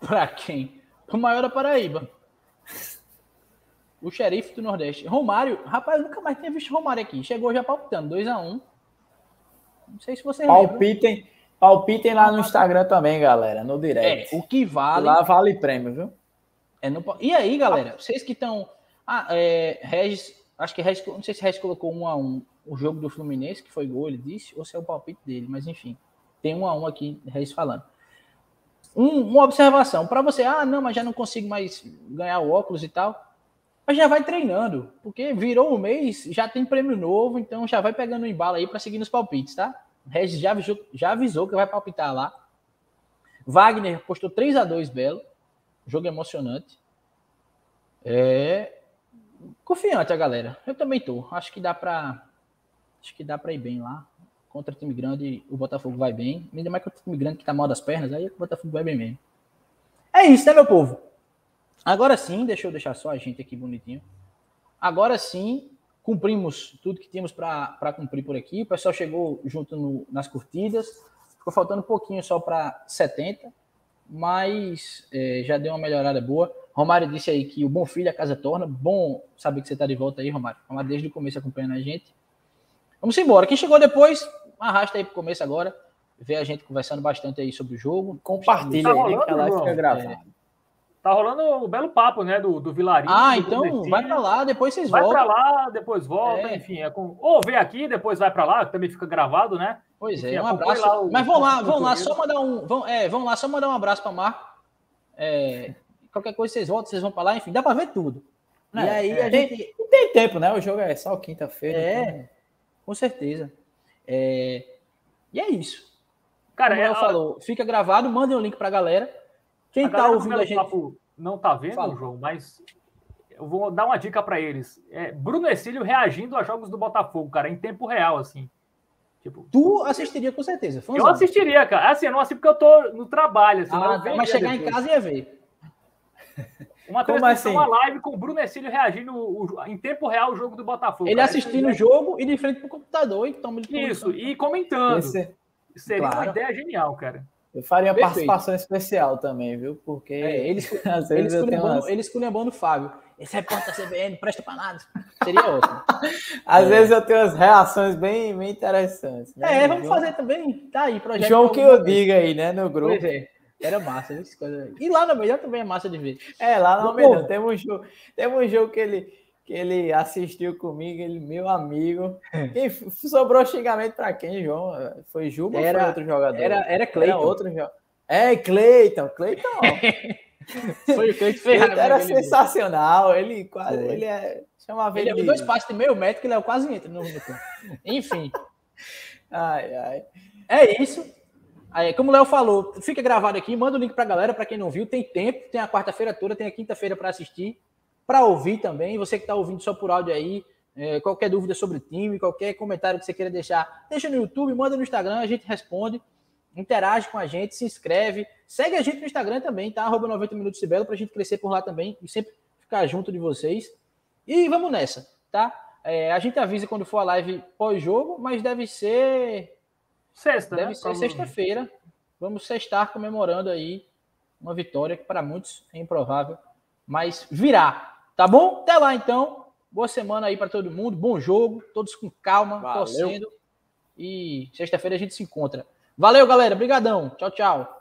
Para quem? O maior da Paraíba. O xerife do Nordeste. Romário, rapaz, eu nunca mais tinha visto Romário aqui. Chegou já palpitando, 2x1. Não sei se vocês palpitem, lembram. Palpitem lá no Instagram também, galera, no direct. É, o que vale. Lá vale prêmio, viu? É no... E aí, galera, vocês que estão. Ah, é, Regis, acho que Regis, não sei se Regis colocou 1 a 1 o jogo do Fluminense, que foi gol, ele disse, ou se é o palpite dele, mas enfim, tem 1 a 1 aqui, Regis falando. Um, uma observação, para você, ah, não, mas já não consigo mais ganhar o óculos e tal. Mas já vai treinando, porque virou o mês, já tem prêmio novo, então já vai pegando o embalo aí para seguir nos palpites, tá? Regis já avisou, já avisou que vai palpitar lá. Wagner postou 3 a 2 Belo. Jogo emocionante. É confiante a galera. Eu também tô. Acho que dá para acho que dá para ir bem lá. Contra time grande, o Botafogo vai bem. Ainda mais contra time grande que tá mal das pernas, aí o Botafogo vai bem mesmo. É isso, né, meu povo? Agora sim, deixa eu deixar só a gente aqui bonitinho. Agora sim, cumprimos tudo que tínhamos para cumprir por aqui. O pessoal chegou junto no, nas curtidas. Ficou faltando um pouquinho só para 70, mas é, já deu uma melhorada boa. Romário disse aí que o bom filho a casa torna. Bom saber que você está de volta aí, Romário. Romário desde o começo acompanhando a gente. Vamos embora. Quem chegou depois, arrasta aí para o começo agora. Vê a gente conversando bastante aí sobre o jogo. Compartilha aí, que a live fica gravada. É. Tá rolando um belo papo, né, do, do Vilarinho. Ah, do então Nordestino. vai para lá, depois vocês Vai voltam. para lá, depois volta, É. enfim, é com... ou vem aqui, depois vai para lá, que também fica gravado, né? Pois é, Enfim, um acompanhe abraço. lá o- Mas vão lá, vão lá, só mandar um. Vão, é, vão lá, só mandar um abraço para Marco. É, qualquer coisa vocês voltam, vocês vão para lá, enfim, dá para ver tudo. Né? E aí É. a gente. Não tem tempo, né? O jogo é só quinta-feira. É, então- com certeza. É, e é isso. Cara, Como é, ela falou, fica gravado, mandem o link pra galera. Quem a tá galera do ouvindo a gente. Papo não tá vendo, Fala. João, mas eu vou dar uma dica para eles. É, Bruno Exílio reagindo a jogos do Botafogo, cara, em tempo real, assim. Tipo, Tu assistiria com certeza. eu fãzão. assistiria, cara. Assim, eu não assisto porque eu tô no trabalho, assim, Ah, mas, eu tá, mas chegar em depois. casa ia ver. Uma Como assim? uma live com o Bruno Exílio reagindo o- em tempo real o jogo do Botafogo. Ele cara. assistindo o jogo e de frente pro computador e toma ele Isso, e comentando. Esse- Seria uma Claro. ideia genial, cara. eu faria uma Perfeito. participação especial também, viu? Porque É, ele, <laughs> escu- às ele, vezes eu tenho esculhambando, umas... ele esculhambando o Fábio. Esse repórter da CBN, presta pra nada. Seria ótimo. <laughs> Às É. vezes eu tenho umas reações bem, bem interessantes. né? É, vamos João- fazer também. Tá aí, projeto. João que eu diga aí, né, no grupo. Pois é. Era massa, viu? Essa coisa. E lá na melhor também é massa de ver. É, lá no povo. tem um jogo, tem um jogo que ele, que ele assistiu comigo, ele, meu amigo. <laughs> Quem f- sobrou xingamento pra quem, João? Foi Juba ou Era- foi outro jogador? Era, era Era Cleiton. outro jogador. É, Cleiton, Cleiton. <laughs> Foi o Cleiton Ele era sensacional, ele quase, Foi. ele é, chamava Ele ele, é dois passos de meio metro que ele quase entra no, no campo. Enfim, <laughs> Ai, ai. é isso. Como o Léo falou, fica gravado aqui, manda o link pra galera, pra quem não viu, tem tempo, tem a quarta-feira toda, tem a quinta-feira para assistir, para ouvir também. Você que tá ouvindo só por áudio aí, é, qualquer dúvida sobre o time, qualquer comentário que você queira deixar, deixa no YouTube, manda no Instagram, a gente responde, interage com a gente, se inscreve, segue a gente no Instagram também, tá? Arroba 90 Minutos de Belo, pra gente crescer por lá também e sempre ficar junto de vocês. E vamos nessa, tá? É, a gente avisa quando for a live pós-jogo, mas deve ser Sexta, Deve né? ser sexta-feira. Vamos sextar comemorando aí uma vitória que para muitos é improvável, mas virá. Tá bom? Até lá então. Boa semana aí para todo mundo. Bom jogo. Todos com calma, Valeu. torcendo. E sexta-feira a gente se encontra. Valeu, galera. Obrigadão. Tchau, tchau.